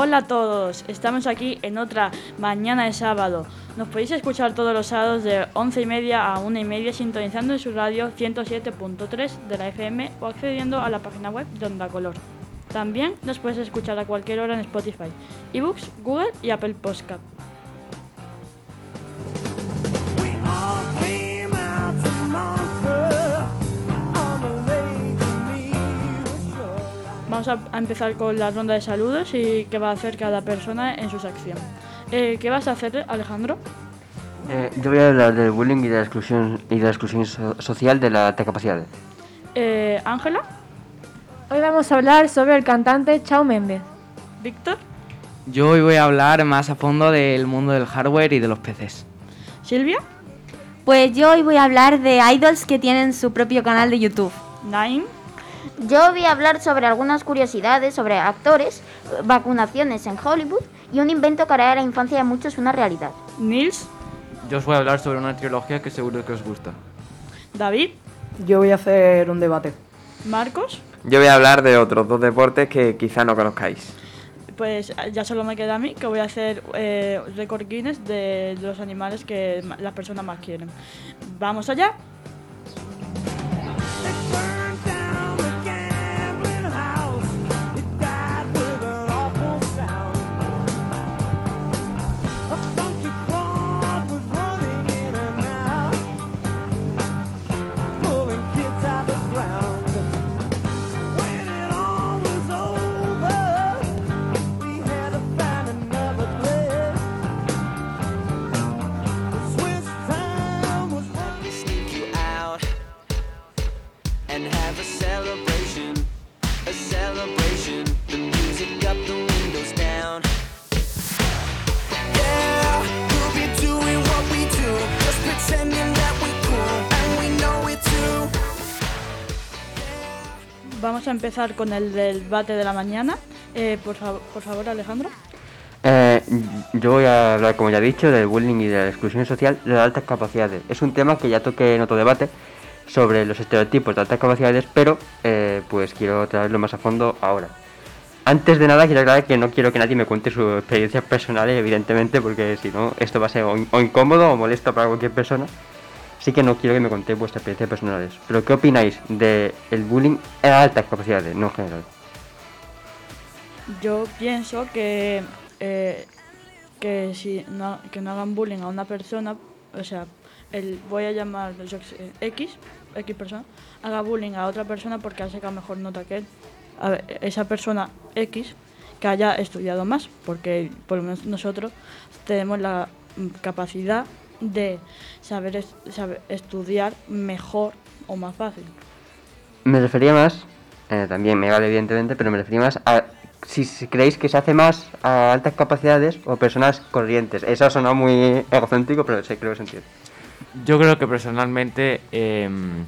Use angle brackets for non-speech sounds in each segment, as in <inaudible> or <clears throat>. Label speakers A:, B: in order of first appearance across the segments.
A: Hola a todos, estamos aquí en otra mañana de sábado. Nos podéis escuchar todos los sábados de 11 y media a 1 y media sintonizando en su radio 107.3 de la FM o accediendo a la página web de Onda Color. También nos puedes escuchar a cualquier hora en Spotify, eBooks, Google y Apple Podcast. Vamos a, a empezar con la ronda de saludos y qué va a hacer cada persona en su sección. Eh, ¿Qué vas a hacer, Alejandro?
B: Eh, yo voy a hablar del bullying y de la exclusión, y de la exclusión so- social de la alta capacidad.
A: Eh, ¿Ángela?
C: Hoy vamos a hablar sobre el cantante Chao Méndez.
A: ¿Víctor?
D: Yo hoy voy a hablar más a fondo del mundo del hardware y de los PCs.
A: ¿Silvia?
E: Pues yo hoy voy a hablar de idols que tienen su propio canal de YouTube.
A: ¿Nine?
F: Yo voy a hablar sobre algunas curiosidades sobre actores, vacunaciones en Hollywood y un invento que hará de la infancia de muchos una realidad.
A: ¿Nils?
D: Yo os voy a hablar sobre una trilogía que seguro que os gusta.
A: ¿David?
G: Yo voy a hacer un debate.
A: ¿Marcos?
H: Yo voy a hablar de otros dos deportes que quizá no conozcáis.
A: Pues ya solo me queda a mí que voy a hacer eh, récord Guinness de, los animales que las personas más quieren. ¿Vamos allá? Vamos a empezar con el debate de la mañana. Eh, por, fa- por favor, Alejandro.
B: Eh, yo voy a hablar, como ya he dicho, del bullying y de la exclusión social de las altas capacidades. Es un tema que ya toqué en otro debate sobre los estereotipos de altas capacidades, pero eh, pues quiero traerlo más a fondo ahora. Antes de nada quiero aclarar que no quiero que nadie me cuente sus experiencias personales, evidentemente, porque si no, esto va a ser o incómodo o molesto para cualquier persona. Así que no quiero que me contéis vuestras experiencias personales. Pero ¿qué opináis del bullying a altas capacidades, no en general?
A: Yo pienso que, eh, que si no, que no hagan bullying a una persona, o sea, el, voy a llamar X, X persona, haga bullying a otra persona porque ha sacado mejor nota que él. A ver, esa persona X que haya estudiado más, porque por lo menos nosotros tenemos la capacidad de saber, es- saber estudiar mejor o más fácil.
B: Me refería más, eh, también me vale evidentemente, pero me refería más a si, creéis que se hace más a altas capacidades o personas corrientes. Eso ha sonado muy egocéntrico, pero sí creo que se entiende.
D: Yo creo que personalmente em,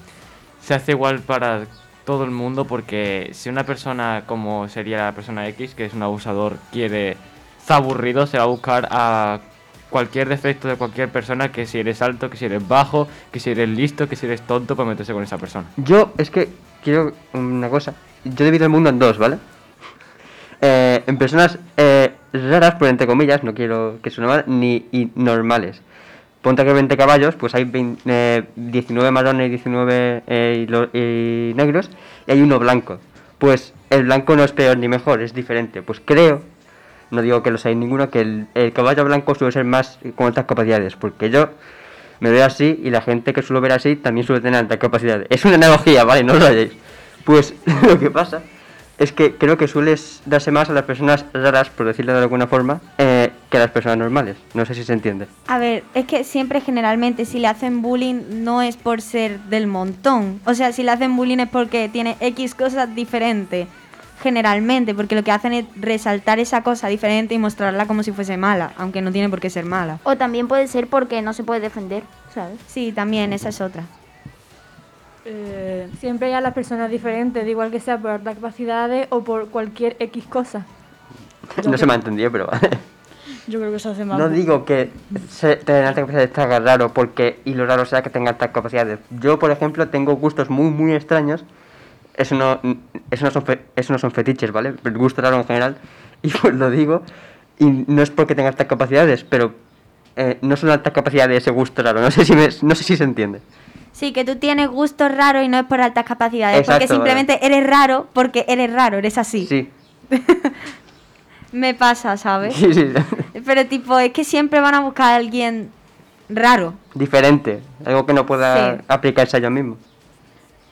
D: se hace igual para todo el mundo porque si una persona como sería la persona X, que es un abusador, quiere, está aburrido, se va a buscar a cualquier defecto de cualquier persona, que si eres alto, que si eres bajo, que si eres listo, que si eres tonto, para meterse con esa persona.
B: Yo, es que quiero una cosa. Yo divido el mundo en dos, ¿vale? <laughs> Eh, en personas eh, raras, por entre comillas, no quiero que suene mal, ni normales. Ponte que 20 caballos, pues hay 20, eh, 19 marrones y 19 eh, negros, y hay uno blanco. Pues el blanco no es peor ni mejor, es diferente. Pues creo, no digo que lo sea ninguno, que el, el caballo blanco suele ser más con altas capacidades, porque yo me veo así y la gente que suelo ver así también suele tener altas capacidades. Es una analogía, ¿vale? No lo hayáis. Pues <laughs> lo que pasa es que creo que suele darse más a las personas raras, por decirlo de alguna forma, eh, que a las personas normales. No sé si se entiende.
E: A ver, es que siempre generalmente si le hacen bullying no es por ser del montón. O sea, si le hacen bullying es porque tiene X cosas diferentes. Generalmente, porque lo que hacen es resaltar esa cosa diferente y mostrarla como si fuese mala, aunque no tiene por qué ser mala.
F: O también puede ser porque no se puede defender, ¿sabes?
E: Sí, también, esa es otra.
A: Eh,
C: Siempre hay a las personas diferentes, igual que sea por altas capacidades o por cualquier X cosa. <laughs>
B: no se me ha entendido, pero vale.
A: yo creo que se hace más.
B: No digo que se- tener altas capacidades está raro porque y lo raro sea que tenga altas capacidades. Yo, por ejemplo, tengo gustos muy, muy extraños. Eso no, eso no, son, fe- eso no son fetiches, ¿vale? El gusto raro en general. <laughs> Y pues lo digo, y no es porque tenga estas capacidades, pero eh, no son altas capacidades ese gusto raro. No sé si, me- no sé si se entiende.
E: Sí, que tú tienes gustos raros y no es por altas capacidades, porque
B: Exacto,
E: simplemente eres raro porque eres raro, eres así.
B: Sí, <laughs>
E: Me pasa, ¿sabes?
B: sí, sí. <laughs>
E: Pero tipo, es que siempre van a buscar a alguien raro.
B: Diferente, algo que no pueda
E: Sí.
B: aplicarse a ellos mismos.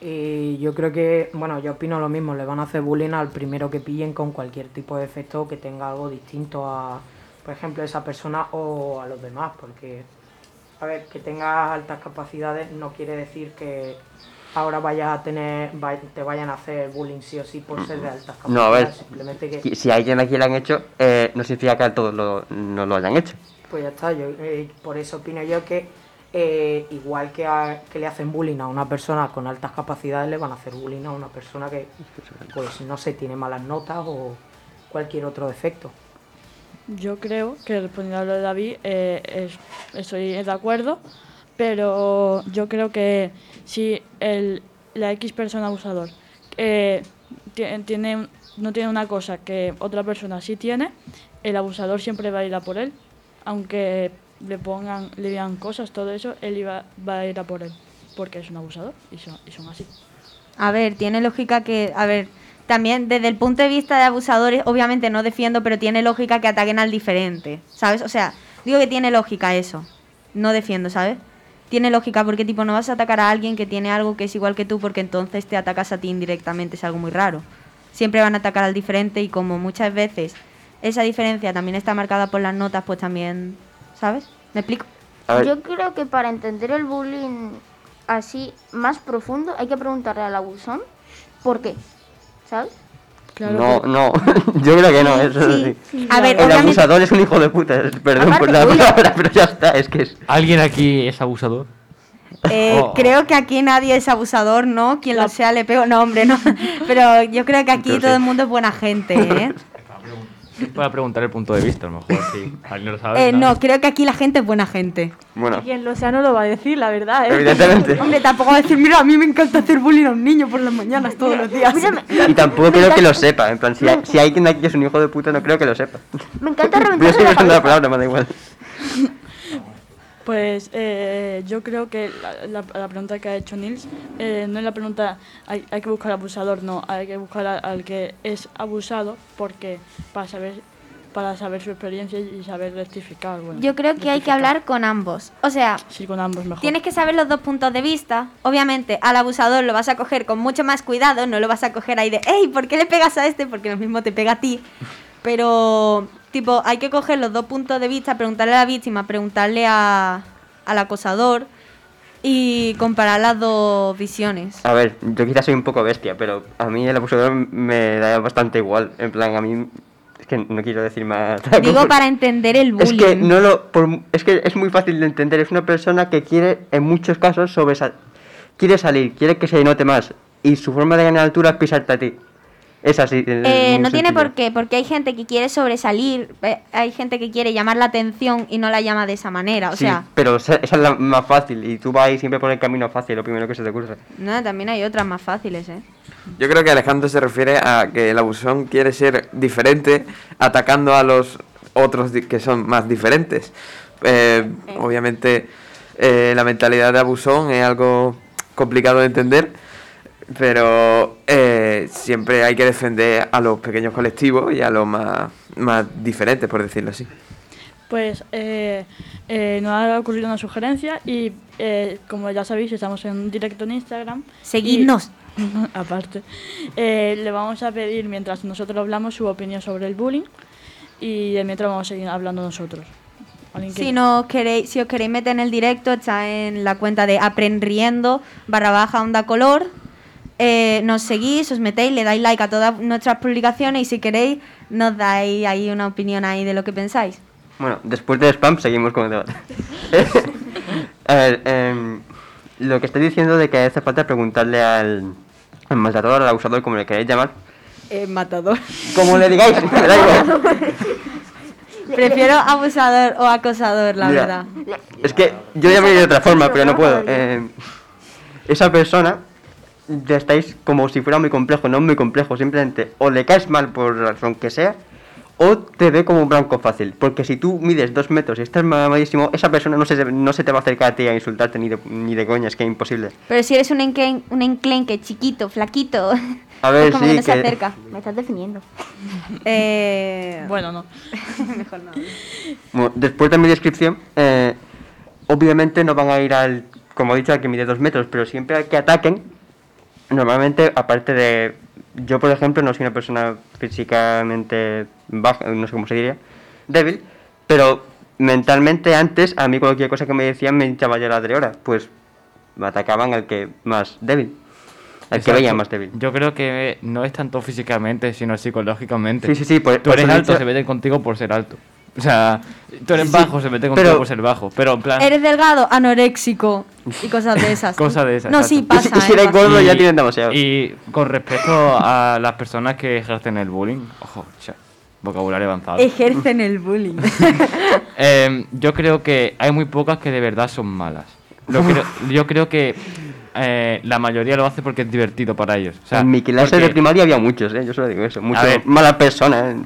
G: Y yo creo que, bueno, yo opino lo mismo, le van a hacer bullying al primero que pillen con cualquier tipo de efecto que tenga algo distinto a, por ejemplo, esa persona o a los demás, porque, a ver, que tengas altas capacidades no quiere decir que ahora vayas a tener, te vayan a hacer bullying sí o sí por ser de altas capacidades,
B: No, a ver,
G: simplemente que...
B: si, si a alguien aquí lo han hecho, eh, no significa que a todos lo, no lo hayan hecho.
G: Pues ya está, yo eh, por eso opino yo que eh, igual que, a- que le hacen bullying a una persona con altas capacidades, le van a hacer bullying a una persona que, pues no sé, tiene malas notas o cualquier otro defecto.
A: Yo creo que respondiendo a lo de David, eh, es- estoy de acuerdo, pero yo creo que si el, la X persona abusador eh, tie- tiene, no tiene una cosa que otra persona sí tiene, el abusador siempre va a ir a por él, aunque le pongan, le digan cosas, todo eso, él iba, va a ir a por él, porque es un abusador y son, y son así.
E: A ver, tiene lógica que, a ver, también desde el punto de vista de abusadores, obviamente no defiendo, pero tiene lógica que ataquen al diferente, ¿sabes? O sea, digo que tiene lógica eso. No defiendo, ¿sabes? Tiene lógica porque tipo no vas a atacar a alguien que tiene algo que es igual que tú porque entonces te atacas a ti indirectamente, es algo muy raro. Siempre van a atacar al diferente y como muchas veces esa diferencia también está marcada por las notas, pues también, ¿sabes? ¿Me explico?
F: Yo creo que para entender el bullying así más profundo hay que preguntarle al abusón por qué, ¿sabes?
A: Claro
B: no,
A: que-
B: no, <laughs> yo creo que no, eso
F: Sí,
B: sí.
F: sí,
E: A ver,
B: El
E: obviamente-
B: abusador es un hijo de puta, perdón por la <laughs> palabra, pero ya está, es que es...
D: ¿Alguien aquí es abusador?
E: Eh,
D: Oh.
E: Creo que aquí nadie es abusador, ¿no? Quien lo sea le pego. No, hombre, no. <laughs> Pero yo creo que aquí todo
B: sí.
E: el mundo es buena gente, ¿eh?
D: Para preguntar el punto de vista, a lo mejor, si alguien lo sabe.
E: Eh, no, creo que aquí la gente es buena gente.
B: Bueno,
C: Quien lo sea no lo va a decir, la verdad, ¿eh?
B: evidentemente. <laughs>
E: Hombre, tampoco va a decir, mira, a mí me encanta hacer bullying a un niño por las mañanas todos los días.
B: Y tampoco creo que lo sepa, en plan, si, hay- si alguien aquí es un hijo de puta, no creo que lo sepa.
F: me encanta <laughs>
B: a
F: reventarle
B: seguir
F: la
B: la palabra, me da igual.
A: Pues eh, yo creo que la, la- la pregunta que ha hecho Nils eh, no es la pregunta hay, hay que buscar al abusador, no, hay que buscar a- al que es abusado porque para saber para saber su experiencia y saber rectificar. Bueno,
E: Yo creo que hay que hablar con ambos. O sea,
A: Sí, con ambos mejor.
E: tienes que saber los dos puntos de vista. Obviamente, al abusador lo vas a coger con mucho más cuidado, no lo vas a coger ahí de, hey, ¿por qué le pegas a este? Porque lo mismo te pega a ti. Pero, tipo, hay que coger los dos puntos de vista, preguntarle a la víctima, preguntarle a, al acosador y comparar las dos visiones.
B: A ver, yo quizás soy un poco bestia, pero a mí el abusador me da bastante igual. En plan, a mí. Es que no quiero decir más. <laughs>
E: Digo para entender el
B: Es
E: bullying.
B: que no lo. por- es que es muy fácil de entender. Es una persona que quiere, en muchos casos, sobresal quiere salir, quiere que se note más. Y su forma de ganar altura es pisarte a ti. Es así. es
E: Eh, no tiene
B: sencillo.
E: por qué, porque hay gente que quiere sobresalir, eh, hay gente que quiere llamar la atención y no la llama de esa manera. O
B: Sí,
E: sea,
B: pero esa, esa es la más fácil. Y tú vas ahí siempre por el camino fácil, lo primero que se te ocurre.
E: no, también hay otras más fáciles, ¿eh?
H: Yo creo que Alejandro se refiere a que el abusón quiere ser diferente atacando a los otros que son más diferentes. Eh, obviamente eh, la mentalidad de abusón es algo complicado de entender, pero eh, siempre hay que defender a los pequeños colectivos y a los más, más diferentes, por decirlo así.
A: Pues eh, eh, nos ha ocurrido una sugerencia y eh, como ya sabéis estamos en un directo en Instagram. y-
E: Seguidnos. <laughs>
A: aparte, eh, le vamos a pedir mientras nosotros hablamos su opinión sobre el bullying y de mientras vamos a seguir hablando nosotros. ¿Alguien
E: Si, no queréis, si os queréis meter en el directo, está en la cuenta de aprendiendo barra baja onda color. Eh, nos seguís, os metéis, le dais like a todas nuestras publicaciones y si queréis nos dais ahí una opinión ahí de lo que pensáis.
B: Bueno, después de spam seguimos con el debate. <laughs> a ver, em, lo que estoy diciendo de que hace falta preguntarle al, al matador, al abusador, como le queréis llamar.
C: Eh, matador.
B: Como le digáis, <laughs> me da igual.
E: Prefiero abusador o acosador, la
B: Mira,
E: verdad.
B: Es que yo llamaría de otra forma, pero no puedo. Em, esa persona, ya estáis como si fuera muy complejo, no muy complejo, simplemente o le caes mal por razón que sea, o te ve como un blanco fácil. Porque si tú mides dos metros y estás mamadísimo, esa persona no se, no se te va a acercar a ti a insultarte ni de, ni de coña, es que es imposible.
E: Pero si eres un, enclen, un enclenque chiquito, flaquito, <laughs>
B: A ver, <laughs>
E: como
B: sí,
E: que no se
B: que-
E: acerca.
F: Me estás definiendo. <laughs>
E: Eh,
A: Bueno, no.
E: mejor no.
B: Bueno, después de mi descripción, eh, obviamente no van a ir al, como he dicho, al que mide dos metros, pero siempre que ataquen, normalmente, aparte de, yo por ejemplo no soy una persona físicamente baja, no sé cómo se diría, débil, pero mentalmente antes, a mí cualquier cosa que me decían me hinchaba yo la hora, pues me atacaban al que más débil, al que veía más débil.
D: Yo creo que no es tanto físicamente, sino psicológicamente.
B: Sí, sí, sí, por-
D: Tú
B: por
D: eres alto,
B: dicho-
D: se meten contigo por ser alto. O sea, tú eres
B: Sí,
D: bajo, se meten contigo
B: pero-
D: por ser bajo. Pero en plan.
E: Eres delgado, anoréxico y cosas de esas. <laughs>
D: Cosas de esas,
E: No,
D: exacto.
E: sí, pasa.
B: Y <laughs> si
E: eh,
B: eres
E: pasa.
B: gordo ya tienen demasiado.
D: Y con respecto a las personas que ejercen el bullying, ojo, cha, vocabulario avanzado.
E: Ejercen el bullying. <laughs>
D: Eh, yo creo que hay muy pocas que de verdad son malas. Lo creo- yo creo que eh, la mayoría lo hace porque es divertido para ellos. O sea,
B: en mi clase
D: porque
B: de primaria había muchos, ¿eh? yo solo digo eso, muchas malas personas.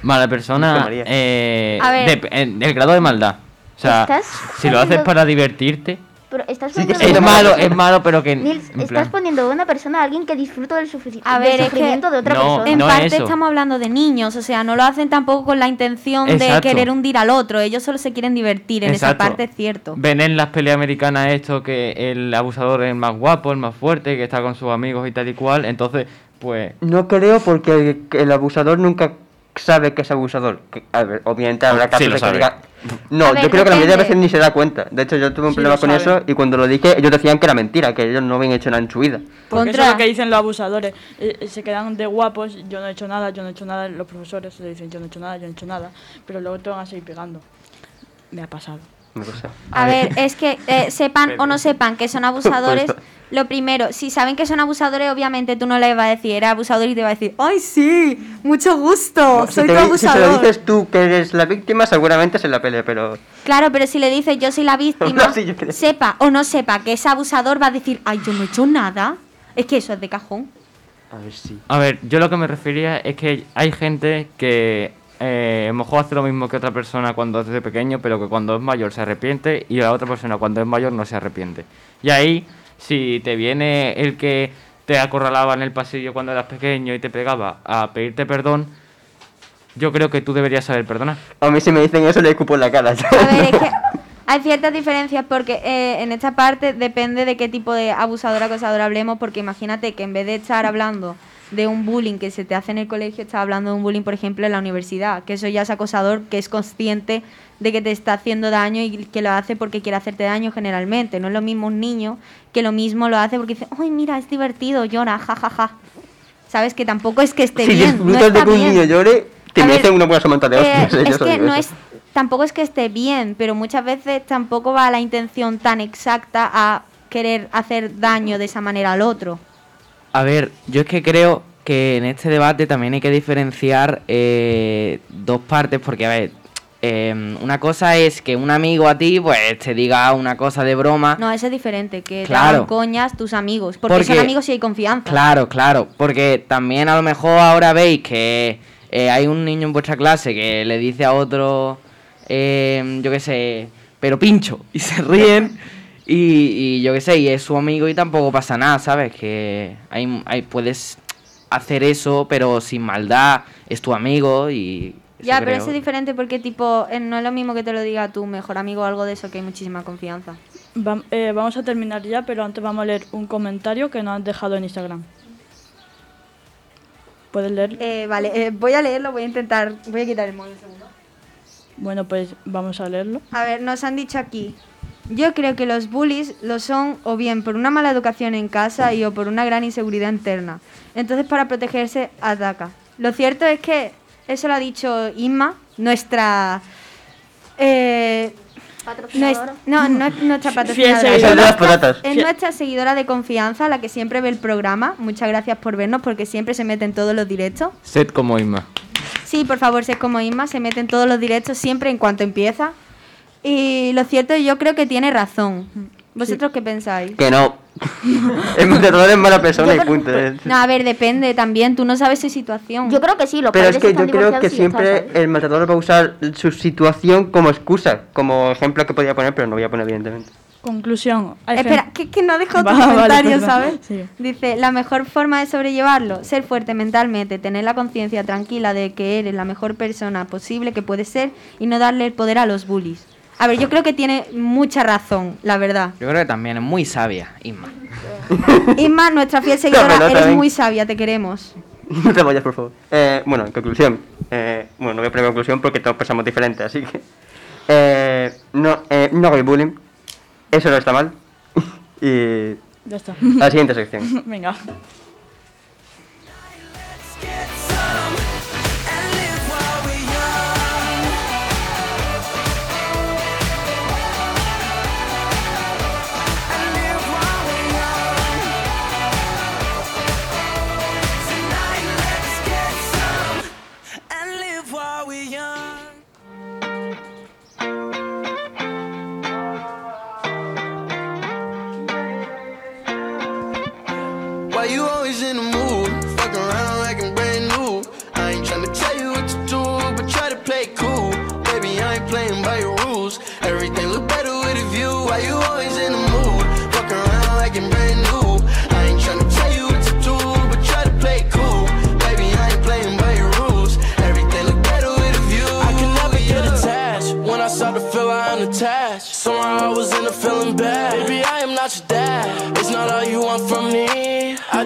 B: ¿Eh?
D: Mala persona, eh,
E: A ver.
D: en el grado de maldad. O sea,
F: ¿Estás
D: si lo haces para divertirte,
F: Pero estás
B: Sí
D: es malo, es malo, pero que.
F: Nils,
D: en
F: estás
D: plan-
F: poniendo de una persona a alguien que disfruta del, sufri-
E: A
F: del
E: ver, es que-
F: sufrimiento de otra
D: No,
F: persona.
E: En
D: no
E: parte
D: eso.
E: estamos hablando de niños, o sea, no lo hacen tampoco con la intención de querer hundir al otro, ellos solo se quieren divertir, en esa parte es cierto.
D: Ven en las peleas americanas esto que el abusador es el más guapo, el más fuerte, que está con sus amigos y tal y cual. Entonces, pues.
B: No creo porque el, que el abusador nunca sabe que es abusador. Que- a ver, obviamente habrá
D: Sí
B: casos
D: lo
B: de que diga... No,
E: ver,
B: yo creo que la mayoría de veces ni se da cuenta. De hecho, yo tuve un
A: Sí,
B: problema con eso y cuando lo dije, ellos decían que era mentira, que ellos no habían hecho nada en su vida.
A: Porque eso
E: Contra.
A: es lo que dicen los abusadores. eh, se quedan de guapos, yo no he hecho nada, yo no he hecho nada. Los profesores le dicen, yo no he hecho nada, yo no he hecho nada. Pero luego te van a seguir pegando. Me ha pasado.
E: A ver, es que eh, <laughs> sepan o no sepan que son abusadores,
B: Pues-
E: lo primero, si saben que son abusadores, obviamente tú no les vas a decir, eres abusador y te va a decir, ¡ay sí! ¡Mucho gusto!
B: si,
E: ¡Soy
B: te
E: tu
B: di- si se lo
E: abusador!
B: dices tú que eres la víctima, seguramente se la pele, pero...
E: Claro, pero si le dices yo soy la víctima, <laughs>
B: No, sí,
E: sepa o no sepa que es abusador, va a decir, ¡ay, yo no he hecho nada! Es que eso es de cajón.
B: A ver si...
D: A ver, yo lo que me refería es que hay gente que eh, a lo mejor hace lo mismo que otra persona cuando es de pequeño, pero que cuando es mayor se arrepiente y la otra persona cuando es mayor no se arrepiente. Y ahí, si te viene el que te acorralaba en el pasillo cuando eras pequeño y te pegaba a pedirte perdón, yo creo que tú deberías saber perdonar.
B: A mí si me dicen eso le escupo en la cara.
E: A ver, es que hay ciertas diferencias porque eh, en esta parte depende de qué tipo de abusador acosador hablemos, porque imagínate que en vez de estar hablando de un bullying que se te hace en el colegio, estás hablando de un bullying, por ejemplo, en la universidad, que eso ya es acosador, que es consciente de que te está haciendo daño y que lo hace porque quiere hacerte daño generalmente. No es lo mismo un niño que lo mismo lo hace porque dice, ¡ay, mira, es divertido, llora, jajaja! Sabes que tampoco es que esté
B: si
E: bien. no
B: disfrutas de
E: está
B: que un niño llore, te merecen una buena somanta de
E: Eh,
B: hostias. <laughs> yo
E: es que no es tampoco es que esté bien, pero muchas veces tampoco va la intención tan exacta a querer hacer daño de esa manera al otro.
I: A ver, yo es que creo que en este debate también hay que diferenciar eh, dos partes, porque, a ver, eh, una cosa es que un amigo a ti, pues, te diga una cosa de broma.
E: No, eso es diferente, que te
I: Claro.
E: hagan coñas tus amigos, porque, son amigos y hay confianza.
I: Claro, claro, porque también a lo mejor ahora veis que eh, hay un niño en vuestra clase que le dice a otro, eh, yo qué sé, pero pincho, y se ríen, <laughs> y, y yo qué sé, y es su amigo y tampoco pasa nada, ¿sabes? Que hay, hay, puedes hacer eso, pero sin maldad, es tu amigo y...
E: Ya, pero eso es diferente porque tipo eh, no es lo mismo que te lo diga tu mejor amigo o algo de eso que hay muchísima confianza.
A: Va- eh, vamos a terminar ya, pero antes vamos a leer un comentario que nos han dejado en Instagram. ¿Puedes leer?
E: Eh, vale, eh, voy a leerlo, voy a intentar, voy a quitar el móvil un segundo.
A: Bueno, pues vamos a leerlo.
E: A ver, nos han dicho aquí. Yo creo que los bullies lo son o bien por una mala educación en casa y o por una gran inseguridad interna. Entonces para protegerse ataca. Lo cierto es que eso lo ha dicho Inma, nuestra... eh,
F: Patrocinadora.
E: no, no es nuestra <laughs> patrocinadora. Es
B: Esa de las
E: nuestra-
B: patatas.
E: Es nuestra seguidora de confianza, la que siempre ve el programa. Muchas gracias por vernos porque siempre se mete en todos los directos.
D: Sed como Isma.
E: Sí, por favor, sé como Inma, se mete en todos los directos siempre en cuanto empieza. Y lo cierto, yo creo que tiene razón. ¿Vosotros qué pensáis?
B: Que no, <laughs> El maltratador es mala persona y
F: Yo
B: punto. eh.
E: No, a ver, depende también. Tú no sabes su situación.
F: Yo creo que sí, los
B: Pero es que yo creo que siempre el maltratador va a usar su situación como excusa, como ejemplo que podía poner, pero no voy a poner evidentemente.
J: Conclusión.
E: Espera, que, que no dejo <laughs> tu
J: Va, vale,
E: comentario. ¿sabes?
J: Sí.
E: Dice, la mejor forma de sobrellevarlo, ser fuerte mentalmente, tener la conciencia tranquila de que eres la mejor persona posible que puedes ser y no darle el poder a los bullies. A ver, yo creo que tiene mucha razón, la verdad.
I: Yo creo que también es muy sabia, Isma. <laughs>
E: Isma, nuestra fiel seguidora, eres muy sabia, te queremos. <laughs>
B: No te vayas, por favor. Eh, bueno, en conclusión. eh, bueno, no voy a poner conclusión porque todos pensamos diferente, así que. Eh, no, eh, no hago el bullying. Eso no está mal. <laughs> y.
J: Ya está.
B: A la siguiente sección.
J: Venga.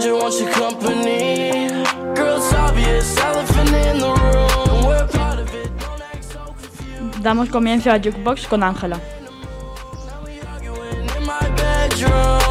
K: Me. I just want your company. Girl, it's obvious, elephant in the room. We're part of it. Don't act so confused.
J: Damos comienzo a Jukebox con Ángela.
K: Arguing in my bedroom.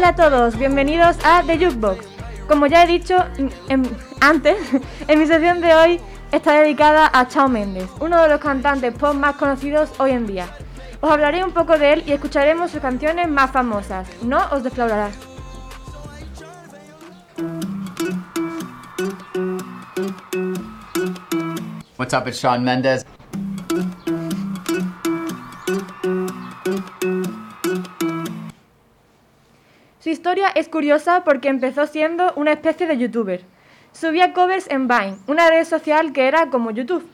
C: Hola a todos, bienvenidos a The Jukebox. Como ya he dicho en- antes, <laughs> en mi sección de hoy está dedicada a Chao Méndez, uno de los cantantes pop más conocidos hoy en día. Os hablaré un poco de él y escucharemos sus canciones más famosas. No os defraudará.
L: What's up? It's Sean Mendez.
C: Su historia es curiosa porque empezó siendo una especie de youtuber. Subía covers en Vine, una red social que era como YouTube.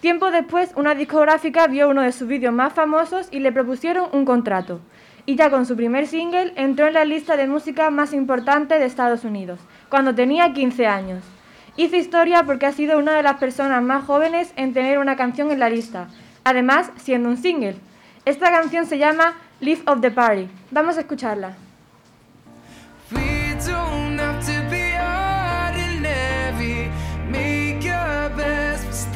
C: Tiempo después, una discográfica vio uno de sus vídeos más famosos y le propusieron un contrato. Y ya con su primer single entró en la lista de música más importante de Estados Unidos, cuando tenía 15 años. Hizo historia porque ha sido una de las personas más jóvenes en tener una canción en la lista, además siendo un single. Esta canción se llama Live of the Party. Vamos a escucharla.
K: Don't have to be ordinary. Make your best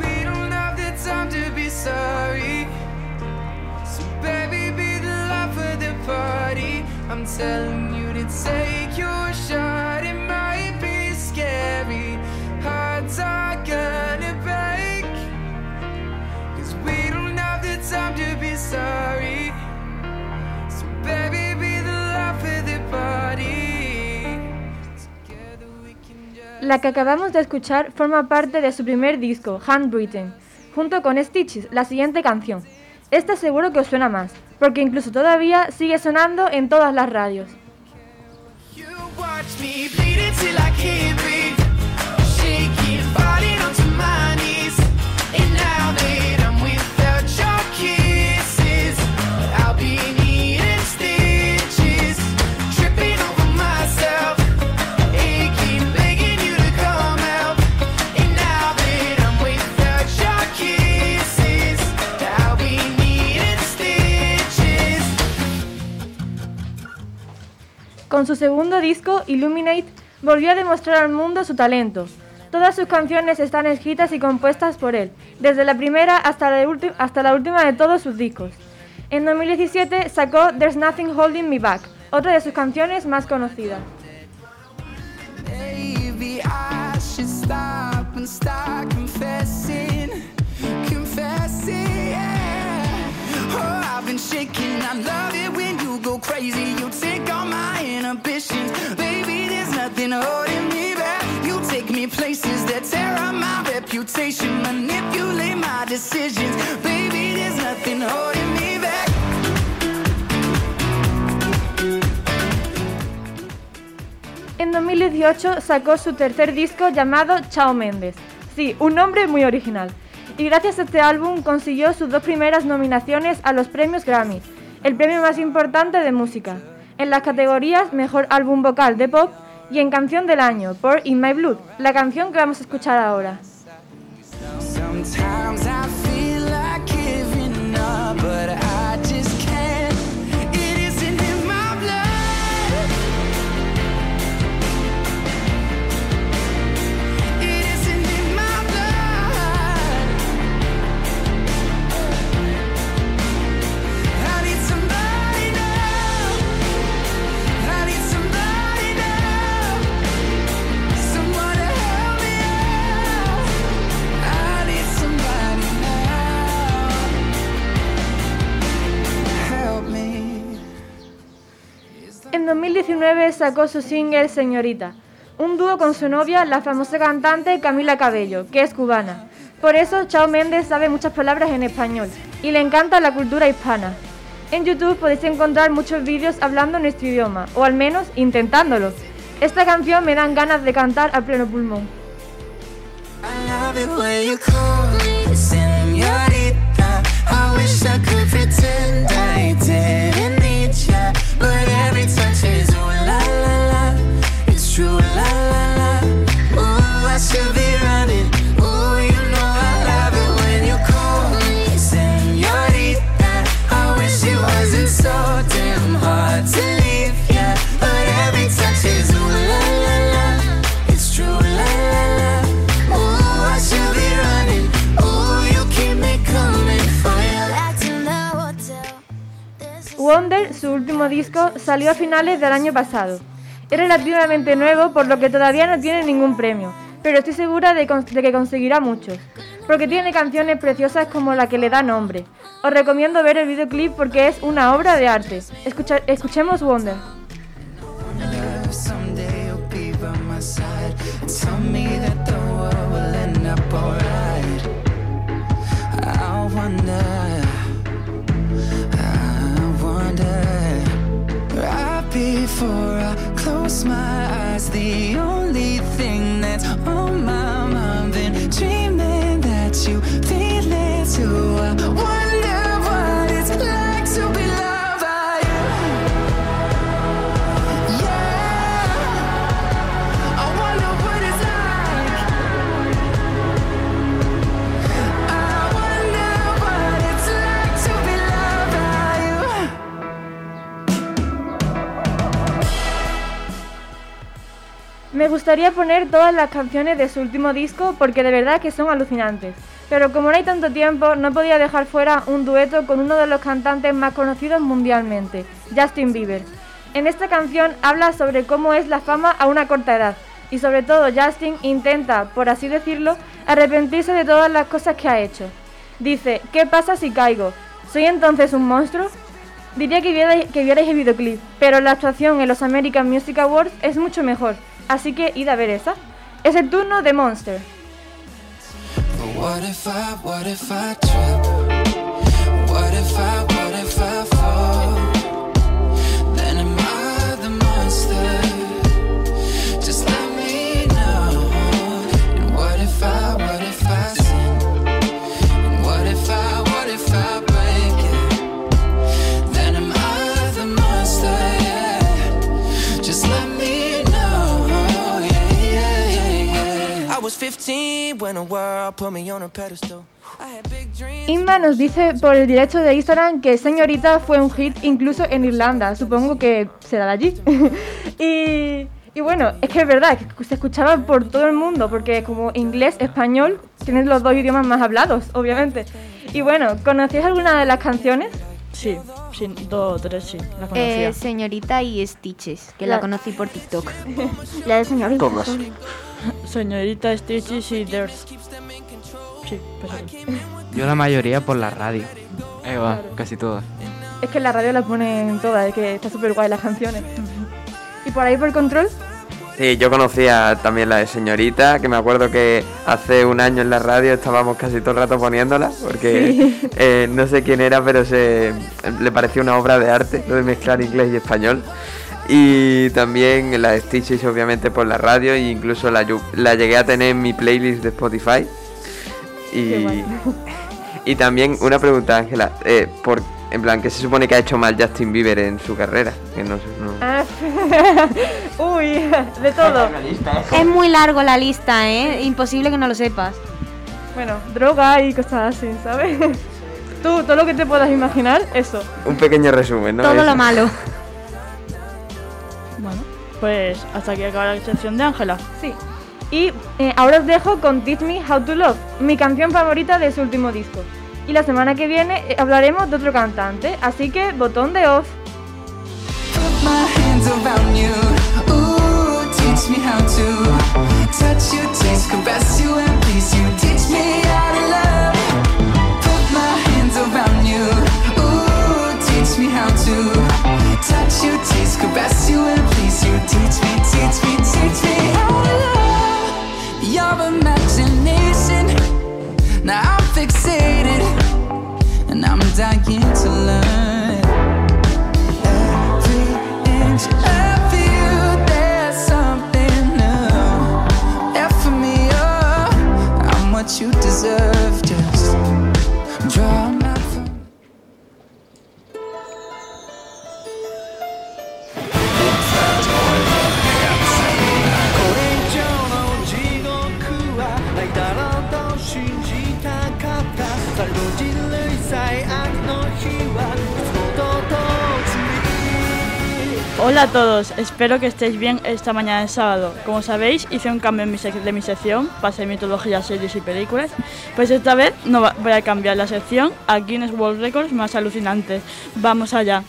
K: we don't have the time to be sorry. So, baby, be the life of the party. I'm telling you to take your shot. It might be scary. Hearts are gonna break. Cause we don't have the time to be sorry. So baby,
C: La que acabamos de escuchar forma parte de su primer disco, Handwritten, junto con Stitches, la siguiente canción. Esta seguro que os suena más, porque incluso todavía sigue sonando en todas las radios. Con su segundo disco, Illuminate, volvió a demostrar al mundo su talento. Todas sus canciones están escritas y compuestas por él, desde la primera hasta la, última de todos sus discos. En 2017 sacó There's Nothing Holding Me Back, otra de sus canciones más conocidas.
K: Take me places that my reputation. Manipulate my decisions. Baby, nothing holding me back.
C: En 2018 sacó su tercer disco llamado Chao Méndez. Sí, un nombre muy original. Y gracias a este álbum consiguió sus dos primeras nominaciones a los premios Grammy, el premio más importante de música, en las categorías Mejor Álbum Vocal de Pop y en Canción del Año por In My Blood, la canción que vamos a escuchar ahora. En 2019 sacó su single Señorita, un dúo con su novia, la famosa cantante Camila Cabello, que es cubana. Por eso Chao Méndez sabe muchas palabras en español y le encanta la cultura hispana. En YouTube podéis encontrar muchos vídeos hablando nuestro idioma, o al menos intentándolo. Esta canción me dan ganas de cantar a pleno pulmón.
K: True la I should be running.
C: Wonder, su último disco, salió a finales del año pasado. Es relativamente nuevo, por lo que todavía no tiene ningún premio, pero estoy segura de, que conseguirá muchos, porque tiene canciones preciosas como la que le da nombre. Os recomiendo ver el videoclip porque es una obra de arte. Escuchemos Wonder.
K: Before I close my eyes, the only thing that's on my mind, been dreaming that you feel it too. I
C: Me gustaría poner todas las canciones de su último disco porque de verdad que son alucinantes. Pero como no hay tanto tiempo, no podía dejar fuera un dueto con uno de los cantantes más conocidos mundialmente, Justin Bieber. En esta canción habla sobre cómo es la fama a una corta edad y sobre todo Justin intenta, por así decirlo, arrepentirse de todas las cosas que ha hecho. Dice, ¿qué pasa si caigo? ¿Soy entonces un monstruo? Diría que vierais, el videoclip, pero la actuación en los American Music Awards es mucho mejor, así que id a ver esa. Es el turno de Monster. Inma nos dice por el directo de Instagram que Señorita fue un hit incluso en Irlanda, supongo que será de allí. <laughs> y, y bueno, es que es verdad, que se escuchaba por todo el mundo, porque como inglés, español, tienen los dos idiomas más hablados, obviamente. Y bueno, ¿conocíais alguna de las canciones?
A: Sí, sí, dos o tres sí, la conocía.
E: Eh, señorita y Stitches, que la,
F: La-
E: conocí por TikTok. <laughs>
F: La de señorita.
B: Todas.
A: Señorita Stitches y There's. Sí, pues eso.
I: Yo la mayoría por la radio.
D: Ahí va, casi todas.
C: Es que en la radio las ponen todas, es que está súper guay las canciones. ¿Y por ahí por control?
H: Sí, yo conocía también la de señorita, que me acuerdo que hace un año en la radio estábamos casi todo el rato poniéndola, porque <laughs> eh, no sé quién era, pero se, le pareció una obra de arte, lo de mezclar inglés y español. Y también la de Stitches, obviamente, por la radio, e incluso la, yu- la llegué a tener en mi playlist de Spotify. Y, y también una pregunta, Ángela, eh, por, en plan, ¿qué se supone que ha hecho mal Justin Bieber en su carrera? Que no sé, no...
C: Ah, <laughs> Uy, de todo.
E: Es muy largo la lista, ¿eh? Imposible que no lo sepas.
C: Bueno, droga y cosas así, ¿sabes? <laughs> Tú, todo lo que te puedas imaginar, eso.
H: Un pequeño resumen, ¿no?
E: Todo
H: Eso.
E: lo malo. <laughs>
A: Pues hasta aquí acaba la sección de Ángela.
C: Sí. Y eh, ahora os dejo con Teach Me How to Love, mi canción favorita de su último disco. Y la semana que viene eh, hablaremos de otro cantante, así que botón de off.
K: teach me how to touch you, taste, caress you, and please you. Teach me how you, taste, caress you, and please you. Teach me, teach me, teach me how to love. Your imagination. Now I'm fixated, and I'm dying to learn. Every inch of you, there's something new. And for me, oh, I'm what you deserve.
A: Hola a todos, espero que estéis bien esta mañana de sábado. Como sabéis, hice un cambio en mi de mi sección, pasé mitología, series y películas. Pues esta vez no voy a cambiar la sección a Guinness World Records más alucinantes. Vamos allá.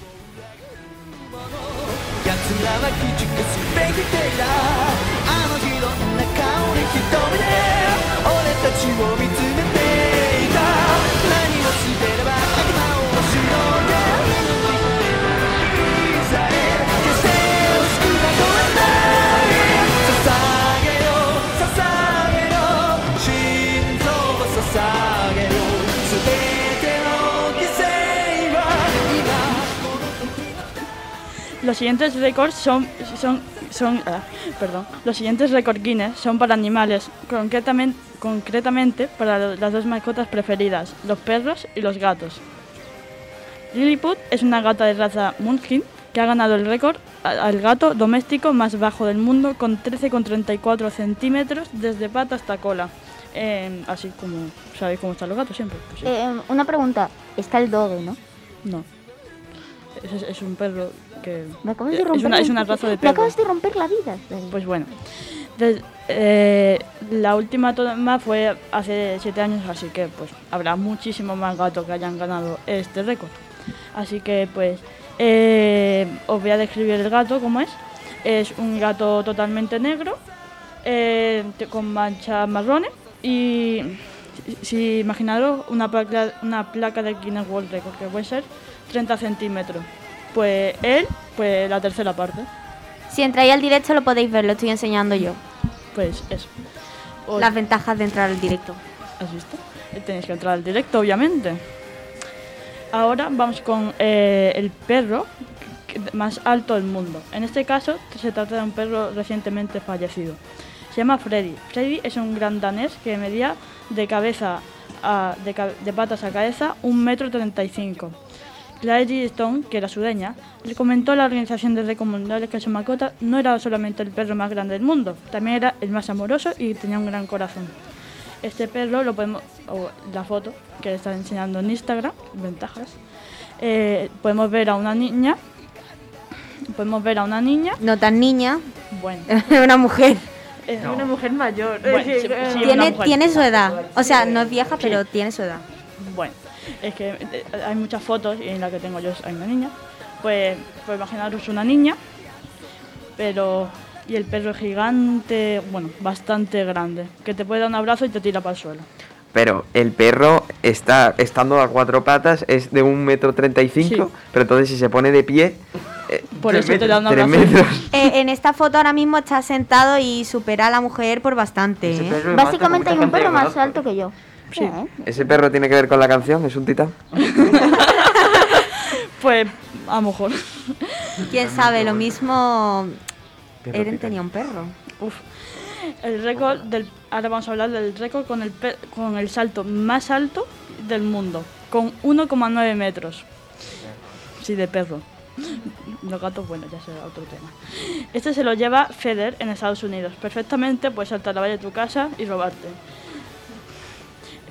A: Los siguientes récords son, son, son ah, perdón, los siguientes récords Guinness son para animales, concretamente, concretamente para las dos mascotas preferidas, los perros y los gatos. Lilliput es una gata de raza Munchkin que ha ganado el récord al gato doméstico más bajo del mundo con 13,34 centímetros desde pata hasta cola. Eh, así como, ¿sabéis cómo están los gatos siempre? Pues sí.
F: Eh, una pregunta, está el doge, ¿no?
A: No. Es, es un perro que...
F: Me acabas de
A: es
F: romper
A: una, es una raza de
F: Me
A: perro.
F: acabas de romper la vida.
A: Pues bueno, eh, la última toma fue hace siete años, así que pues habrá muchísimos más gatos que hayan ganado este récord. Así que pues eh, os voy a describir el gato como es. Es un gato totalmente negro, eh, con manchas marrones y si- si imaginaros una placa, una placa de Guinness World Record que puede ser 30 centímetros. Pues él, pues la tercera parte.
E: Si entráis al directo lo podéis ver, lo estoy enseñando yo.
A: Pues eso.
E: Las ventajas de entrar al directo.
A: ¿Has visto? Tenéis que entrar al directo, obviamente. Ahora vamos con eh, el perro más alto del mundo. En este caso se trata de un perro recientemente fallecido. Se llama Freddy. Freddy es un gran danés que medía de cabeza a- de, de patas a cabeza un metro treinta y cinco. Clary Stone, que era su dueña, le comentó a la Organización de Récords Mundiales que su mascota no era solamente el perro más grande del mundo, también era el más amoroso y tenía un gran corazón. Este perro lo podemos, o la foto que está enseñando en Instagram, ventajas, eh, podemos ver a una niña, podemos ver a una niña,
E: No tan niña,
A: bueno, <laughs>
E: una mujer.
A: es
C: Una mujer mayor.
A: Bueno, sí,
C: eh,
A: sí,
E: Tiene,
A: una mujer.
E: tiene su edad. O sea, no es vieja,
A: Sí.
E: pero tiene su edad.
A: Bueno, es que eh, hay muchas fotos y en la que tengo yo hay una niña. Pues, pues imaginaros una niña, pero. Y el perro es gigante, bueno, bastante grande, que te puede dar un abrazo y te tira para el suelo.
H: pero el perro está estando a cuatro patas, es de un metro treinta y cinco, pero entonces si se pone de pie... eh,
A: Por eso te da un abrazo.
H: metros. <laughs>
E: Eh, en esta foto ahora mismo está sentado y supera a la mujer por bastante. ¿eh?
F: Básicamente hay un perro más alto que yo.
A: Sí.
H: ¿Ese perro tiene que ver con la canción? ¿Es un titán? <laughs>
A: Pues a lo mejor.
E: Quién sabe, lo mismo. Eren tenía un perro.
A: Uf. El récord del. Ahora vamos a hablar del récord con el, pe- con el salto más alto del mundo. Con 1,9 metros. Sí, de perro. Los gatos, bueno, ya será otro tema. Este se lo lleva Feder en Estados Unidos. Perfectamente puedes saltar la valla de tu casa y robarte.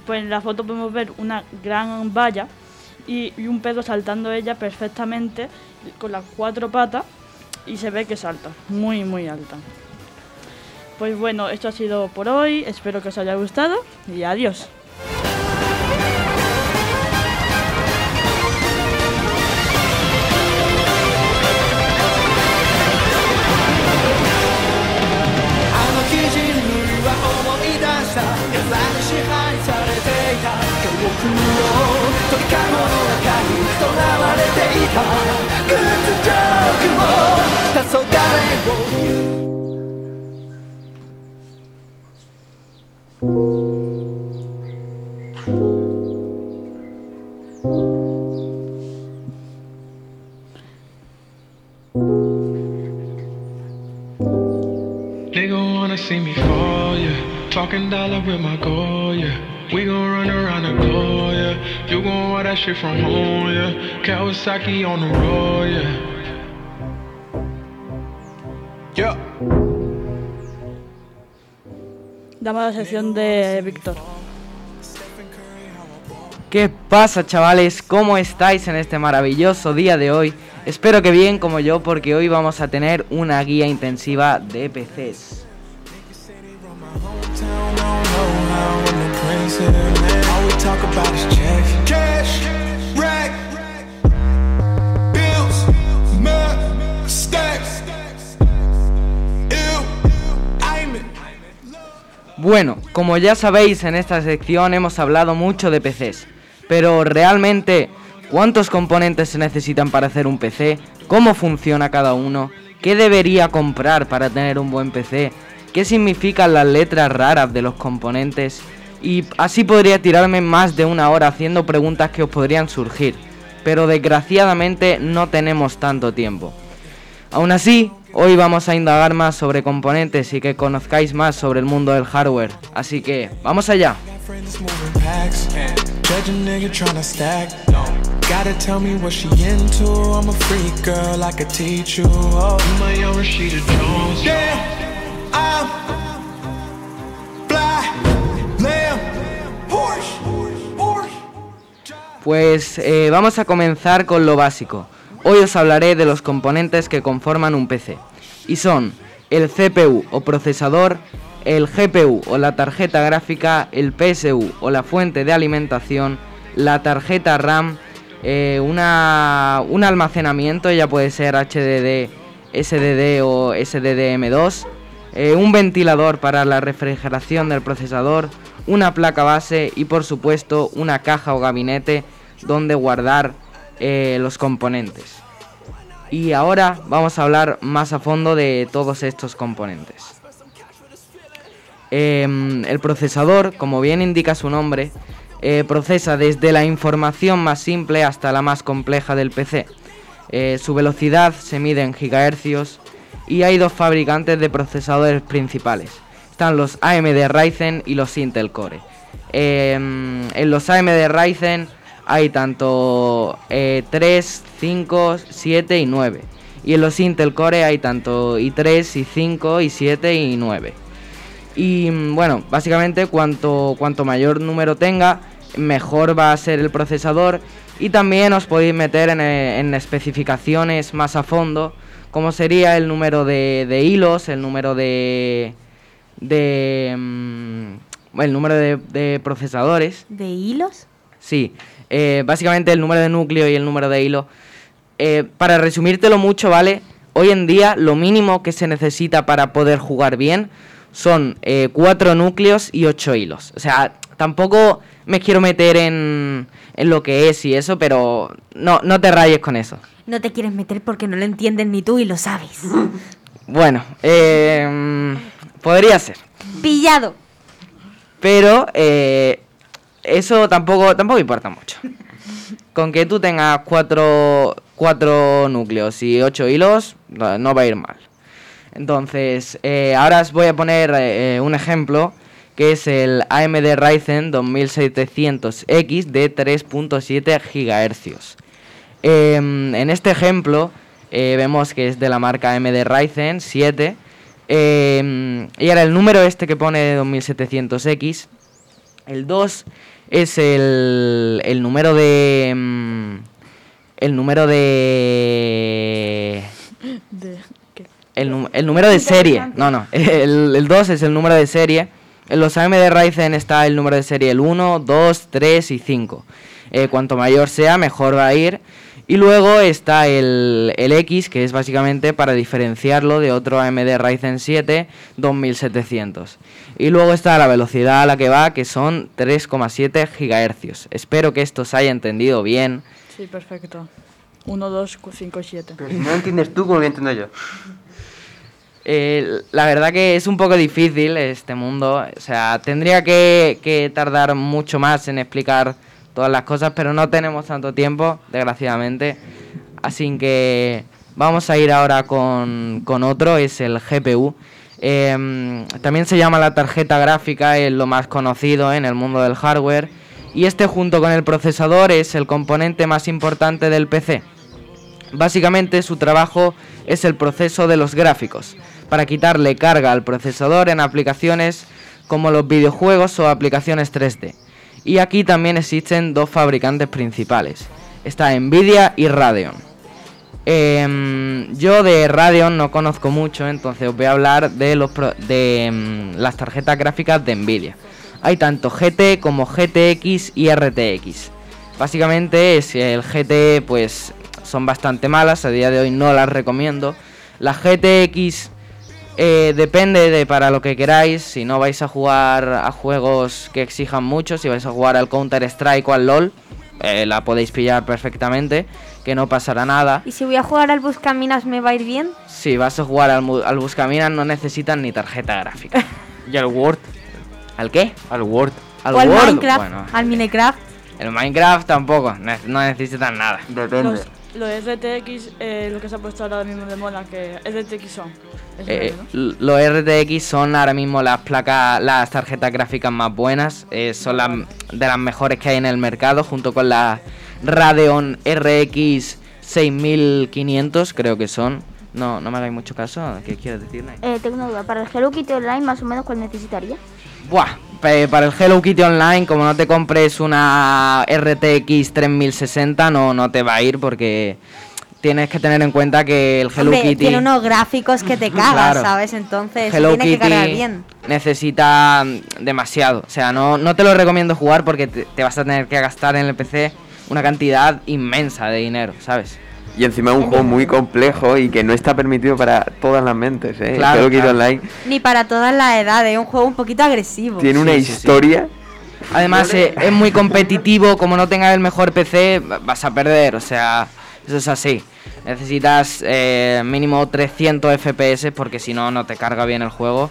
A: Pues en la foto podemos ver una gran valla y, y un perro saltando ella perfectamente con las cuatro patas y se ve que salta, muy muy alta. Pues bueno, esto ha sido por hoy, espero que os haya gustado y adiós.
M: スの鳥かごの中にとわれていた。屈辱もを黄昏を。Shit from home, yeah. Kawasaki on the road, yeah. Yeah.
A: Damos a la sección de Víctor.
I: ¿Qué pasa chavales? ¿Cómo estáis en este maravilloso día de hoy? Espero que bien como yo porque hoy vamos a tener una guía intensiva de PCs.
M: Talk about.
I: Bueno, como ya sabéis en esta sección hemos hablado mucho de PCs, pero realmente ¿cuántos componentes se necesitan para hacer un PC? ¿Cómo funciona cada uno? ¿Qué debería comprar para tener un buen PC? ¿Qué significan las letras raras de los componentes? Y así podría tirarme más de una hora haciendo preguntas que os podrían surgir, pero desgraciadamente no tenemos tanto tiempo. Aún así, hoy vamos a indagar más sobre componentes y que conozcáis más sobre el mundo del hardware. Así que, vamos allá.
M: Friends moving packs. Judge a nigga tryna stack. Gotta tell me what she into. I'm a freak girl, I could teach you. Oh, you my young Rashida Jones. Damn, I'm
I: Pues eh, vamos a comenzar con lo básico. Hoy os hablaré de los componentes que conforman un PC. Y son el CPU o procesador, el GPU o la tarjeta gráfica, el PSU o la fuente de alimentación, la tarjeta RAM, eh, un almacenamiento, ya puede ser HDD, SDD o SDDM2, eh, un ventilador para la refrigeración del procesador, una placa base y por supuesto una caja o gabinete donde guardar eh, los componentes. Y ahora vamos a hablar más a fondo de todos estos componentes. Em, el procesador, como bien indica su nombre, eh, procesa desde la información más simple hasta la más compleja del PC. Eh, su velocidad se mide en gigahercios y hay dos fabricantes de procesadores principales. Están los AMD Ryzen y los Intel Core. Em, en los AMD Ryzen hay tanto eh, 3, 5, 7 y 9. Y en los Intel Core hay tanto i3, i5, i7 y 9. Y mm, bueno, básicamente cuanto, cuanto mayor número tenga, mejor va a ser el procesador. Y también os podéis meter en, eh, en especificaciones más a fondo, como sería el número de, de hilos, el número de... de mm, el número de, de procesadores.
E: ¿De hilos?
I: Sí, eh, básicamente el número de núcleo y el número de hilo. Eh, para resumírtelo mucho, ¿vale? Hoy en día lo mínimo que se necesita para poder jugar bien son eh, cuatro núcleos y ocho hilos. O sea, tampoco me quiero meter en, en lo que es y eso, pero no, no te rayes con eso.
E: No te quieres meter porque no lo entiendes ni tú y lo sabes. <laughs>
I: Bueno, eh, podría ser.
E: Pillado.
I: Pero eh, eso tampoco, tampoco importa mucho. Con que tú tengas cuatro, cuatro núcleos y ocho hilos, no va a ir mal. Entonces, eh, ahora os voy a poner eh, un ejemplo que es el AMD Ryzen 2700X de 3.7 GHz. Em, en este ejemplo eh, vemos que es de la marca AMD Ryzen 7. em, y ahora el número este que pone 2700X, el 2 es el, el número de... em, el número de...
A: De, ¿qué?
I: El, el número de serie. No, no. <laughs> El, el 2 es el número de serie. En los AMD Ryzen está el número de serie el 1, 2, 3 y 5. Eh, cuanto mayor sea, mejor va a ir. Y luego está el, el X, que es básicamente para diferenciarlo de otro AMD Ryzen 7 2700. Y luego está la velocidad a la que va, que son 3,7 GHz. Espero que esto se haya entendido bien.
A: Sí, perfecto. 1, 2, 5, 7.
B: Pero si no lo entiendes tú, ¿cómo lo entiendo yo?
I: Eh, la verdad que es un poco difícil este mundo. O sea, tendría que, que tardar mucho más en explicar todas las cosas, pero no tenemos tanto tiempo, desgraciadamente. Así que vamos a ir ahora con, con otro, es el GPU. Em, también se llama la tarjeta gráfica, es lo más conocido en el mundo del hardware. Y este junto con el procesador es el componente más importante del PC. Básicamente su trabajo es el proceso de los gráficos, para quitarle carga al procesador en aplicaciones como los videojuegos o aplicaciones 3D. Y aquí también existen dos fabricantes principales. Está Nvidia y Radeon. Em, yo de Radeon no conozco mucho, entonces os voy a hablar de, los de em, las tarjetas gráficas de Nvidia. Hay tanto GT como GTX y RTX. Básicamente es el GT pues son bastante malas, a día de hoy no las recomiendo. La GTX eh, depende de para lo que queráis, si no vais a jugar a juegos que exijan mucho, si vais a jugar al Counter Strike o al LOL, eh, la podéis pillar perfectamente, que no pasará nada.
E: ¿Y si voy a jugar al Buscaminas me va a ir bien?
I: Si vas a jugar al, mu- al Buscaminas no necesitan ni tarjeta gráfica. <laughs>
D: ¿Y al Word?
I: ¿Al qué?
D: Al Word.
I: Al
E: ¿O al
I: Word.
E: Minecraft?
I: Bueno,
E: ¿Al Minecraft?
I: el Minecraft tampoco, ne- no necesitan nada.
B: Depende.
A: Los, los RTX, eh, lo que se ha puesto ahora mismo de moda, que RTX son.
I: Eh,
A: es, ¿no?
I: los RTX son ahora mismo las placas, las tarjetas gráficas más buenas, eh, son las de las mejores que hay en el mercado, junto con la Radeon RX 6500, creo que son. No, no me hagáis mucho caso, ¿qué quieres decir? Nay?
F: Eh, tengo una duda. Para el Hello Kitty Online, más o menos, ¿cuál necesitaría?
I: Buah, para el Hello Kitty Online, como no te compres una RTX 3060, no, no te va a ir porque tienes que tener en cuenta que el Hello
E: Hombre,
I: Kitty...
E: tiene unos gráficos que te <laughs> cagas,
I: Claro.
E: ¿sabes? Entonces
I: Hello
E: que
I: Kitty
E: cargar bien.
I: necesita demasiado. O sea, no, no te lo recomiendo jugar porque te, te vas a tener que gastar en el PC una cantidad inmensa de dinero, ¿sabes?
H: Y encima es un juego muy complejo y que no está permitido para todas las mentes, ¿eh?
I: Claro.
H: Online
E: Ni para todas las edades, es un juego un poquito agresivo.
H: tiene una
I: Sí, sí, sí.
H: historia.
I: Además, eh, es muy competitivo. Como no tengas el mejor PC, va- vas a perder. O sea, eso es así. Necesitas eh, mínimo 300 FPS porque si no, no te carga bien el juego.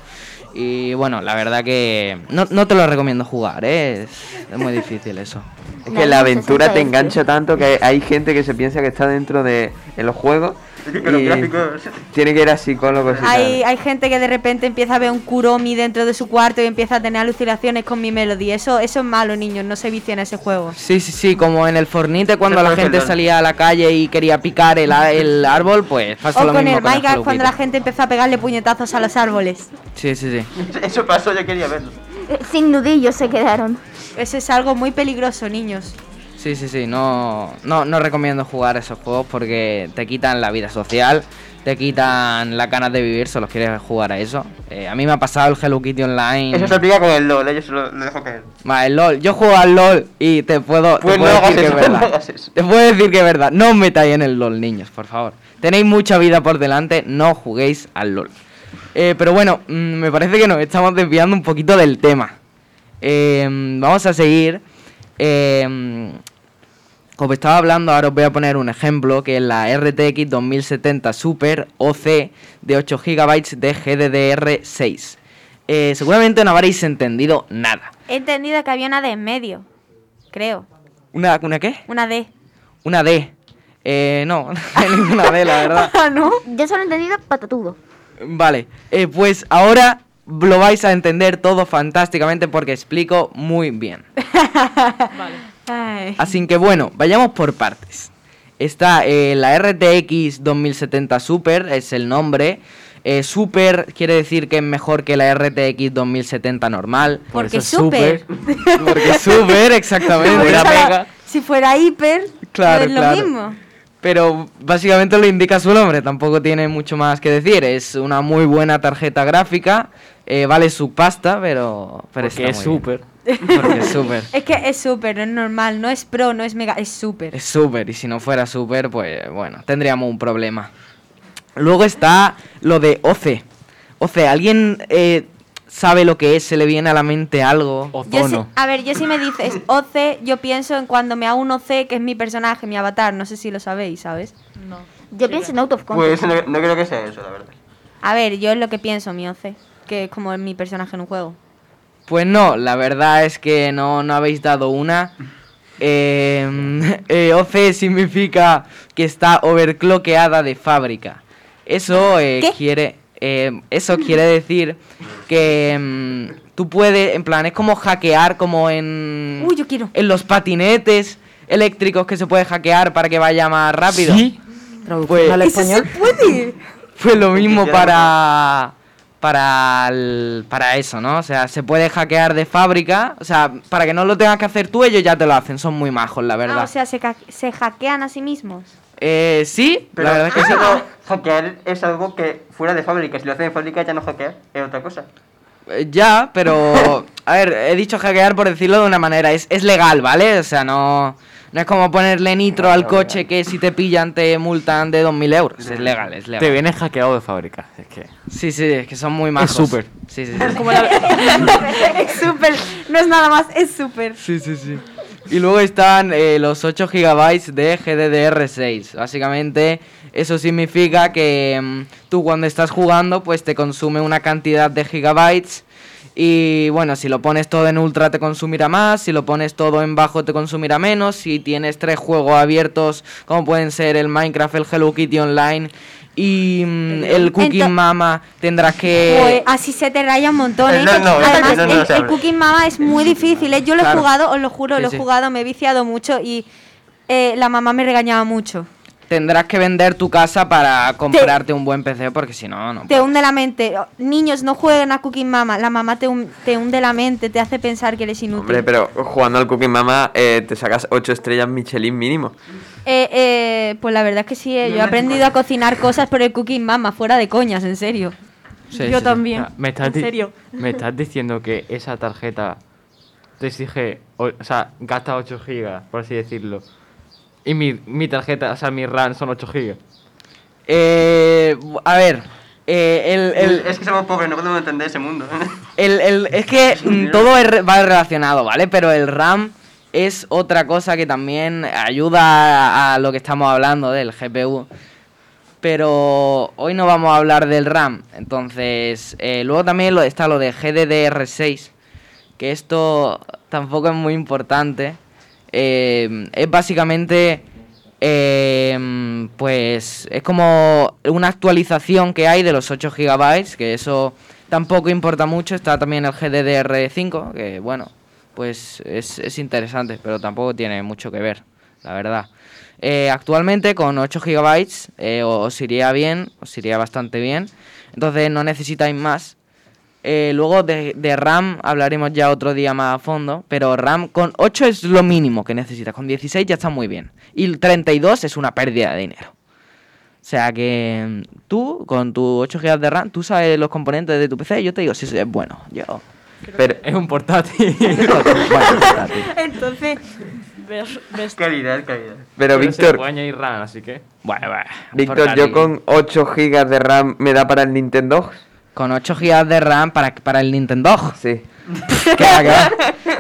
I: Y bueno, la verdad que no, no te lo recomiendo jugar, ¿eh? Es, es muy difícil eso.
H: Es que la aventura te engancha tanto que hay gente que se piensa que está dentro de en los juegos <laughs>
B: gráficos-
H: tiene que ir a psicólogos y
E: Hay,
H: tal.
E: hay gente que de repente empieza a ver un Kuromi dentro de su cuarto y empieza a tener alucinaciones con mi melody. Eso, eso es malo, niños, no se vicien a ese juego.
I: Sí, sí, sí, como en el Fornite cuando la gente salía a la calle y quería picar el, a- el árbol, pues pasa
E: O
I: lo
E: con
I: mismo
E: el
I: con el
E: Minecraft
I: Hello
E: cuando la gente empezó a pegarle puñetazos a los árboles.
I: Sí, sí, sí. <laughs>
B: Eso pasó, yo quería verlo.
F: Eh, sin nudillos se quedaron.
E: Eso es algo muy peligroso, niños.
I: Sí, sí, sí, no, no, no recomiendo jugar esos juegos porque te quitan la vida social, te quitan las ganas de vivir, solo quieres jugar a eso. Eh, a mí me ha pasado el Hello Kitty Online.
B: Eso se aplica con el LOL, ¿eh? yo se lo, lo dejo caer.
I: Va, el LOL, yo juego al LOL y te puedo, te
B: Pues no
I: puedo
B: hagas
I: decir que es
B: eso, <laughs> no
I: verdad.
B: eso.
I: Te puedo decir que es verdad. No os metáis en el LOL, niños, por favor. Tenéis mucha vida por delante, no juguéis al LOL. Eh, pero bueno, mm, me parece que nos estamos desviando un poquito del tema. Eh, vamos a seguir. Eh, como estaba hablando, ahora os voy a poner un ejemplo, que es la RTX 2070 Super OC de 8 GB de GDDR6. Eh, seguramente no habréis entendido nada.
E: He entendido que había una D en medio. Creo.
I: ¿Una, una qué?
E: Una D.
I: Una D. Eh, no, <laughs> no hay ninguna D, la verdad. <laughs>
F: ¿No? Yo solo he entendido patatudo.
I: Vale, eh, pues ahora lo vais a entender todo fantásticamente porque explico muy bien. <laughs>
E: Ay.
I: Así que bueno, vayamos por partes. Está eh, la RTX 2070 Super, es el nombre. Eh, super quiere decir que es mejor que la RTX 2070 normal.
E: Porque super. <laughs>
I: Porque super, exactamente.
E: Porque. Si fuera hiper,
I: Claro,
E: es lo
I: claro.
E: mismo.
I: Pero básicamente lo indica su nombre, tampoco tiene mucho más que decir. Es una muy buena tarjeta gráfica, eh, vale su pasta, pero, pero
D: Porque
I: está
D: es
I: muy bien.
D: súper.
I: Porque es súper. <laughs>
E: Es que es super, no es normal, no es pro, no es mega, es super.
I: Es súper, y si no fuera súper, pues bueno, tendríamos un problema. Luego está lo de OC. OC, ¿alguien eh, sabe lo que es? ¿Se le viene a la mente algo?
E: Yo sí- a ver, yo si me dices <laughs> OC, yo pienso en cuando me hago un OC, que es mi personaje, mi avatar, no sé si lo sabéis, ¿sabes?
A: No.
F: Yo pienso en out of
B: Pues
F: context.
B: no, no creo que sea eso, la verdad.
E: A ver, yo es lo que pienso, mi OC, que es como mi personaje en un juego.
I: Pues no, la verdad es que no, no habéis dado una. <laughs> Eh, eh, OC significa que está overclockeada de fábrica. Eso eh, quiere. eh, eso quiere decir que mm, tú puedes, en plan, es como hackear como en.
E: Uy, yo quiero.
I: En los patinetes eléctricos que se puede hackear para que vaya más rápido.
D: ¿Sí?
I: Pues-
G: al
E: ¿Eso se
G: español.
E: puede? <laughs>
I: Pues lo mismo para para el- para eso, ¿no? O sea, se puede hackear de fábrica, o sea, para que no lo tengas que hacer tú, ellos ya te lo hacen, son muy majos, la verdad.
E: Ah, o sea, se, se hackean a sí mismos.
I: eh, sí,
B: Pero
I: la verdad es que sí.
B: hackear es algo que fuera de fábrica. Si lo hacen en fábrica ya no hackear, es otra cosa.
I: Eh, Ya, pero a ver, he dicho hackear por decirlo de una manera, es, es legal, ¿vale? O sea, no no es como ponerle nitro al coche que si te pillan te multan de 2.000 euros, es legal, es legal.
D: Te viene hackeado de fábrica. Es que.
I: Sí, sí, es que son muy majos.
D: súper.
I: Sí, sí, sí. <laughs>
E: es súper, no es nada más, es súper.
I: Sí, sí, sí. Y luego están eh, los 8 GB de GDDR6. Básicamente, eso significa que mm, tú cuando estás jugando, pues te consume una cantidad de gigabytes. Y bueno, si lo pones todo en ultra te consumirá más, si lo pones todo en bajo te consumirá menos, si tienes tres juegos abiertos como pueden ser el Minecraft, el Hello Kitty Online y mm, el Cooking
E: Ento-
I: Mama, tendrás que...
E: Pues así se te raya un montón.
B: Eh,
E: ¿eh?
B: no, no,
E: Además,
B: no, no,
E: el. Cooking Mama es muy difícil. ¿eh? Yo lo
I: Claro.
E: he jugado, os lo juro,
I: Sí,
E: lo he jugado, me he viciado mucho y eh, la mamá me regañaba mucho.
I: Tendrás que vender tu casa para comprarte un buen PC porque si no, no
E: Te hunde la mente. Oh, Niños, no jueguen a Cooking Mama. La mamá te, te hunde la mente, te hace pensar que eres inútil.
H: Hombre, pero jugando al Cooking Mama eh, te sacas 8 estrellas Michelin mínimo.
E: Eh, eh, pues la verdad es que sí, eh, yo he aprendido a cocinar cosas por el Cooking Mama, fuera de coñas, en serio.
I: Sí,
E: yo
I: sí,
E: también.
D: Ah, Me estás,
E: en serio.
D: me estás diciendo que esa tarjeta te exige, o, o sea, gasta 8 gigas, por así decirlo. Y mi, mi tarjeta, o sea, mi RAM son 8 gigas.
I: Eh, a ver, eh, el, el-
B: es que somos pobres, no podemos entender ese mundo. <laughs>
I: el- el- es que mm, todo es va relacionado, ¿vale? Pero el RAM es otra cosa que también ayuda a, a lo que estamos hablando del GPU. Pero hoy no vamos a hablar del RAM. Entonces, eh, luego también lo, está lo de GDDR6, que esto tampoco es muy importante. Eh, es básicamente, eh, pues, es como una actualización que hay de los 8 GB, que eso tampoco importa mucho. Está también el GDDR5, que bueno, pues es, es interesante, pero tampoco tiene mucho que ver, la verdad. Eh, actualmente con 8 GB os iría bien, os iría bastante bien. Entonces no necesitáis más. Eh, luego de, de RAM hablaremos ya otro día más a fondo, pero RAM con 8 es lo mínimo que necesitas, con 16 ya está muy bien. Y el 32 es una pérdida de dinero. O sea que mm, tú, con tus 8 GB de RAM, tú sabes los componentes de tu PC, yo te digo, sí, sí, es bueno. Yo...
H: Pero
D: Es un portátil. <laughs>
I: Bueno, portátil.
E: Entonces,
B: calidad, calidad.
H: Pero Víctor,
D: puede añadir RAM, así que.
I: Bueno, bueno,
H: Víctor, yo con 8 GB de RAM me da para el Nintendo.
I: Con 8 GB de RAM para, para el Nintendo.
H: Sí.
I: ¿Qué va, qué va?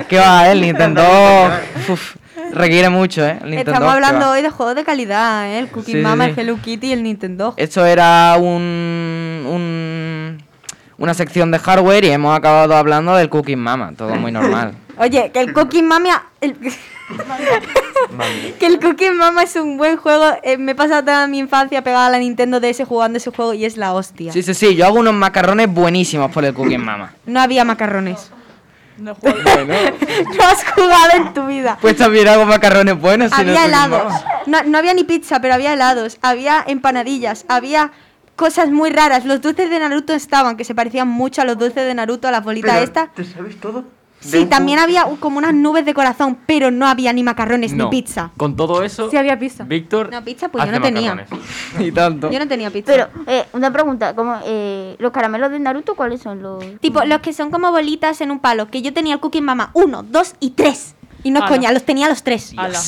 I: ¿Qué va, eh? El Nintendo uf, requiere mucho, ¿eh? El Nintendo,
E: Estamos
I: ¿qué
E: hablando hoy de juegos de calidad, ¿eh? El Cookie
I: Sí,
E: Mama,
I: sí.
E: el Hello Kitty y el Nintendo.
I: Esto era un, un- una sección de hardware y hemos acabado hablando del Cooking Mama. Todo muy normal.
E: Oye, que el Cookie Mama... el- que el Cookie Mama es un buen juego. eh, me he pasado toda mi infancia pegada a la Nintendo DS jugando ese juego y es la hostia.
I: Sí, sí, sí. Yo hago unos macarrones buenísimos por el Cooking Mama.
E: No había macarrones.
A: No juego. <laughs>
E: no has jugado en tu vida.
I: Pues también hago macarrones buenos. no
E: había
I: Cooking
E: helados. No, no había ni pizza, pero había helados. Había empanadillas. Había cosas muy raras. Los dulces de Naruto estaban, que se parecían mucho a los dulces de Naruto, a las bolitas estas.
B: ¿Te sabes todo?
E: Sí, también había como unas nubes de corazón, pero no había ni macarrones
D: No.
E: ni pizza.
D: Con todo eso,
C: Sí había pizza.
D: Víctor.
E: No, pizza, pues yo no tenía. <laughs>
I: Y tanto.
E: Yo no tenía pizza.
F: Pero, eh, una pregunta, ¿cómo, eh, ¿los caramelos de Naruto cuáles son los...?
E: Tipo, los que son como bolitas en un palo, que yo tenía el Cookie Mama 1, 2 y 3. Y no es
A: Ala.
E: coña, los tenía los tres.
A: Ala.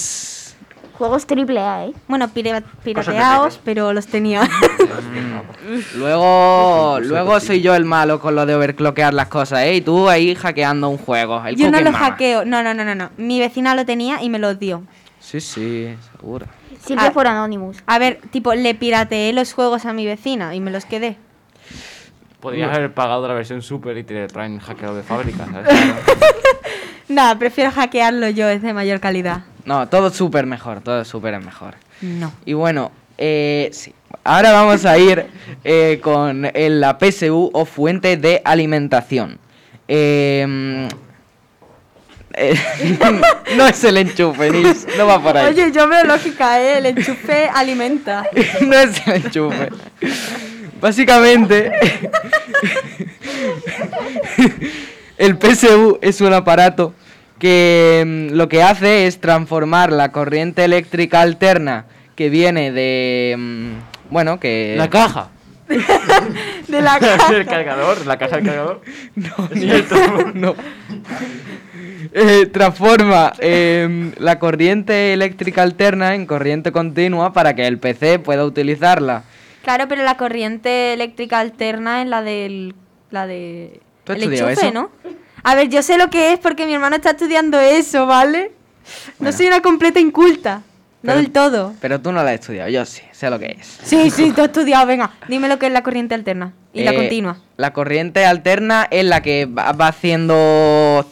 F: Juegos triple A, ¿eh?
E: Bueno, pira- pirateados, pero los tenía. <laughs>
I: Luego, luego soy yo el malo con lo de overclockear las cosas, ¿eh? Y tú ahí hackeando un juego. El
E: yo no lo
I: Mama.
E: hackeo. No, no, no, no, no. Mi vecina lo tenía y me lo dio.
I: Sí, sí, seguro.
F: Siempre
E: Ah.
F: por Anonymous.
E: A ver, tipo, le pirateé los juegos a mi vecina y me los quedé.
D: Podrías haber pagado la versión super y te traen hackeado de fábrica, ¿sabes? <laughs>
E: Nada, prefiero hackearlo yo, es de mayor calidad.
I: No, todo súper mejor, todo súper mejor.
E: No.
I: Y bueno, eh, sí. Ahora vamos a ir <laughs> eh, con eh, la PSU o fuente de alimentación. Eh, eh, <laughs> no es el enchufe, Nils, no va por ahí.
E: Oye, yo veo lógica, ¿eh? El enchufe alimenta. <laughs>
I: no es el enchufe. Básicamente, el PSU es un aparato que mm, lo que hace es transformar la corriente eléctrica alterna que viene de... mm, bueno, que...
D: La caja. <laughs>
E: De la <laughs> caja.
D: el cargador, la caja del cargador. <laughs>
I: No, eso, no. Eh, transforma em, la corriente eléctrica alterna en corriente continua para que el PC pueda utilizarla.
E: Claro, pero la corriente eléctrica alterna es la del. La de.
I: ¿Tú has
E: el
I: estudiado
E: enchufe,
I: eso?
E: ¿no? A ver, yo sé lo que es porque mi hermano está estudiando eso, ¿vale? No soy una completa inculta. No
I: Pero-
E: del todo.
I: Pero tú no la has estudiado, yo sí, sé lo que es.
E: Sí, sí, tú has estudiado, venga. Dime lo que es la corriente alterna y la
I: Eh,
E: continua.
I: La corriente alterna es la que va, va haciendo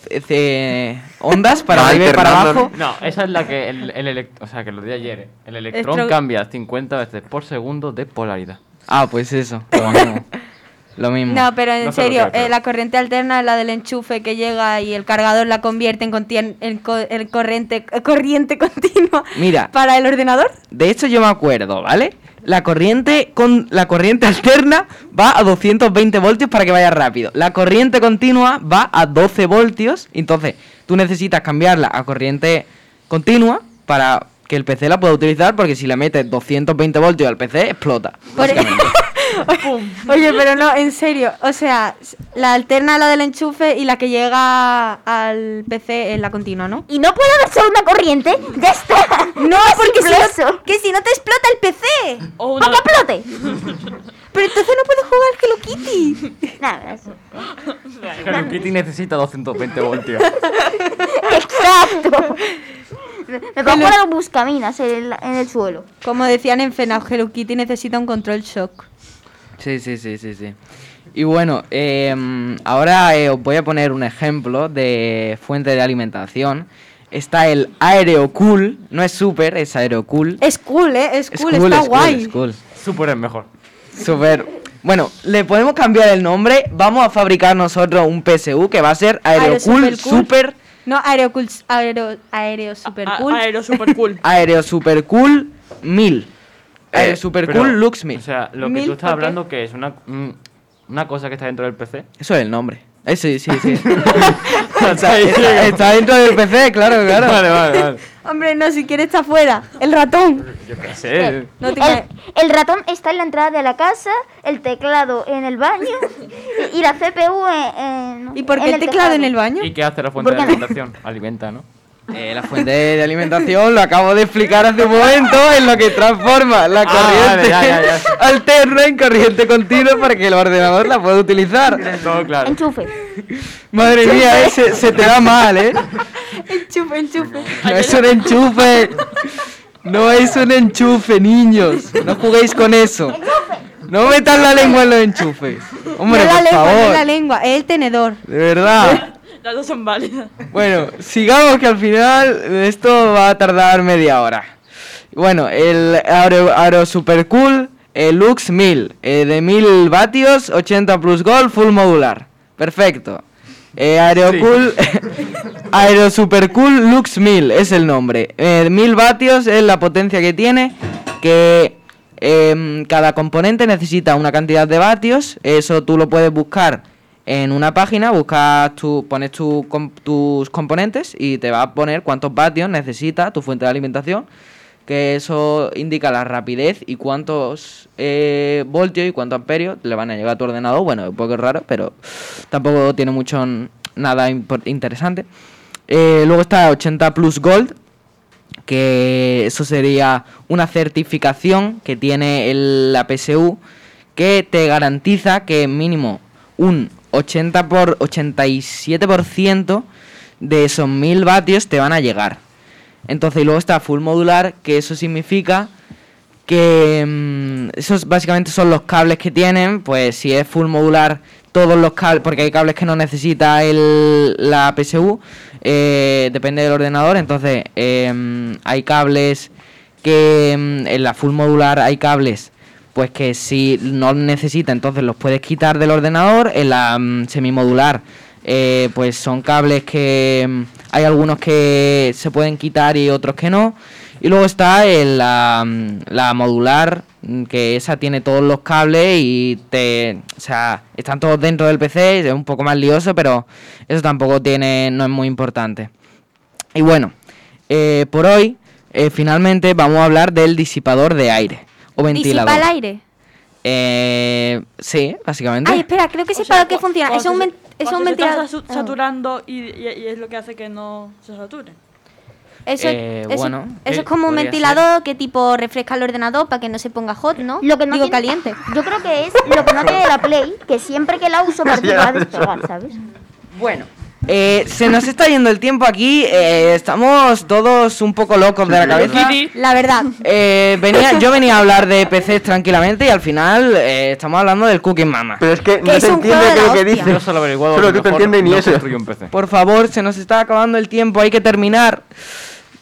I: ondas para arriba y para abajo.
D: No, esa es la que el, el o sea, que lo de ayer. eh. El electrón
E: Estro-
D: cambia 50 veces por segundo de polaridad.
I: Ah, pues eso, <laughs> lo mismo.
E: No, pero en
D: No
E: serio, eh, la corriente alterna es la del enchufe que llega y el cargador la convierte en, contien- en co- en corriente, corriente <laughs> continua
I: Mira,
E: para el ordenador.
I: de hecho yo me acuerdo, ¿vale? La corriente con la corriente <laughs> alterna va a 220 voltios para que vaya rápido. La corriente continua va a 12 voltios, entonces tú necesitas cambiarla a corriente continua para que el PC la pueda utilizar porque si le metes 220 voltios al PC explota.
E: Por-
I: básicamente. <laughs> <laughs>
E: Oye, pero no, en serio. O sea, la alterna la del enchufe y la que llega al PC es la continua, ¿no?
F: ¿Y no puede haber solo una corriente? ¡Ya está!
E: No,
F: Es
E: porque si no,
F: eso.
E: que si no te explota el PC.
A: O
F: ¡Para
A: una,
F: que explote! <laughs>
E: Pero entonces no puedes jugar Hello Kitty.
F: Nada, eso.
D: Hello Kitty necesita 220 voltios. <laughs>
F: ¡Exacto! Me pongo las buscaminas en el, en el suelo.
E: Como decían en FNAF, Hello Kitty necesita un control shock.
I: Sí, sí, sí, sí, sí. Y bueno, em, ahora eh, os voy a poner un ejemplo de fuente de alimentación. Está el Aerocool, no es super, es Aerocool.
E: Es cool, ¿eh? Es
I: Es
E: cool, está
I: es
E: guay.
I: es cool.
D: Super es mejor.
I: Super. Bueno, le podemos cambiar el nombre. Vamos a fabricar nosotros un PSU que va a ser Aerocool
E: Aero Super Cool.
I: Super
E: No, Aerocool, aero, aéreo super
A: a-
E: cool.
A: aero super cool. <laughs>
I: Aereo Super Cool 1000. Aereo Super
D: Pero,
I: Cool Lux 1000.
D: O sea, lo que
E: Mil,
D: tú estás hablando que es una, una cosa que está dentro del PC.
I: Eso es el nombre. Eh, sí, sí, sí. <laughs>
D: Está
I: dentro del PC, claro, <laughs> claro.
D: Vale, vale, vale. <laughs>
E: Hombre, no, si quieres está fuera. El ratón.
D: Yo qué sé.
E: No te
F: El, el ratón está en la entrada de la casa, el teclado en el baño y, y la CPU en, en-
E: ¿Y por
F: en
E: qué el teclado en el baño?
D: ¿Y qué hace la fuente de
F: ¿Por qué no?
D: alimentación? Alimenta, ¿no?
I: Eh, la fuente de alimentación lo acabo de explicar hace un momento en lo que transforma la
D: Ah,
I: corriente
D: vale, ya, ya, ya. <laughs>
I: alterna en corriente continua para que el ordenador la pueda utilizar.
D: Todo claro.
F: Enchufe.
I: Madre mía, ese se te da mal, ¿eh?
E: Enchufe, enchufe.
I: No es un enchufe. No es un enchufe, niños. No juguéis con eso. No metan la lengua en los enchufes. Hombre,
E: no la
I: por
E: lengua, no
I: favor.
E: la lengua, es el tenedor.
I: De verdad.
A: Las dos son válidas.
I: Bueno, sigamos que al final esto va a tardar media hora. Bueno, el Aero, Aero Super Cool el Lux 1000 eh, de 1000 vatios, 80 plus gold, full modular. Perfecto. Eh, Aero
D: Sí.
I: Cool, <laughs> Aero Super Cool Lux 1000 es el nombre. Eh, 1000 vatios es la potencia que tiene, que em, cada componente necesita una cantidad de vatios. Eso tú lo puedes buscar en una página, buscas tu, pones tu tus componentes y te va a poner cuántos vatios necesita tu fuente de alimentación. Que eso indica la rapidez y cuántos eh, voltios y cuántos amperios le van a llegar a tu ordenador. Bueno, un poco raro, pero tampoco tiene mucho nada interesante. Eh, luego está 80 Plus Gold, que eso sería una certificación que tiene la PSU que te garantiza que mínimo un 80 por 87% de esos 1000 vatios te van a llegar. Entonces, y luego está full modular, que eso significa que mm, esos básicamente son los cables que tienen, pues si es full modular todos los cables, porque hay cables que no necesita el, la PSU, eh, depende del ordenador, entonces em, hay cables que mm, en la full modular hay cables pues que si no necesita entonces los puedes quitar del ordenador, en la mm, semimodular eh, pues son cables que mm, hay algunos que se pueden quitar y otros que no. Y luego está el, la, mm, la modular, que esa tiene todos los cables y te, o sea, están todos dentro del PC, es un poco más lioso, pero eso tampoco tiene, no es muy importante. Y bueno, eh, por hoy, eh, finalmente vamos a hablar del disipador de aire o ventilador.
E: Disipa el aire.
I: Eh, sí, básicamente.
E: Ay, espera, creo que sé
A: sea,
E: para qué funciona. Es un, es un
A: se está
E: ventilador.
A: sasu- saturando y, y- y es lo que hace que no se sature.
E: Eso,
I: Eh,
E: eso-
I: bueno,
E: eso
I: eh,
E: es como un ventilador que tipo refresca el ordenador para que no se ponga hot, ¿no?
F: Lo que no
E: Digo
F: tiene-
E: caliente.
F: Yo creo que es lo que no tiene la Play, que siempre que la uso <laughs> parece que va a despegar, ¿sabes?
I: Bueno, eh, se nos está yendo el tiempo aquí. eh, estamos todos un poco locos de la cabeza.
E: La verdad.
I: Eh, venía, yo venía a hablar de PCs tranquilamente y al final eh, estamos hablando del Cooking Mama.
B: Pero es que no se entiende lo que dice.
D: Yo solo averiguado que
B: tú te entiendes ni
D: no
B: eso.
D: construyo un PC.
I: Por favor, se nos está acabando el tiempo, hay que terminar.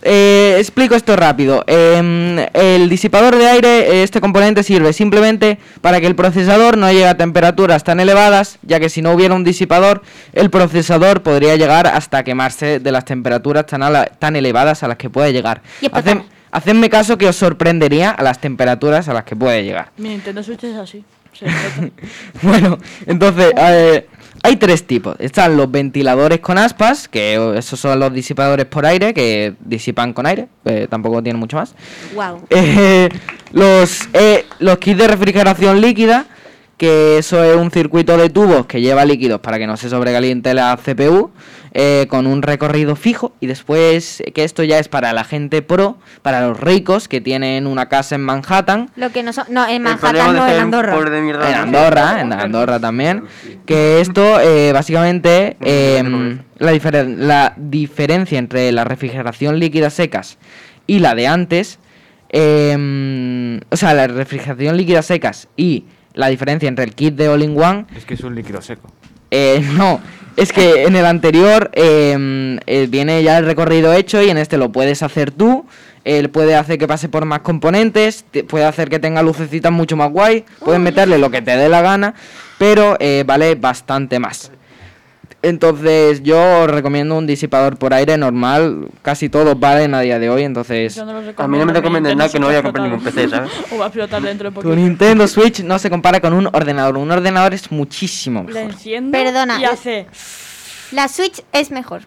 I: Eh, explico esto rápido. Em, el disipador de aire, este componente sirve simplemente para que el procesador no llegue a temperaturas tan elevadas, ya que si no hubiera un disipador, el procesador podría llegar hasta quemarse de las temperaturas tan, ala- tan elevadas a las que puede llegar.
E: Y.
I: Haced- hacedme caso que os sorprendería a las temperaturas a las que puede llegar.
A: Mi Nintendo Switch es así. <laughs>
I: Bueno, entonces eh, hay tres tipos. Están los ventiladores con aspas, que esos son los disipadores por aire, que disipan con aire, eh, tampoco tienen mucho más.
E: Wow.
I: Eh, los, eh, los kits de refrigeración líquida, que eso es un circuito de tubos que lleva líquidos para que no se sobrecaliente la CPU, eh, con un recorrido fijo. Y después, eh, que esto ya es para la gente pro, para los ricos que tienen una casa en Manhattan.
E: Lo que no son. No, en
B: El
E: Manhattan no, en Andorra.
B: pobre de mierda.
I: En Andorra, en Andorra también. Que esto, eh, básicamente, eh, la, diferen- la diferencia entre la refrigeración líquida secas y la de antes, eh, o sea, la refrigeración líquida secas y la diferencia entre el kit de All-in-One
D: Es que es un líquido seco.
I: eh, <laughs> no, es que en el anterior eh, eh, viene ya el recorrido hecho y en este lo puedes hacer tú. Él puede hacer que pase por más componentes, te- puede hacer que tenga lucecitas mucho más guay, puedes meterle lo que te dé la gana, pero eh, vale bastante más. Entonces yo os recomiendo un disipador por aire normal, casi todos valen a día de hoy, entonces
A: Yo no lo
B: A mí no me recomiendan
A: Nintendo
B: nada que no
A: Switch
B: vaya a comprar ningún PC. ¿sabes? <laughs>
A: o va a explotar dentro de
I: tu
A: poquito.
I: Nintendo <laughs> Switch no se compara con un ordenador, un ordenador es muchísimo
A: La
I: mejor.
A: enciende
E: Perdona,
A: y
E: la-
A: hace...
E: La Switch es mejor.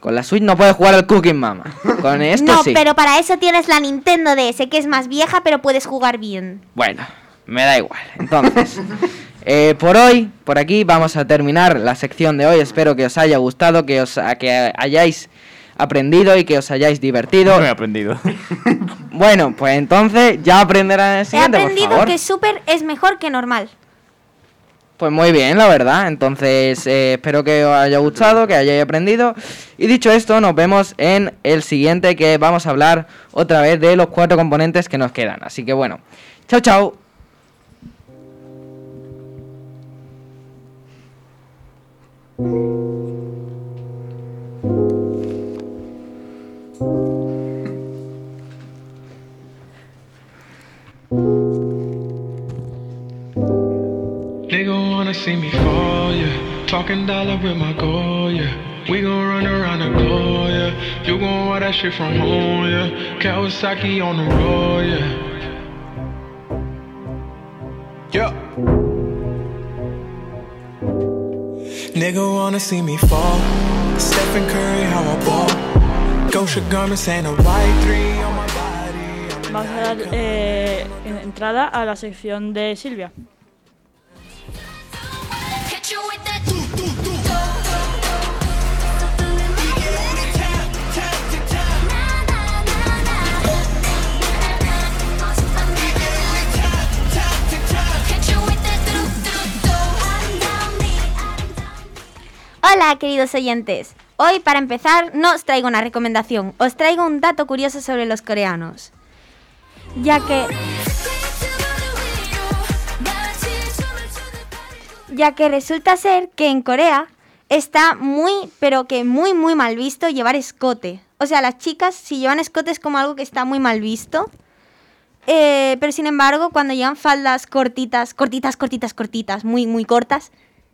I: Con la Switch no puedes jugar al Cooking Mama, con <laughs> esto
E: no,
I: sí.
E: pero para eso tienes la Nintendo DS, que es más vieja, pero puedes jugar bien.
I: Bueno, me da igual. Entonces, eh, por hoy, por aquí, vamos a terminar la sección de hoy. Espero que os haya gustado, que os a que hayáis aprendido y que os hayáis divertido.
D: No he aprendido. <laughs>
I: Bueno, pues entonces ya aprenderán en el
E: He
I: siguiente, por
E: aprendido
I: favor.
E: que super es mejor que normal.
I: Pues muy bien, la verdad. Entonces, eh, espero que os haya gustado, que hayáis aprendido. Y dicho esto, nos vemos en el siguiente que vamos a hablar otra vez de los cuatro componentes que nos quedan. Así que bueno, chao, chao.
M: See me fall, yeah. Talking dollar with my goal, yeah. We gon' run around the globe, yeah. You gon' want that shit from home, yeah. Kawasaki on the road, yeah. Yeah. Nigga wanna see me fall. Stephen Curry, how I ball. Gosha garments and a white three on my body.
A: Vamos a dar eh, en- entrada a la sección de Silvia.
E: Hola, queridos oyentes. Hoy, para empezar, no os traigo una recomendación, os traigo un dato curioso sobre los coreanos. Ya que. Ya que resulta ser que en Corea está muy, pero que muy, muy mal visto llevar escote. O sea, las chicas, si llevan escote es como algo que está muy mal visto. Eh, pero sin embargo, cuando llevan faldas cortitas, cortitas, cortitas, cortitas, muy, muy cortas,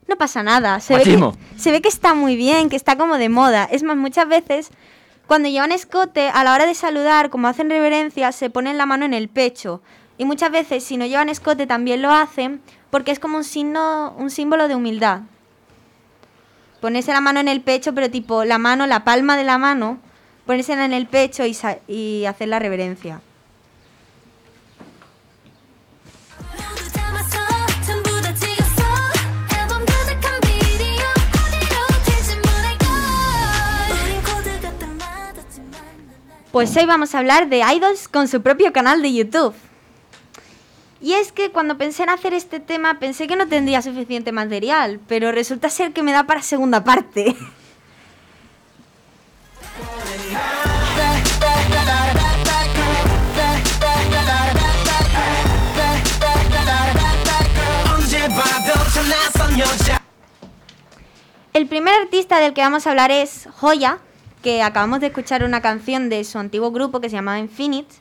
E: no pasa nada. Se ve, que, se ve que está muy bien, que está como de moda. Es más, muchas veces, cuando llevan escote, a la hora de saludar, como hacen reverencia, se ponen la mano en el pecho. Y muchas veces, si no llevan escote, también lo hacen, porque es como un signo, un símbolo de humildad. Ponerse la mano en el pecho, pero tipo la mano, la palma de la mano, ponérsela en el pecho y, y hacer la reverencia. Pues hoy vamos a hablar de idols con su propio canal de YouTube. Y es que cuando pensé en hacer este tema pensé que no tendría suficiente material, pero resulta ser que me da para segunda parte. El primer artista del que vamos a hablar es Joya, que acabamos de escuchar una canción de su antiguo grupo que se llamaba Infinite.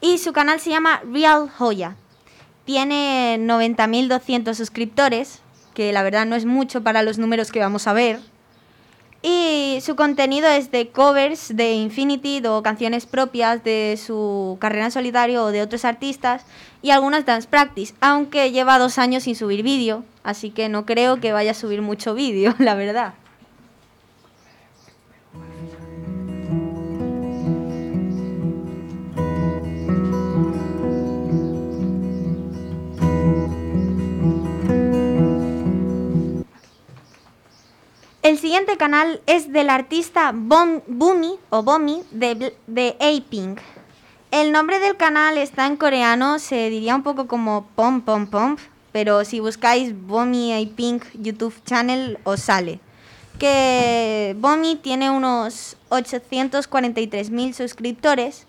E: Y su canal se llama Real Joya. Tiene 90.200 suscriptores, que la verdad no es mucho para los números que vamos a ver. Y su contenido es de covers de Infinity o canciones propias de su carrera en solitario o de otros artistas y algunas dance practice, aunque lleva dos años sin subir vídeo, así que no creo que vaya a subir mucho vídeo, <laughs> la verdad. El siguiente canal es del artista Bon Bumi o Bomi de, de A-Pink. El nombre del canal está en coreano, se diría un poco como Pom Pom Pom, pero si buscáis Bomi A-Pink YouTube channel os sale. Que Bomi tiene unos 843.000 suscriptores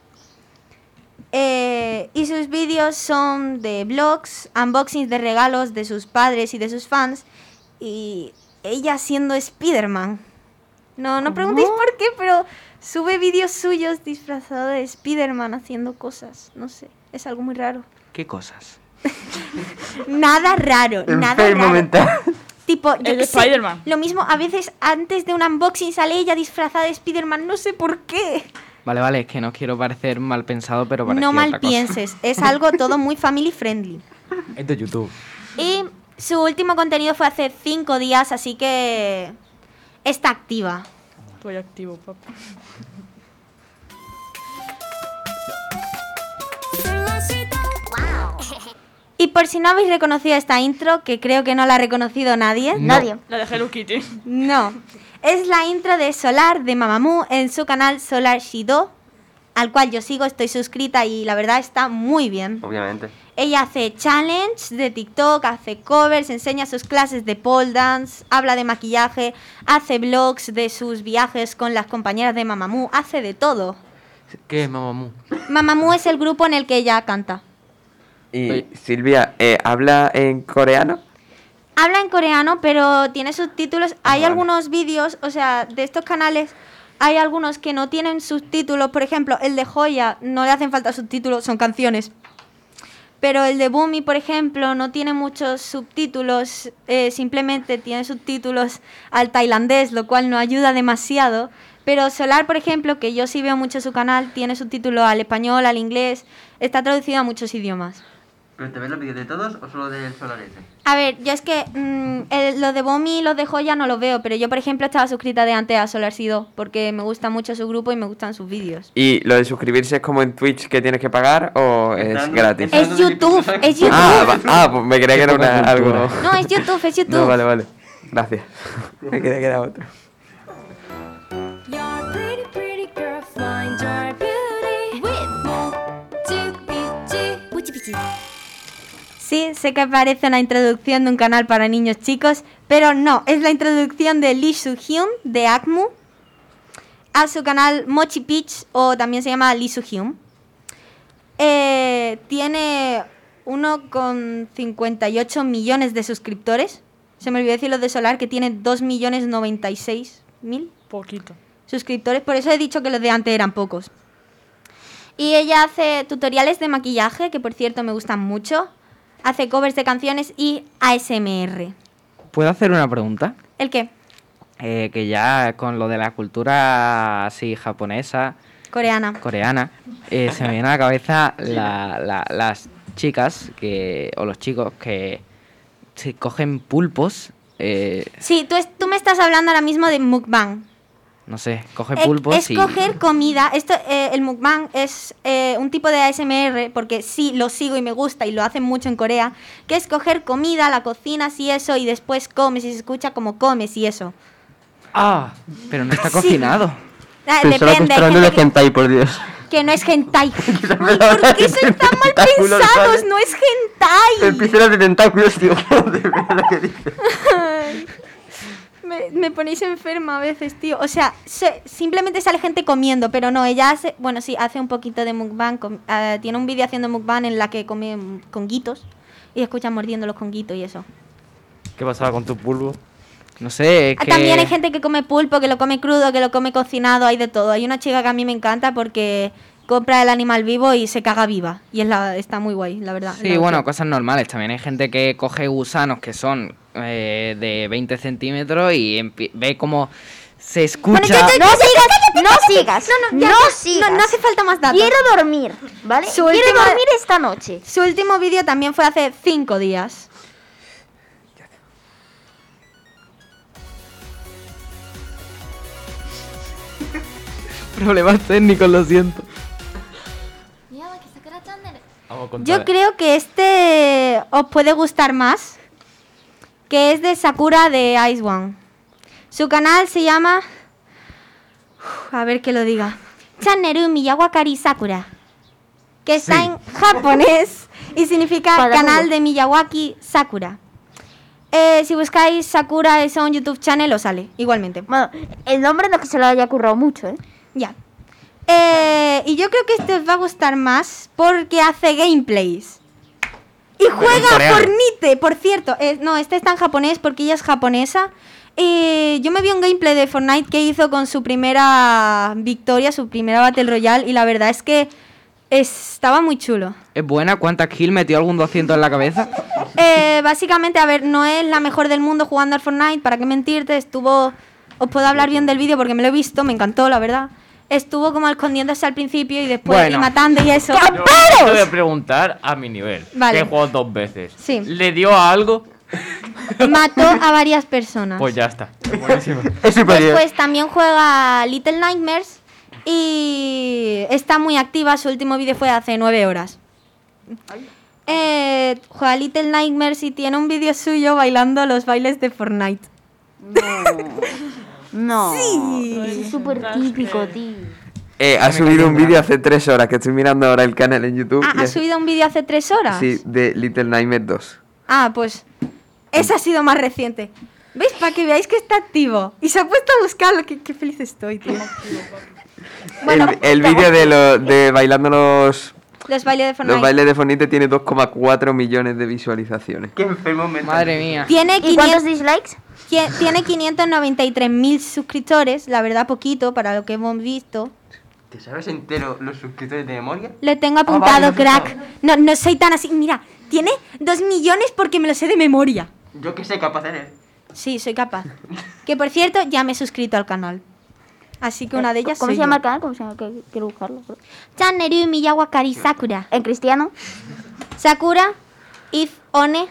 E: eh, y sus vídeos son de vlogs, unboxings de regalos de sus padres y de sus fans y ella siendo Spider-Man. No, no preguntéis por qué, pero sube vídeos suyos disfrazado de Spider-Man haciendo cosas. No sé, es algo muy raro.
I: ¿Qué cosas? <laughs>
E: Nada raro, nada raro.
B: mental.
E: Tipo, yo qué sé,
A: Spider-Man.
E: Lo mismo, a veces antes de un unboxing sale ella disfrazada de Spider-Man, no sé por qué.
I: Vale, vale, es que no quiero parecer mal pensado, pero
E: No mal
I: otra cosa.
E: pienses, es algo todo muy family friendly. <laughs>
D: Es de YouTube.
E: Y su último contenido fue hace cinco días, así que está activa.
A: Estoy activo, papá. <laughs>
E: Y por si no habéis reconocido esta intro, que creo que no la ha reconocido nadie.
F: Nadie.
A: La de Hello Kitty.
E: No. Es la intro de Solar de Mamamoo en su canal Solar Shido, al cual yo sigo, estoy suscrita y la verdad está muy bien.
B: Obviamente.
E: Ella hace challenge de TikTok, hace covers, enseña sus clases de pole dance, habla de maquillaje, hace vlogs de sus viajes con las compañeras de Mamamoo, hace de todo.
D: ¿Qué es Mamamoo?
E: Mamamoo es el grupo en el que ella canta.
H: Y Silvia, eh, ¿habla en coreano?
E: Habla en coreano, pero tiene subtítulos. Hay algunos vídeos, o sea, de estos canales, hay algunos que no tienen subtítulos. Por ejemplo, el de Joya no le hacen falta subtítulos, son canciones. Pero el de Boomy, por ejemplo, no tiene muchos subtítulos, eh, simplemente tiene subtítulos al tailandés, lo cual no ayuda demasiado. Pero Solar, por ejemplo, que yo sí veo mucho su canal, tiene subtítulos al español, al inglés, está traducido a muchos idiomas.
B: ¿Pero te ves los vídeos de todos o solo del solarete?
E: A ver, yo es que mm, el- los de Bomi y los de Joya no los veo, pero yo, por ejemplo, estaba suscrita de antes a Solar Sido porque me gusta mucho su grupo y me gustan sus vídeos.
H: ¿Y lo de suscribirse es como en Twitch que tienes que pagar o es
B: Entrando-
H: gratis?
E: Es YouTube, es YouTube.
H: Ah, va- ah, pues me creía que era una, algo.
E: No, es YouTube, es YouTube. <laughs>
H: No, vale, vale. Gracias. <laughs> Me creía que era otro.
E: Sí, sé que parece una introducción de un canal para niños chicos, pero no, es la introducción de Lee Soo-hyun de Acmu a su canal Mochi Peach o también se llama Lee Soo-hyun. Eh, tiene 1,58 millones de suscriptores. Se me olvidó decir lo de Solar, que tiene 2.096.000
A: Poquito.
E: suscriptores, por eso he dicho que los de antes eran pocos. Y ella hace tutoriales de maquillaje, que por cierto me gustan mucho. Hace covers de canciones y ASMR.
I: ¿Puedo hacer una pregunta?
E: ¿El qué?
I: Eh, que ya con lo de la cultura así japonesa,
E: Coreana.
I: coreana, eh, se me viene a la cabeza la- la- las chicas que o los chicos que se cogen pulpos, eh,
E: Sí, tú, es- tú me estás hablando ahora mismo de mukbang.
I: No sé, cogen
E: Eh,
I: pulpos
E: es
I: y
E: coger comida. Esto, eh, el mukbang es eh, un tipo de ASMR, porque sí lo sigo y me gusta y lo hacen mucho en Corea, que es coger comida, la cocinas y eso, y después comes y se escucha como comes y eso.
I: ah, pero no está <laughs>
E: Sí.
I: cocinado.
E: Ah,
B: que
E: depende, hay
B: de
E: gente que-
B: hentai, por Dios.
E: que no es hentai. <laughs> Uy, ¿Por qué sois tan mal pensados? No es hentai.
B: Empiezan de tentáculos, tío. <laughs> De verdad que dice.
E: Me, me ponéis enferma a veces, tío. O sea, se- simplemente sale gente comiendo, pero no, ella hace, bueno, sí, hace un poquito de mukbang. com- ah, tiene un vídeo haciendo mukbang en la que come conguitos y escuchan mordiendo los conguitos y eso.
D: ¿Qué pasaba con tu pulpo?
I: No sé, es
E: Ah,
I: que
E: También hay gente que come pulpo, que lo come crudo, que lo come cocinado, hay de todo. Hay una chica que a mí me encanta porque compra el animal vivo y se caga viva. Y es la, está muy guay, la verdad.
I: Sí,
E: La
I: bueno,
E: otra.
I: cosas normales. También hay gente que coge gusanos que son eh, de 20 centímetros y ve cómo se escucha.
E: Bueno,
F: No sigas, no sigas,
E: No, no,
F: no
E: ya, ya.
F: sigas.
E: No, no hace falta más datos.
F: Quiero dormir, ¿vale?
E: Su
F: Quiero
E: última-
F: dormir esta noche.
E: Su último vídeo también fue hace cinco días. <laughs>
I: Problemas técnicos, lo siento.
E: Yo creo que este os puede gustar más, que es de Sakura de Ice One. Su canal se llama... Uf, a ver que lo diga. Channeru Miyawakari Sakura. Que está
F: Sí.
E: en japonés y significa
F: Para
E: canal de Miyawaki Sakura. Eh, si buscáis Sakura eso en YouTube channel os sale, igualmente.
F: Bueno, el nombre no es que se lo haya currado mucho, ¿eh?
E: Ya. Eh, y yo creo que este os va a gustar más porque hace gameplays. Y juega. Fornite, por cierto. eh, no, este está en japonés porque ella es japonesa. Eh, yo me vi un gameplay de Fortnite que hizo con su primera victoria, su primera Battle Royale, y la verdad es que estaba muy chulo.
I: ¿Es buena? ¿Cuántas kills metió algún 200 en la cabeza?
E: Eh, básicamente, a ver, no es la mejor del mundo jugando al Fortnite, para qué mentirte, estuvo... Os puedo hablar bien del vídeo porque me lo he visto, me encantó, la verdad. Estuvo como escondiéndose al principio y después
D: Bueno.
E: y matando y eso.
D: Yo te voy a preguntar a mi nivel.
E: Vale.
D: Que he jugado dos veces.
E: Sí.
D: ¿Le dio a algo?
E: Mató a varias personas.
D: Pues ya está. Es buenísimo.
B: Es superior.
E: Después también juega Little Nightmares y está muy activa. Su último vídeo fue hace nueve horas. Eh, juega Little Nightmares y tiene un vídeo suyo bailando los bailes de Fortnite.
F: No.
E: Sí.
F: Es súper típico, tío.
H: Eh, ha subido un vídeo hace tres horas, que estoy mirando ahora el canal en YouTube.
E: Ah,
H: y
E: ¿has
H: es-
E: subido un vídeo hace tres horas?
H: Sí, de Little Nightmares 2.
E: Ah, pues ese ha sido más reciente. ¿Veis? Para que veáis que está activo. Y se ha puesto a buscarlo. Qué, qué feliz estoy, tío. Bueno,
H: el el vídeo de, lo- de bailando los,
E: los bailes de Fortnite.
H: los bailes de Fortnite tiene 2,4 millones de visualizaciones.
B: Qué enfermo mental.
I: Madre mía.
E: Tiene
F: ¿Y cuántos
E: 500
F: dislikes?
E: Tie- Tiene 593.000 suscriptores, la verdad poquito para lo que hemos visto.
B: ¿Te sabes entero los suscriptores de memoria?
E: Lo tengo
B: Ah, vale,
E: apuntado, crack. No, no soy tan así. Mira, tiene 2 millones porque me lo sé de memoria.
B: Yo que sé capaz eres.
E: Sí, soy capaz. Que por cierto, ya me he suscrito al canal. Así que una de ellas
F: ¿Cómo
E: soy
F: se llama
E: yo.
F: el canal? ¿Cómo se llama? Quiero buscarlo. bro.
E: Channeru Miyawakari Sakura.
F: ¿En cristiano?
E: Sakura If One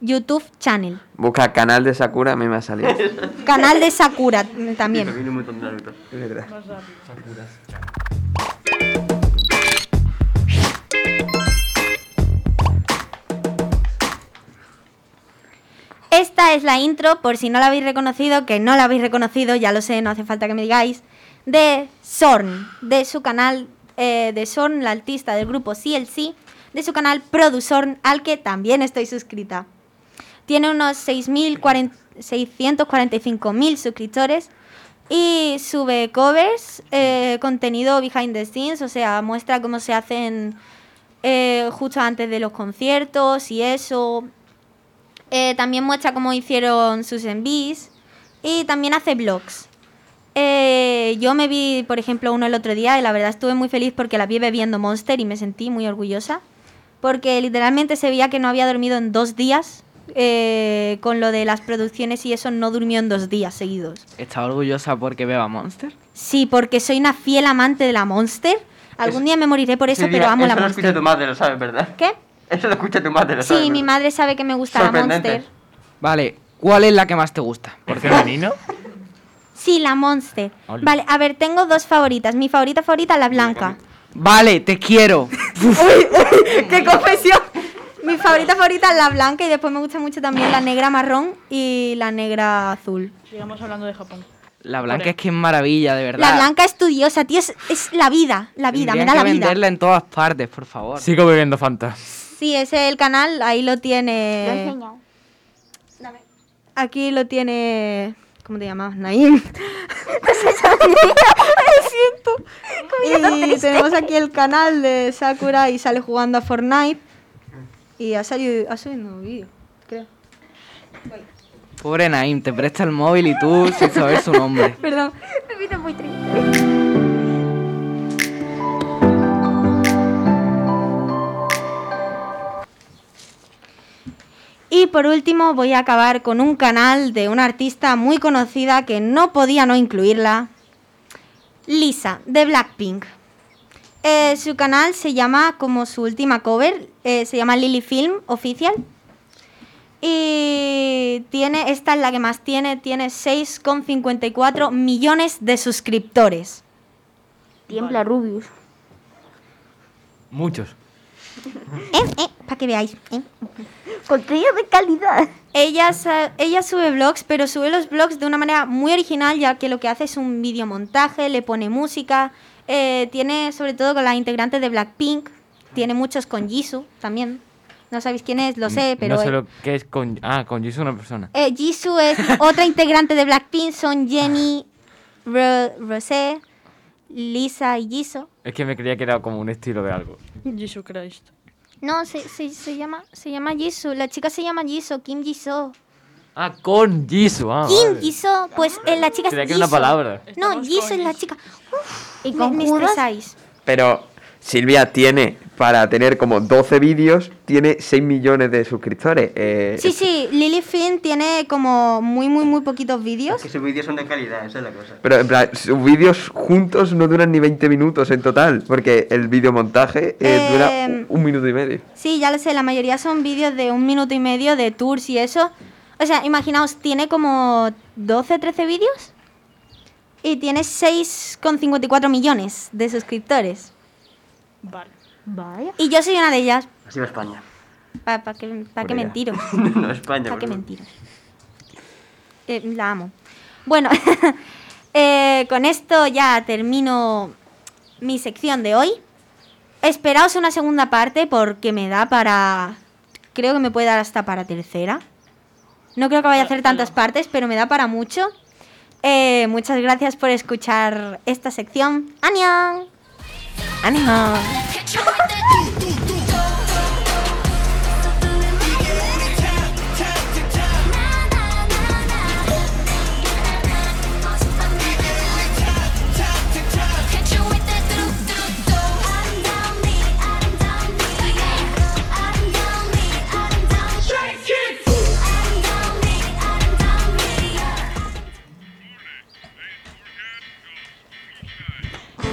E: YouTube Channel.
H: Busca canal de Sakura, a mí me ha salido. <laughs>
E: Canal de Sakura también.
B: Viene un montón de Naruto.
H: Es verdad.
E: Esta es la intro, por si no la habéis reconocido, que no la habéis reconocido, ya lo sé, no hace falta que me digáis, de Sorn, de su canal eh, de Sorn, la artista del grupo CLC, de su canal Produsorn, al que también estoy suscrita. Tiene unos 6.040 645.000 suscriptores y sube covers, eh, contenido behind the scenes, o sea, muestra cómo se hacen eh, justo antes de los conciertos y eso. Eh, también muestra cómo hicieron sus envíos y también hace vlogs. Eh, yo me vi, por ejemplo, uno el otro día y la verdad estuve muy feliz porque la vi bebiendo Monster y me sentí muy orgullosa. Porque literalmente se veía que no había dormido en dos días. Eh, con lo de las producciones y eso no durmió en dos días seguidos.
I: ¿Está orgullosa porque beba Monster?
E: Sí, porque soy una fiel amante de la Monster. Algún día me moriré por eso, pero amo la
B: Eso lo escucha
E: Monster.
B: tu madre, lo sabes, ¿verdad?
E: ¿Qué?
B: Eso lo escucha tu madre, lo sabes.
E: Sí, mi madre sabe que me gusta la. Monster.
I: Vale, ¿cuál es la que más te gusta?
D: ¿Por femenino?
E: Sí, la Monster.
I: Hola.
E: Vale, a ver, tengo dos favoritas. Mi favorita favorita, la blanca.
I: Vale, te quiero. <laughs>
E: ¡Qué confesión! Mi favorita favorita es la blanca y después me gusta mucho también la negra marrón y la negra azul.
A: Sigamos hablando de Japón.
I: La blanca es que es maravilla, de verdad.
E: La blanca estudiosa, tío, es, es la vida, la vida, me da
I: que
E: la vida.
I: venderla en todas partes, por favor.
D: Sigo bebiendo Fanta.
E: Sí, ese es el canal, ahí lo
F: Lo he
E: tiene...
F: enseñado.
E: Aquí lo tiene... ¿Cómo te llamas? Naim. <laughs> Lo siento. Y tenemos aquí el canal de Sakura y sale jugando a Fortnite. Y ha salido, ha subido un vídeo, creo.
I: Pobre Naim, te presta el móvil y tú sin saber su nombre. <laughs>
E: Perdón.
F: Me muy triste.
E: Y por último voy a acabar con un canal de una artista muy conocida que no podía no incluirla. Lisa, de Blackpink. Eh, su canal se llama, como su última cover, eh, se llama Lily Film Oficial. Y tiene, esta es la que más tiene, tiene 6,54 millones de suscriptores.
F: Tiembla Rubius.
D: Muchos. <laughs>
E: para que veáis. ¿eh?
F: Contenido de calidad.
E: Ella, ella sube vlogs, pero sube los vlogs de una manera muy original, ya que lo que hace es un videomontaje, le pone música, eh, tiene sobre todo con la integrante de Blackpink, tiene muchos con Jisoo también. No sabéis quién es, lo sé, pero...
D: No sé
E: eh,
D: lo que es con. Ah, con Jisoo una persona.
E: eh, Jisoo es otra integrante de Blackpink, son Jenny, Ro- Rosé, Lisa y Jisoo.
D: Es que me creía que era como un estilo de algo.
A: Jesus Christ.
E: No, se, se, se llama, se llama Jisoo, la chica se llama Jisoo, Kim Jisoo.
D: Ah, con Jisoo. Ah, vale.
E: Jisoo, pues eh, la chica es
D: Creía que era una
E: Jisoo.
D: palabra.
E: No, Jisoo es la chica. Uf,
F: ¿Y
E: me,
F: con
E: me estresáis.
H: Pero Silvia tiene, para tener como 12 vídeos, tiene 6 millones de suscriptores. Eh,
E: Sí, sí, Lily Finn tiene como muy, muy, muy poquitos vídeos.
B: Que sus vídeos son de calidad, esa es la cosa.
H: Pero en plan, sus vídeos juntos no duran ni 20 minutos en total, porque el videomontaje eh, dura
E: Em,
H: un minuto y medio.
E: Sí, ya lo sé, la mayoría son vídeos de un minuto y medio de tours y eso. O sea, imaginaos, tiene como 12, 13 vídeos y tiene 6,54 millones de suscriptores.
A: Vale.
F: Vaya.
E: Y yo soy una de ellas.
B: Así va España.
E: ¿Para qué, pa' qué
B: Corea.
E: mentiros? <laughs>
B: no, España.
E: ¿Para qué mentiros? Eh, la amo. Bueno, <laughs> eh, con esto ya termino mi sección de hoy. Esperaos una segunda parte porque me da para... Creo que me puede dar hasta para tercera. No creo que vaya a hacer tantas partes, pero me da para mucho. Eh, muchas gracias por escuchar esta sección. ¡Anión! ¡Anión!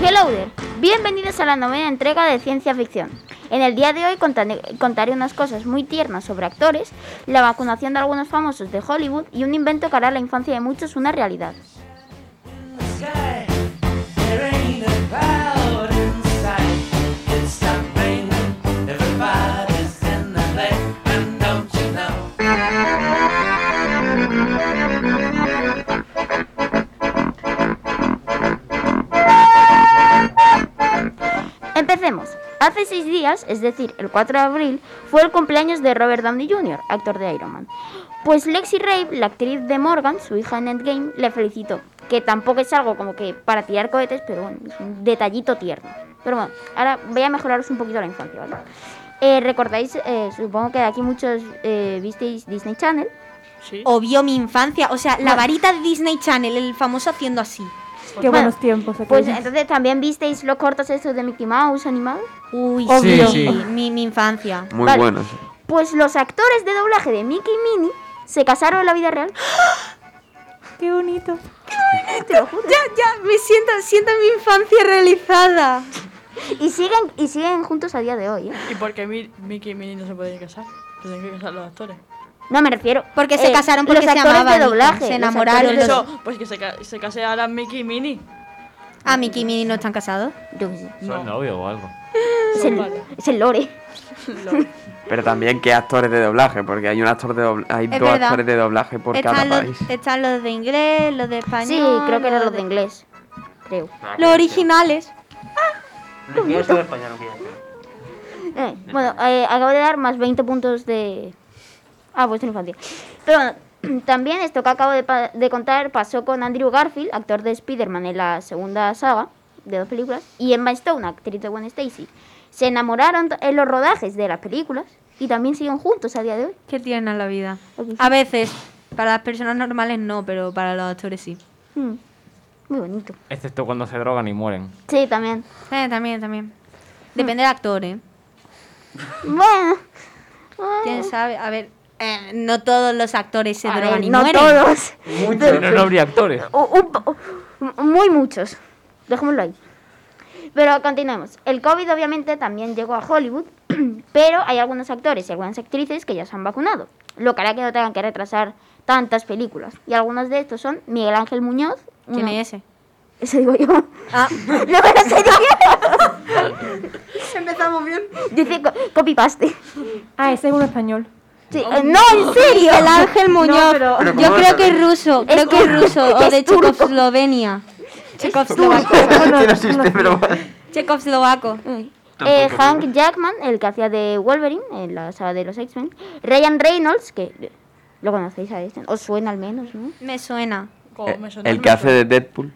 F: Hello there, bienvenidos a la novena entrega de ciencia ficción. En el día de hoy contaré, contaré unas cosas muy tiernas sobre actores, la vacunación de algunos famosos de Hollywood y un invento que hará la infancia de muchos una realidad. Empecemos. Hace seis días, es decir, el 4 de abril, fue el cumpleaños de Robert Downey Jr., actor de Iron Man. Pues Lexi Rave, la actriz de Morgan, su hija en Endgame, le felicitó. Que tampoco es algo como que para tirar cohetes, pero bueno, es un detallito tierno. Pero bueno, ahora voy a mejoraros un poquito la infancia, ¿vale? Eh, ¿Recordáis? eh, supongo que de aquí muchos eh, visteis Disney Channel.
E: Obvio mi infancia. O sea, la varita de Disney Channel, el famoso haciendo así.
C: Qué buenos tiempos
F: Pues entonces también visteis los cortos estos de Mickey Mouse animados.
E: Uy,
F: Obvio.
E: sí, Mi, mi infancia.
H: Muy
F: Vale.
H: buenos.
F: Pues los actores de doblaje de Mickey y Minnie se casaron en la vida real. <gasps>
C: Qué bonito.
F: Te lo juro.
E: Ya, ya, me siento, siento mi infancia realizada.
F: Y siguen, y siguen juntos a día de hoy, ¿eh?
A: ¿Y por qué Mi- Mickey y Minnie no se pueden casar? Tienen que casar los actores.
F: No, me refiero.
E: Porque se casaron porque
F: los
E: se
F: actores
E: amaban,
F: de doblaje.
E: se
F: los
E: enamoraron los-
A: Eso, pues que se, ca- se case ahora Mickey y Minnie.
E: Ah, Mickey y Minnie no están casados.
F: Yo qué sé.
D: Son novios o algo.
F: Es el, es el lore. <laughs>
H: Pero también qué actores de doblaje, porque hay un actor de doblaje, hay
E: Es
H: dos
E: verdad.
H: actores de doblaje por cada
E: Están los,
H: país.
E: están los de inglés, los de español.
F: Sí, creo que eran los de inglés. Creo.
E: Los originales.
F: Eh, bueno, eh, acabo de dar más 20 puntos de. Ah, vuestra infancia. Pero bueno, <clears throat> también esto que acabo de, de contar pasó con Andrew Garfield, actor de Spider-Man en la segunda saga de dos películas, y Emma Stone, actriz de Gwen Stacy. Se enamoraron en los rodajes de las películas y también siguen juntos a día de hoy.
E: Qué tierna la vida. A veces, para las personas normales no, pero para los actores sí.
F: Mm, Muy bonito.
D: Excepto cuando se drogan y mueren.
F: Sí, también.
E: Eh, también, también. Depende del actor, ¿eh? <laughs>
F: Bueno.
E: ¿Quién sabe? A ver, eh, no todos los actores se
F: A
E: drogan
F: ver,
E: y
F: no
E: mueren.
F: todos.
D: Pero no habría actores. <laughs>
F: Un muy muchos. Dejémoslo ahí. Pero continuemos. El COVID obviamente también llegó a Hollywood, <clears throat> pero hay algunos actores y algunas actrices que ya se han vacunado, lo que hará que no tengan que retrasar tantas películas. Y algunos de estos son Miguel Ángel Muñoz.
E: ¿Quién
F: uno-
E: es ese?
F: Ese digo yo.
E: Ah. <laughs>
F: No sé <laughs>
E: Empezamos bien.
F: Dice co- copy-paste.
C: Ah, ese es un español.
F: Sí, eh, no, en serio.
E: El Ángel Muñoz.
C: pero-
H: Pero
E: Yo
H: ¿cómo
E: creo que es ruso. Creo que es ruso. O de. Checoslovenia. Checoslovaco.
H: Bueno.
E: Checoslovaco.
F: Eh, Hank Jackman, el que hacía de Wolverine en la saga de los X-Men. Ryan Reynolds, que lo conocéis a este, os suena al menos, ¿no?
E: Me suena.
A: Me suena
H: El que hace de Deadpool.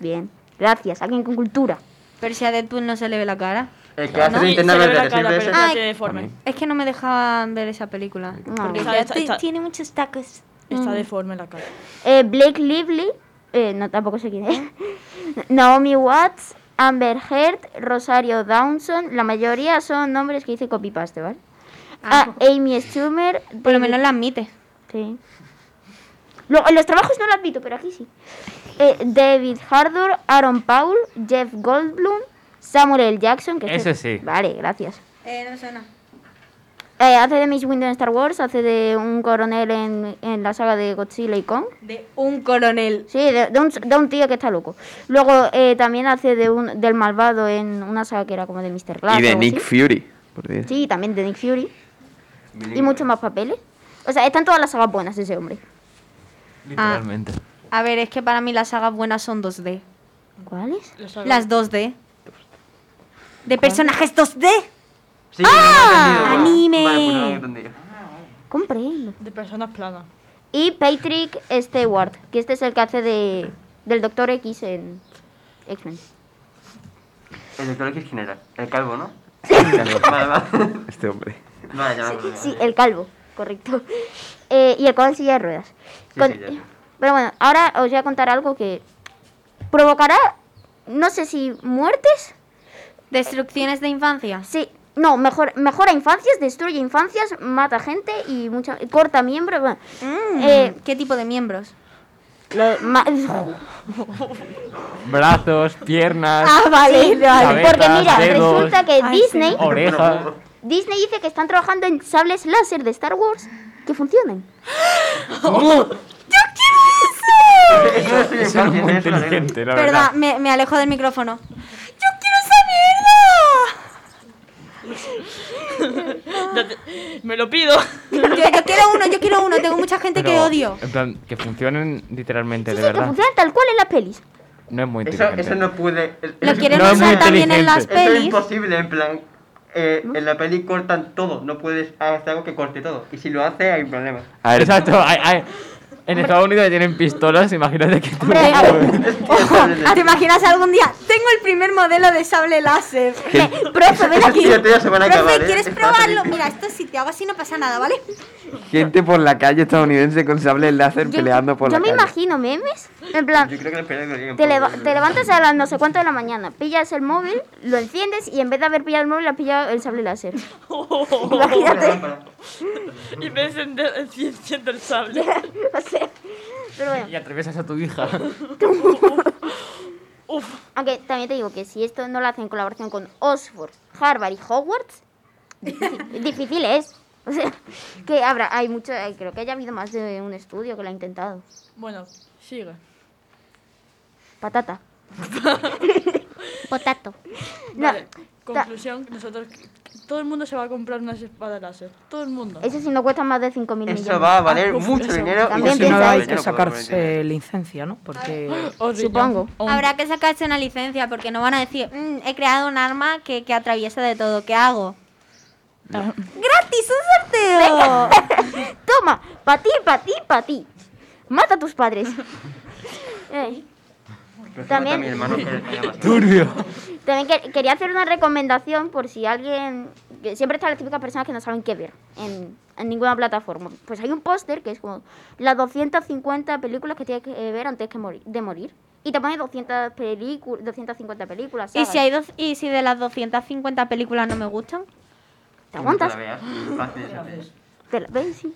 F: Bien, gracias, alguien con cultura.
E: Pero si a Deadpool no se le ve la cara.
B: El que
A: ¿No?
B: hace
A: la no
E: Ay.
A: deforme.
E: Es que no me dejaban ver esa película. Porque
A: Está- está-
E: ti-
A: está-
E: tiene muchos tacos.
A: Está
F: Mm.
A: deforme la cara.
F: Eh, Blake Lively, eh, no tampoco sé quién es. <laughs> Naomi Watts, Amber Heard, Rosario Dawson, la mayoría son nombres que hice copy-paste, ¿vale? Ah, Amy Schumer.
E: Por lo menos la admite.
F: Sí. Lo- en los trabajos no lo admito, pero aquí sí. Eh, David Harbour, Aaron Paul, Jeff Goldblum, Samuel L. Jackson. Que
D: Ese sí.
F: Vale, gracias.
E: Eh, no suena.
F: Eh, hace de Miss Windu en Star Wars, hace de un coronel en, en la saga de Godzilla y Kong.
E: De un coronel.
F: Sí, de, de un, de un tío que está loco. Luego eh, también hace de un, del malvado en una saga que era como de Mr. Glass.
H: Y de Nick
F: así.
H: Fury. Por Dios.
F: Sí, también de Nick Fury. Y muchos más papeles. O sea, están todas las sagas buenas de ese hombre.
D: Literalmente.
E: A ver, es que para mí las sagas buenas son 2D.
F: ¿Cuáles?
E: Las 2D. De personajes 2D.
B: Sí, no lo he entendido, bueno.
E: anime.
B: Vale, pues no lo he entendido.
F: Comprendo.
A: De personas planas.
F: Y Patrick Stewart, que este es el que hace de del Doctor X en X-Men.
B: El doctor X quién era? El calvo, ¿no?
H: Calvo. <laughs>
B: Vale, vale.
H: Este hombre.
B: Vale, ya me acuerdo.
F: Sí, el calvo, correcto. Eh, y el cual silla de ruedas.
B: Sí,
F: Con-
B: sí, ya sé.
F: Pero bueno, ahora os voy a contar algo que provocará, no sé si muertes.
E: Destrucciones de infancia.
F: Sí, no, mejor, mejora infancias, destruye infancias, mata gente y mucha, corta miembros. Bueno, eh,
E: ¿Qué tipo de miembros?
F: lo- ma- <laughs>
D: Brazos, piernas.
F: Ah, vale, vale.
D: cabezas,
F: Porque mira,
D: dedos,
F: resulta que
E: Ay,
F: Disney,
D: Orejas.
F: Disney dice que están trabajando en sables láser de Star Wars que funcionen. <laughs>
B: Eso es
D: Eso es muy inteligente, la
E: Verdad, me, me alejo del micrófono. ¡Yo
A: Ya te- <laughs> Me lo pido.
E: Yo, yo quiero uno, yo quiero uno. Tengo mucha gente que
D: Pero,
E: odio.
D: En plan, que funcionen literalmente,
F: Sí,
D: de
F: sí, que
D: verdad.
F: funcionan tal cual en las pelis.
D: No es muy
B: Eso,
D: inteligente.
B: eso no puede. es-
E: Lo
B: eso-
E: quieren
D: No
E: usar también en las
D: inteligente.
B: Eso es
E: pelis.
B: imposible, en plan. eh, en la peli cortan todo, no puedes hacer algo que corte todo. Y si lo hace, hay problemas.
H: A ver,
D: Exacto, hay- hay- en Estados Unidos tienen pistolas, imagínate que tú... <laughs>
E: ¿Te imaginas algún día? Tengo el primer modelo de sable láser. <laughs> <laughs>
F: Profe, ven aquí.
B: se van a acabar.
E: Profe,
B: ¿eh?
E: ¿quieres
B: Es
E: probarlo? Mira, esto si te hago así no pasa nada, ¿vale?
H: gente por la calle estadounidense con sable láser
F: Yo,
H: peleando por
F: yo
H: la
F: me
H: calle.
F: imagino memes. En plan,
B: Yo creo que
F: te, leva- te levantas a las no sé cuánto de la mañana, pillas el móvil, lo enciendes y en vez de haber pillado el móvil, has pillado el sable láser. Imagínate.
A: y me encender- enciendo el sable.
F: O sea, pero bueno.
D: Y atravesas a tu hija. <laughs>
F: Aunque también te digo que si esto no lo hacen en colaboración con Oxford, Harvard y Hogwarts, difícil, difícil es. O sea, que habrá, hay mucho, creo que haya habido más de un estudio que lo ha intentado.
A: Bueno, sigue.
F: Patata. <laughs> Potato.
A: Vale, conclusión, nosotros, todo el mundo se va a comprar unas espadas láser. Todo el mundo.
F: eso sí no cuesta más de 5.000 millones.
B: Eso va a valer
A: Ah,
B: mucho
A: eso.
B: dinero. y
F: También
B: yo
G: Si no hay que sacarse licencia, ¿no? Porque <laughs>
A: Horrible.
F: Supongo.
A: Un-
E: Habrá que sacarse una licencia porque no van a decir, "Mm, he creado un arma que, que atraviesa de todo. ¿Qué hago?
A: Ah,
E: ¡Gratis! ¡Un sorteo! <laughs>
F: Toma, pa' ti, pa' ti, pa' ti. Mata a tus padres. <laughs> Eh, También-
B: mata a mi hermano que.
D: Turbio.
F: También que- quería hacer una recomendación por si alguien... que siempre está la típica persona que no saben qué ver en, en ninguna plataforma. Pues hay un póster que es como las 250 películas que tienes que ver antes que morir, de morir. Y te pone 200 películas, 250 películas.
E: ¿Y
F: sagas.
E: si, hay dos, ¿Y si de las 250 películas no me gustan?
F: ¿Te aguantas?
B: No te la veas, fácil de.
F: Te la- ¿Ves? Sí.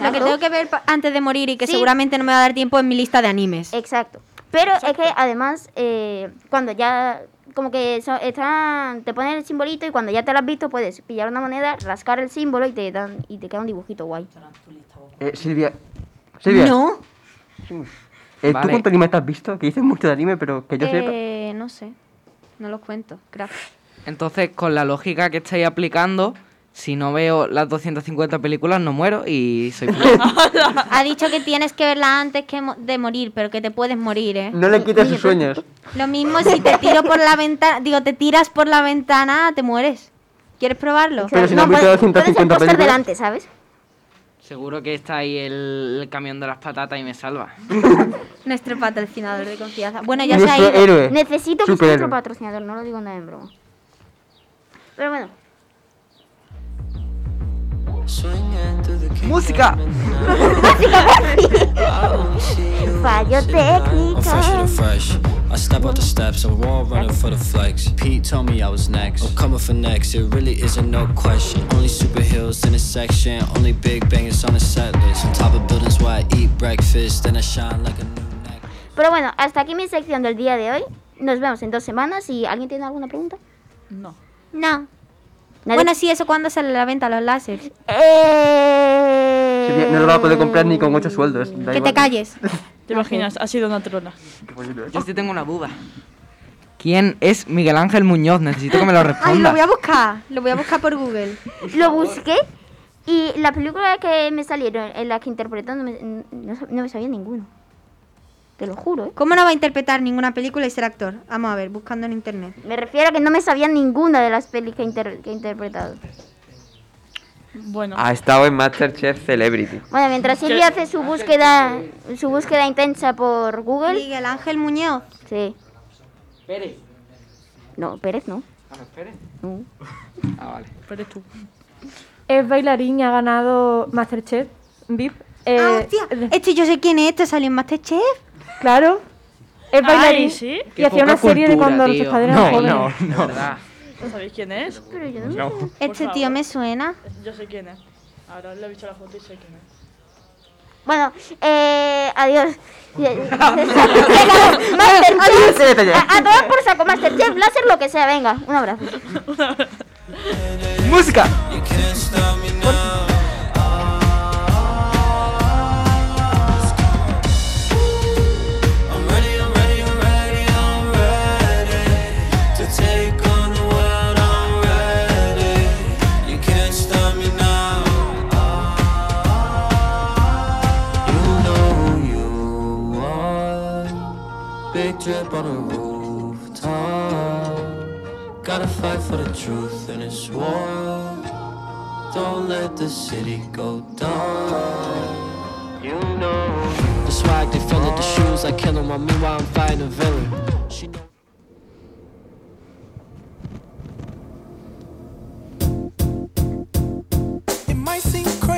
E: La que tengo que ver antes de morir y que
F: Sí.
E: seguramente no me va a dar tiempo en mi lista de animes.
F: Exacto. Pero es que además, eh, cuando ya como que so- están, te ponen el simbolito y cuando ya te lo has visto puedes pillar una moneda, rascar el símbolo y te dan y te queda un dibujito guay.
B: Eh, Silvia. Silvia.
E: No.
B: Eh,
I: Vale.
B: ¿Tú cuánto anime te has visto? Que dices mucho de anime, pero que yo sepa.
E: Eh, no sé. No lo cuento. Gracias.
I: Entonces, con la lógica que estáis aplicando, si no veo las 250 películas, no muero y soy feliz. <laughs>
E: Ha dicho que tienes que verla antes que mo- de morir, pero que te puedes morir, ¿eh?
B: No le quites sus sueños.
E: Lo mismo si te tiro por la ventana, digo, te tiras por la ventana, te mueres. ¿Quieres probarlo?
B: Pero si no has visto
F: puedes- puedes el
B: 250
F: póster
B: películas.
F: delante, ¿sabes?
I: Seguro que está ahí el, el camión de las patatas y me salva. <laughs>
E: Nuestro patrocinador de confianza. Bueno, ya se ha
B: Nuestro
E: ido.
B: héroe.
F: Necesito que sea otro patrocinador, no lo digo nada en broma. Pero bueno,
I: ¡Música!
F: fallo técnico.
K: fresh. I step out the steps, I'm raw running for the flex. Pete told me I was next. I'm coming for next, it really isn't no question. Only superheroes in a section, only big bangers on the set list. On top of buildings where I eat breakfast, then I shine like a new neck.
F: Pero bueno, hasta aquí mi sección del día de hoy. Nos vemos en dos semanas. ¿Y alguien tiene alguna pregunta?
A: No.
E: No.
F: ¿Nadie?
E: Bueno, sí, eso cuando sale a la venta los láseres.
F: Eh...
B: No lo va a poder comprar ni con ocho sueldos. da
E: Que
B: igual.
E: te calles. <laughs>
A: ¿Te imaginas? Ha sido una
B: ¿eh?
I: Yo sí tengo una duda. ¿Quién es Miguel Ángel Muñoz? Necesito que me lo
E: Ay, lo
I: responda.
E: voy a buscar. Lo voy a buscar por Google.
F: Lo busqué Y la película que me salieron, en la que interpretó, no me, no, sab- no me sabía ninguno. Te lo juro, ¿eh?
E: ¿Cómo no va a interpretar ninguna película y ser actor? Vamos a ver, buscando en internet.
F: Me refiero a que no me sabía ninguna de las pelis que, inter- que he interpretado.
A: Bueno.
H: Ha estado en Masterchef Celebrity.
F: Bueno, mientras Silvia hace su búsqueda, su búsqueda intensa por Google.
E: Miguel Ángel Muñoz.
F: Sí.
I: Pérez.
F: No, Pérez no.
I: Ah, no, Pérez.
F: No.
I: Ah, vale.
A: Pero tú.
C: Es bailarín y ha ganado Masterchef VIP. Eh,
E: ah, hostia. Este yo sé quién es, este salió en Masterchef.
C: Claro. Es
A: Ay,
C: bailarín.
A: ¿sí?
C: Y hacía una serie de cuando los padres eran jóvenes.
A: ¿No sabéis quién es?
F: Pero yo
A: no.
F: sé.
E: Este tío me suena.
A: Yo sé quién es. Ahora le he visto la foto y sé quién es.
F: Bueno, eh, adiós. <laughs> Masterchef. A, a tomar por saco, Masterchef, láser, lo que sea, venga, un abrazo. <laughs>
B: ¡Música!
K: On a rooftop. Gotta fight for the truth in this war. Don't let the city go down. You know. The swag, they fill up the shoes like killing my meanwhile I'm fighting a villain.
M: It might seem crazy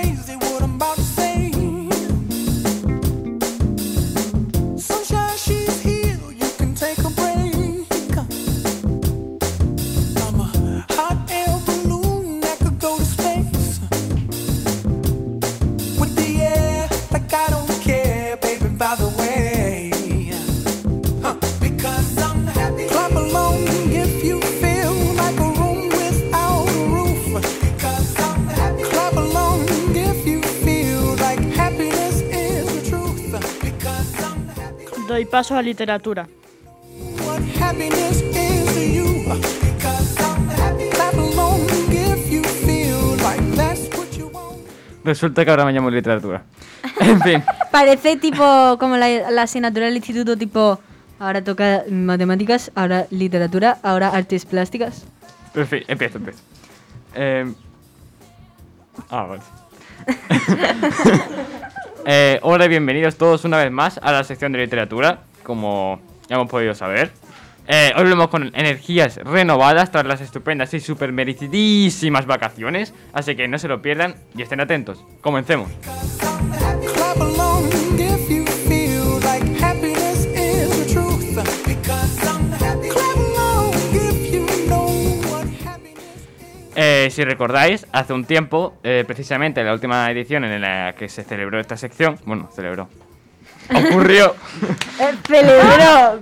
M: that's what you want.
D: Resulta que ahora me llamo literatura. <laughs> En fin.
E: Parece tipo como la, la asignatura del instituto, tipo ahora toca matemáticas, ahora literatura, ahora artes plásticas.
D: En fin, empiezo, empiezo. Eh, Ah, vale. <laughs> Eh, hola y bienvenidos todos una vez más a la sección de literatura, como ya hemos podido saber. Eh, hoy volvemos con energías renovadas tras las estupendas y super merecidísimas vacaciones, así que no se lo pierdan y estén atentos. Comencemos. Eh, si recordáis, hace un tiempo, eh, precisamente en la última edición en la que se celebró esta sección, bueno, celebró, <laughs> ocurrió,
E: ¡Celebró!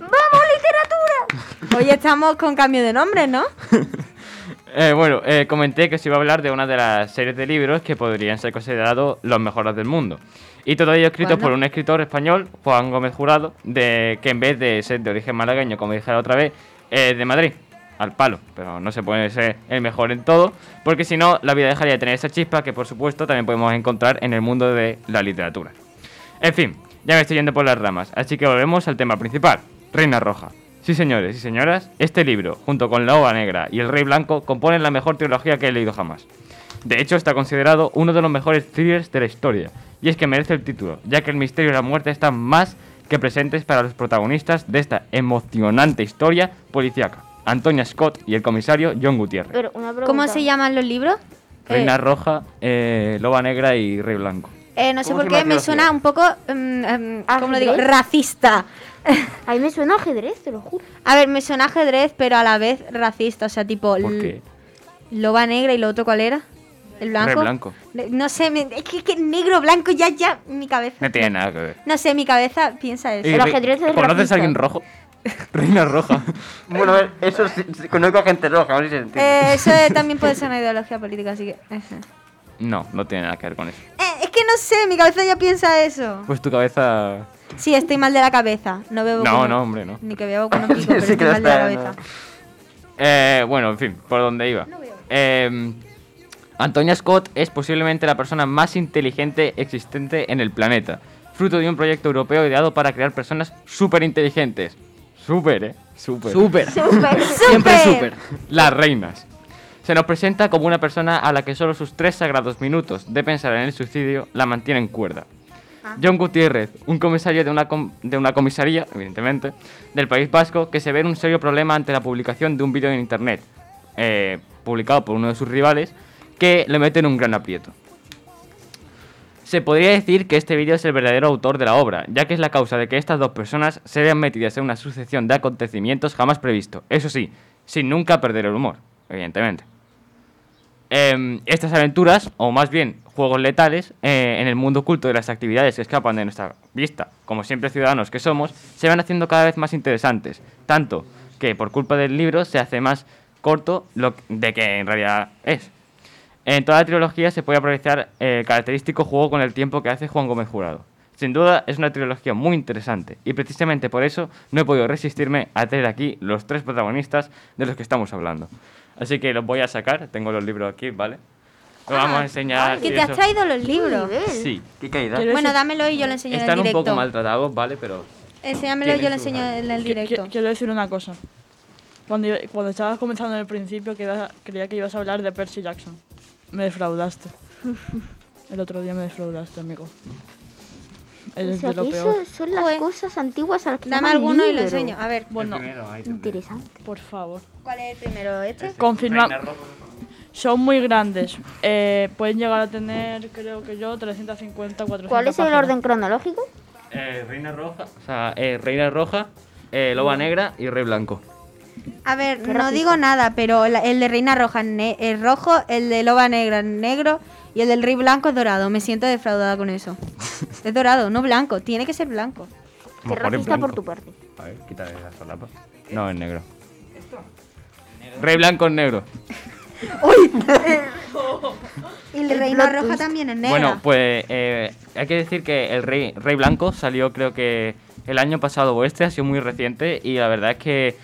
E: ¡Vamos, literatura! Hoy estamos con cambio de nombre, ¿no? <laughs>
D: eh, bueno, eh, comenté que os iba a hablar de una de las series de libros que podrían ser considerados los mejores del mundo. Y todo ello escrito
E: ¿Cuándo?
D: por un escritor español, Juan Gómez Jurado, de, que en vez de ser de origen malagueño, como dije la otra vez, es de Madrid, al palo. Pero no se puede ser el mejor en todo, porque si no, la vida dejaría de tener esa chispa que, por supuesto, también podemos encontrar en el mundo de la literatura. En fin, ya me estoy yendo por las ramas, así que volvemos al tema principal, Reina Roja. Sí, señores y señoras, este libro, junto con La Ova Negra y El Rey Blanco, componen la mejor trilogía que he leído jamás. De hecho, está considerado uno de los mejores thrillers de la historia, y es que merece el título, ya que el misterio y la muerte están más que presentes para los protagonistas de esta emocionante historia policíaca, Antonia Scott y el comisario John Gutiérrez.
F: Pero una pregunta.
E: ¿Cómo se llaman los libros?
D: Reina
E: Eh,
D: Roja, eh, Loba Negra y Rey Blanco.
E: eh, no sé
D: ¿Cómo
E: por qué me suena un poco, ¿cómo lo digo? Racista.
F: A mí me suena ajedrez, te lo juro.
E: A ver, me suena ajedrez, pero a la vez racista. O sea, tipo.
D: ¿Por qué?
E: Loba negra y lo otro, ¿cuál era? ¿El blanco? No sé, me- es que, que negro, blanco, ya, ya, mi cabeza.
D: No tiene nada que ver.
E: No sé, mi cabeza piensa eso.
D: Y Re- ¿Conoces a alguien rojo? <laughs> Reina Roja.
B: Bueno, eso sí, sí, conozco a gente roja, a ver si se entiende.
E: Eh, eso eh, <laughs> también puede ser una ideología política, así que.
D: No, no tiene nada que ver con eso.
E: Eh, es que no sé, mi cabeza ya piensa eso.
D: Pues tu cabeza...
E: Sí, estoy mal de la cabeza. No bebo
D: No, no, hombre, no.
E: Ni que bebo con un <laughs> pico, pero
D: Sí que
E: estoy
D: lo
E: mal de la
D: está,
E: cabeza.
D: Eh, bueno, en fin, por donde iba. Eh, Antonia Scott es posiblemente la persona más inteligente existente en el planeta, fruto de un proyecto europeo ideado para crear personas súper inteligentes. Súper, ¿eh? Súper.
I: Súper.
F: Súper, <laughs>
I: Siempre súper.
D: Las reinas. Se nos presenta como una persona a la que solo sus tres sagrados minutos de pensar en el suicidio la mantienen cuerda. John Gutiérrez, un comisario de una, com- de una comisaría, evidentemente, del País Vasco, que se ve en un serio problema ante la publicación de un vídeo en internet, eh, publicado por uno de sus rivales, que le mete en un gran aprieto. Se podría decir que este vídeo es el verdadero autor de la obra, ya que es la causa de que estas dos personas se vean metidas en una sucesión de acontecimientos jamás previsto, eso sí, sin nunca perder el humor, evidentemente. Em, estas aventuras, o más bien juegos letales, eh, en el mundo oculto de las actividades que escapan de nuestra vista, como siempre ciudadanos que somos, se van haciendo cada vez más interesantes, tanto que por culpa del libro se hace más corto lo de que en realidad es. En toda la trilogía se puede apreciar el característico juego con el tiempo que hace Juan Gómez Jurado. Sin duda es una trilogía muy interesante y precisamente por eso no he podido resistirme a tener aquí los tres protagonistas de los que estamos hablando. Así que los voy a sacar, tengo los libros aquí, ¿vale? Los vamos a enseñar.
E: Que te has
D: eso.
E: traído los libros.
D: Sí.
B: ¿Qué caída?
E: Bueno, dámelo y yo lo enseño en
D: Están
E: el
D: un
E: directo.
D: poco maltratados, ¿vale? Pero
E: Enséñamelo y yo lo enseño en el directo.
A: qui- Quiero decir una cosa. Cuando, cuando estabas comenzando en el principio, creía que ibas a hablar de Percy Jackson. Me defraudaste. El otro día me defraudaste, amigo.
F: O
A: Eres
F: sea,
A: de lo
F: que
A: peor.
F: eso son las cosas antiguas a las que
E: Dame alguno y lo
F: libro.
E: enseño. A ver.
A: Bueno,
F: Interesante.
A: por favor.
E: ¿Cuál es el primero? ¿Este?
A: Confirma. Son muy grandes. Eh, pueden llegar a tener, creo que yo, 350, 400
F: ¿Cuál es el
A: páginas.
F: orden cronológico?
D: eh, Reina Roja, o sea, eh, Reina Roja, eh, Loba Negra y Rey Blanco.
E: A ver,
F: Qué
E: no
F: racista.
E: digo nada, pero la- el de Reina Roja es rojo, el de Loba Negra es negro y el del Rey Blanco es dorado. Me siento defraudada con eso. <laughs> es dorado, no blanco. Tiene que ser blanco.
F: Qué
D: Mejor
F: racista por tu parte.
D: A ver, quítale la solapa. No, es negro. Rey Blanco es negro. <laughs>
E: Y el de Reina Roja también es negra.
D: Bueno, pues eh, hay que decir que el Rey, Rey Blanco salió creo que el año pasado o este, ha sido muy reciente y la verdad es que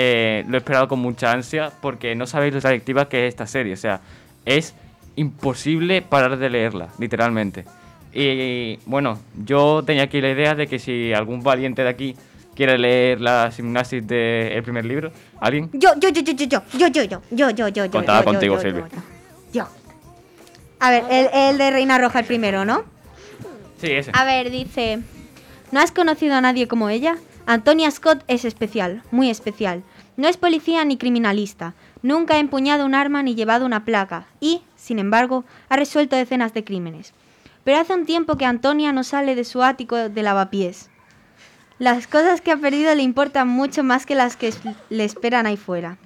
D: eh, lo he esperado con mucha ansia porque no sabéis lo adictiva que es esta serie. O sea, es imposible parar de leerla, literalmente. Y bueno, yo tenía aquí la idea de que si algún valiente de aquí quiere leer la simnasis del primer libro, ¿alguien?
E: Yo, yo, yo, yo, yo, yo, yo, yo, yo, yo, yo, yo, yo,
D: Contaba
E: yo, yo,
D: contigo,
E: yo,
D: Silvia.
E: yo, yo. Yo. A ver, el, el de Reina Roja el primero, ¿no?
D: Sí, ese.
E: A ver, dice, ¿no has conocido a nadie como ella? Antonia Scott es especial, muy especial. No es policía ni criminalista. Nunca ha empuñado un arma ni llevado una placa. Y, sin embargo, ha resuelto decenas de crímenes. Pero hace un tiempo que Antonia no sale de su ático de lavapiés. Las cosas que ha perdido le importan mucho más que las que le esperan ahí fuera.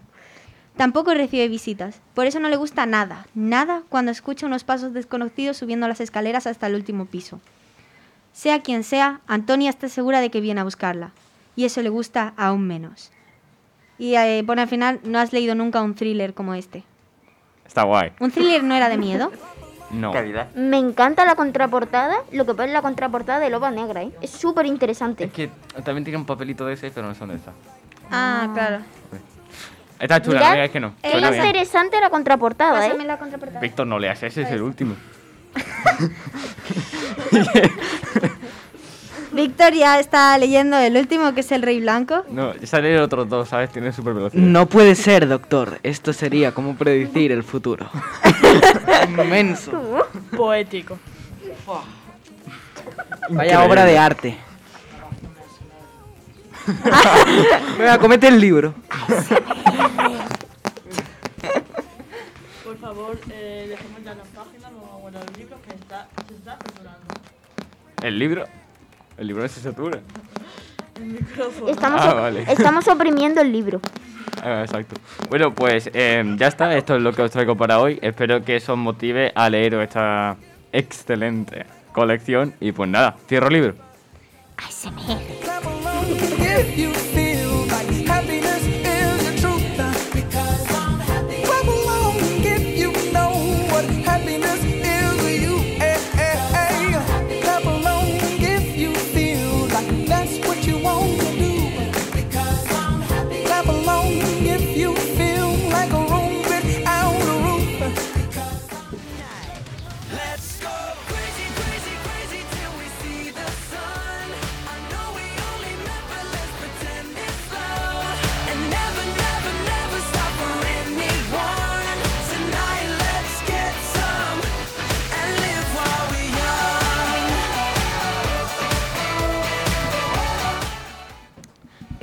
E: Tampoco recibe visitas, por eso no le gusta nada, nada cuando escucha unos pasos desconocidos subiendo las escaleras hasta el último piso. Sea quien sea, Antonia está segura de que viene a buscarla, y eso le gusta aún menos. Y eh, pone al final, no has leído nunca un thriller como este.
D: Está guay.
E: ¿Un thriller no era de miedo? <laughs>
D: No.
F: Me encanta la contraportada, lo que pone en la contraportada de Loba Negra, ¿eh? Es súper interesante.
D: Es que también tiene un papelito de ese, pero no sé dónde está.
E: Ah, claro.
D: Está chula,
F: Mirad,
D: no digas que no.
F: Es
D: Suena bien.
F: interesante la contraportada, ¿eh?
E: Pásame la contraportada.
D: Víctor, no leas ese, es el último. <laughs> <laughs>
E: Victoria está leyendo el último, que es El Rey Blanco.
D: No, sale el otro dos, ¿sabes? Tiene super velocidad.
I: No puede ser, doctor. Esto sería como predecir el futuro. <laughs> Inmenso.
A: Poético.
I: Vaya obra de arte. Venga, comete el libro.
A: Por favor, eh, dejemos ya las páginas o bueno, el libro que está, se está.
D: ¿El libro? El libro se satura.
A: El micrófono.
F: Estamos,
D: Ah, vale. <laughs>
F: estamos oprimiendo el libro.
D: Ah, exacto. Bueno, pues eh, ya está. Esto es lo que os traigo para hoy. Espero que eso os motive a leer esta excelente colección. Y pues nada, cierro el libro.
M: If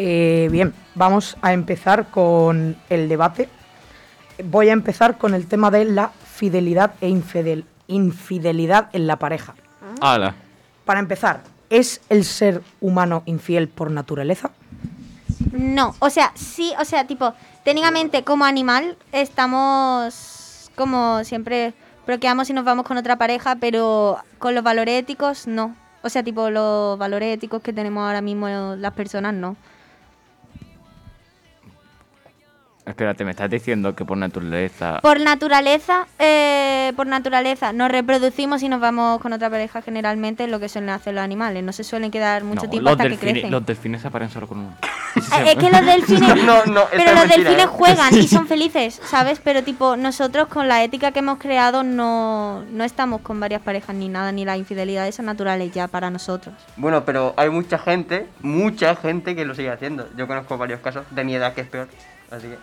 M: Eh,
G: bien, vamos a empezar con el debate. Voy a empezar con el tema de la fidelidad e infidel- infidelidad en la pareja.
D: Ala.
G: Para empezar, ¿es el ser humano infiel por naturaleza?
E: No, o sea, sí, o sea, tipo, técnicamente como animal estamos como siempre bloqueamos y nos vamos con otra pareja, pero con los valores éticos no. O sea, tipo, los valores éticos que tenemos ahora mismo las personas no.
D: Espérate, me estás diciendo que por naturaleza.
E: Por naturaleza, eh, por naturaleza, nos reproducimos y nos vamos con otra pareja generalmente, es lo que suelen hacer los animales. No se suelen quedar mucho
D: No,
E: tiempo hasta que crecen.
D: los delfines aparecen solo con uno. <laughs>
E: Eh, es que los delfines. <laughs>
B: No, no, eso
E: pero los
B: mentira,
E: delfines
B: ¿eh?
E: juegan y son felices, ¿sabes? Pero tipo, nosotros con la ética que hemos creado no, no estamos con varias parejas ni nada, ni las infidelidades son naturales ya para nosotros.
B: Bueno, pero hay mucha gente, mucha gente que lo sigue haciendo. Yo conozco varios casos de mi edad que es peor. Así que.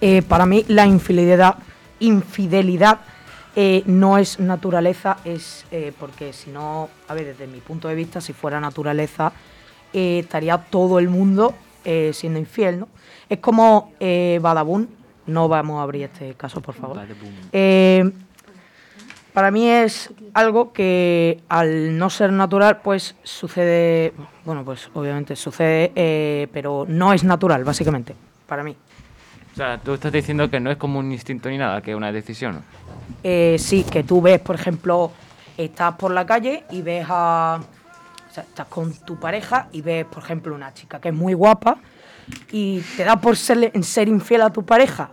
G: Eh, para mí la infidelidad, infidelidad eh, no es naturaleza, es eh, porque si no, a ver, desde mi punto de vista, si fuera naturaleza, estaría todo el mundo siendo infiel, ¿no? Es como Badabun, no vamos a abrir este caso, por favor. Para mí es algo que al no ser natural, pues sucede, bueno, pues obviamente sucede, pero no es natural, básicamente, para mí.
D: O sea, tú estás diciendo que no es como un instinto ni nada, que es una decisión.
G: Eh, sí, que tú ves, por ejemplo, estás por la calle y ves a. O sea, estás con tu pareja y ves, por ejemplo, una chica que es muy guapa y te da por ser, ser infiel a tu pareja.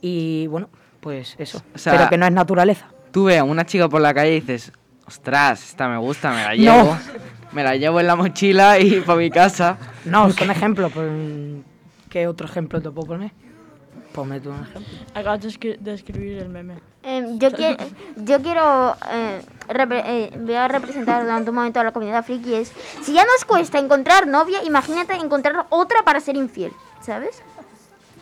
G: Y bueno, pues eso.
I: O sea,
G: pero que no es naturaleza.
I: Tú ves a una chica por la calle y dices, ostras, esta me gusta, me la
G: No.
I: llevo. Me la llevo en la mochila y para mi casa.
G: No, son ejemplos. pues, ¿Qué otro ejemplo te puedo poner? Ponme tú un ejemplo.
A: Acabas de, escri- de escribir el meme.
F: Em, yo, <laughs> quiero, yo quiero eh, repre- eh, voy a representar durante un momento a la comunidad friki es si ya nos cuesta encontrar novia imagínate encontrar otra para ser infiel ¿sabes?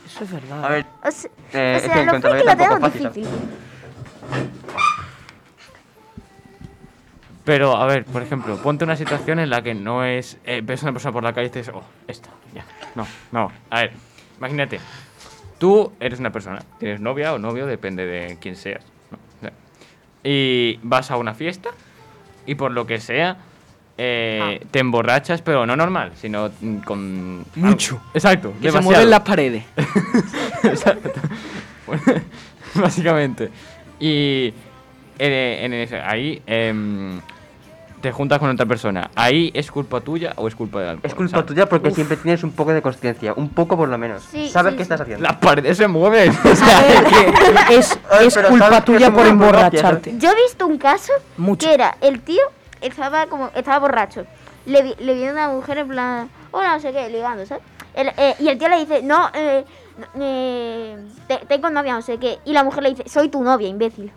G: Eso es verdad.
B: A ver.
F: o
B: eh,
F: sea,
B: que
F: los
B: encontrar
F: frikis lo tenemos difícil
D: Pero, a ver, por ejemplo, ponte una situación en la que no es. eh, ves a una persona por la calle y dices, oh, esta, ya. No, no. A ver, imagínate. Tú eres una persona, tienes novia o novio, depende de quién seas. ¿no? O sea, y vas a una fiesta y por lo que sea. eh,
I: Ah.
D: Te emborrachas, pero no normal, sino con.
I: Mucho.
D: algo- Exacto.
I: Que se mueven las paredes. <laughs>
D: Exacto. Bueno, <laughs> Básicamente. Y en, en ese- ahí em, te juntas con otra persona. ¿Ahí es culpa tuya o es culpa de algo?
B: Es culpa tuya porque siempre tienes un poco de conciencia, un poco por lo menos.
F: Sí,
B: Sabes
F: sí,
B: qué
F: sí.
B: estás haciendo.
D: Las paredes se mueven. <laughs> o sea,
G: Es,
B: Ay,
G: es
B: pero
G: culpa tuya por emborracharte.
F: yo he visto un caso
G: Mucho.
F: que era el tío estaba como estaba borracho le, vi- le viene una mujer en plan hola no sé qué ligando ¿sabes? El- eh, y el tío le dice no eh, no, eh, te- tengo novia no sé qué y la mujer le dice soy tu novia imbécil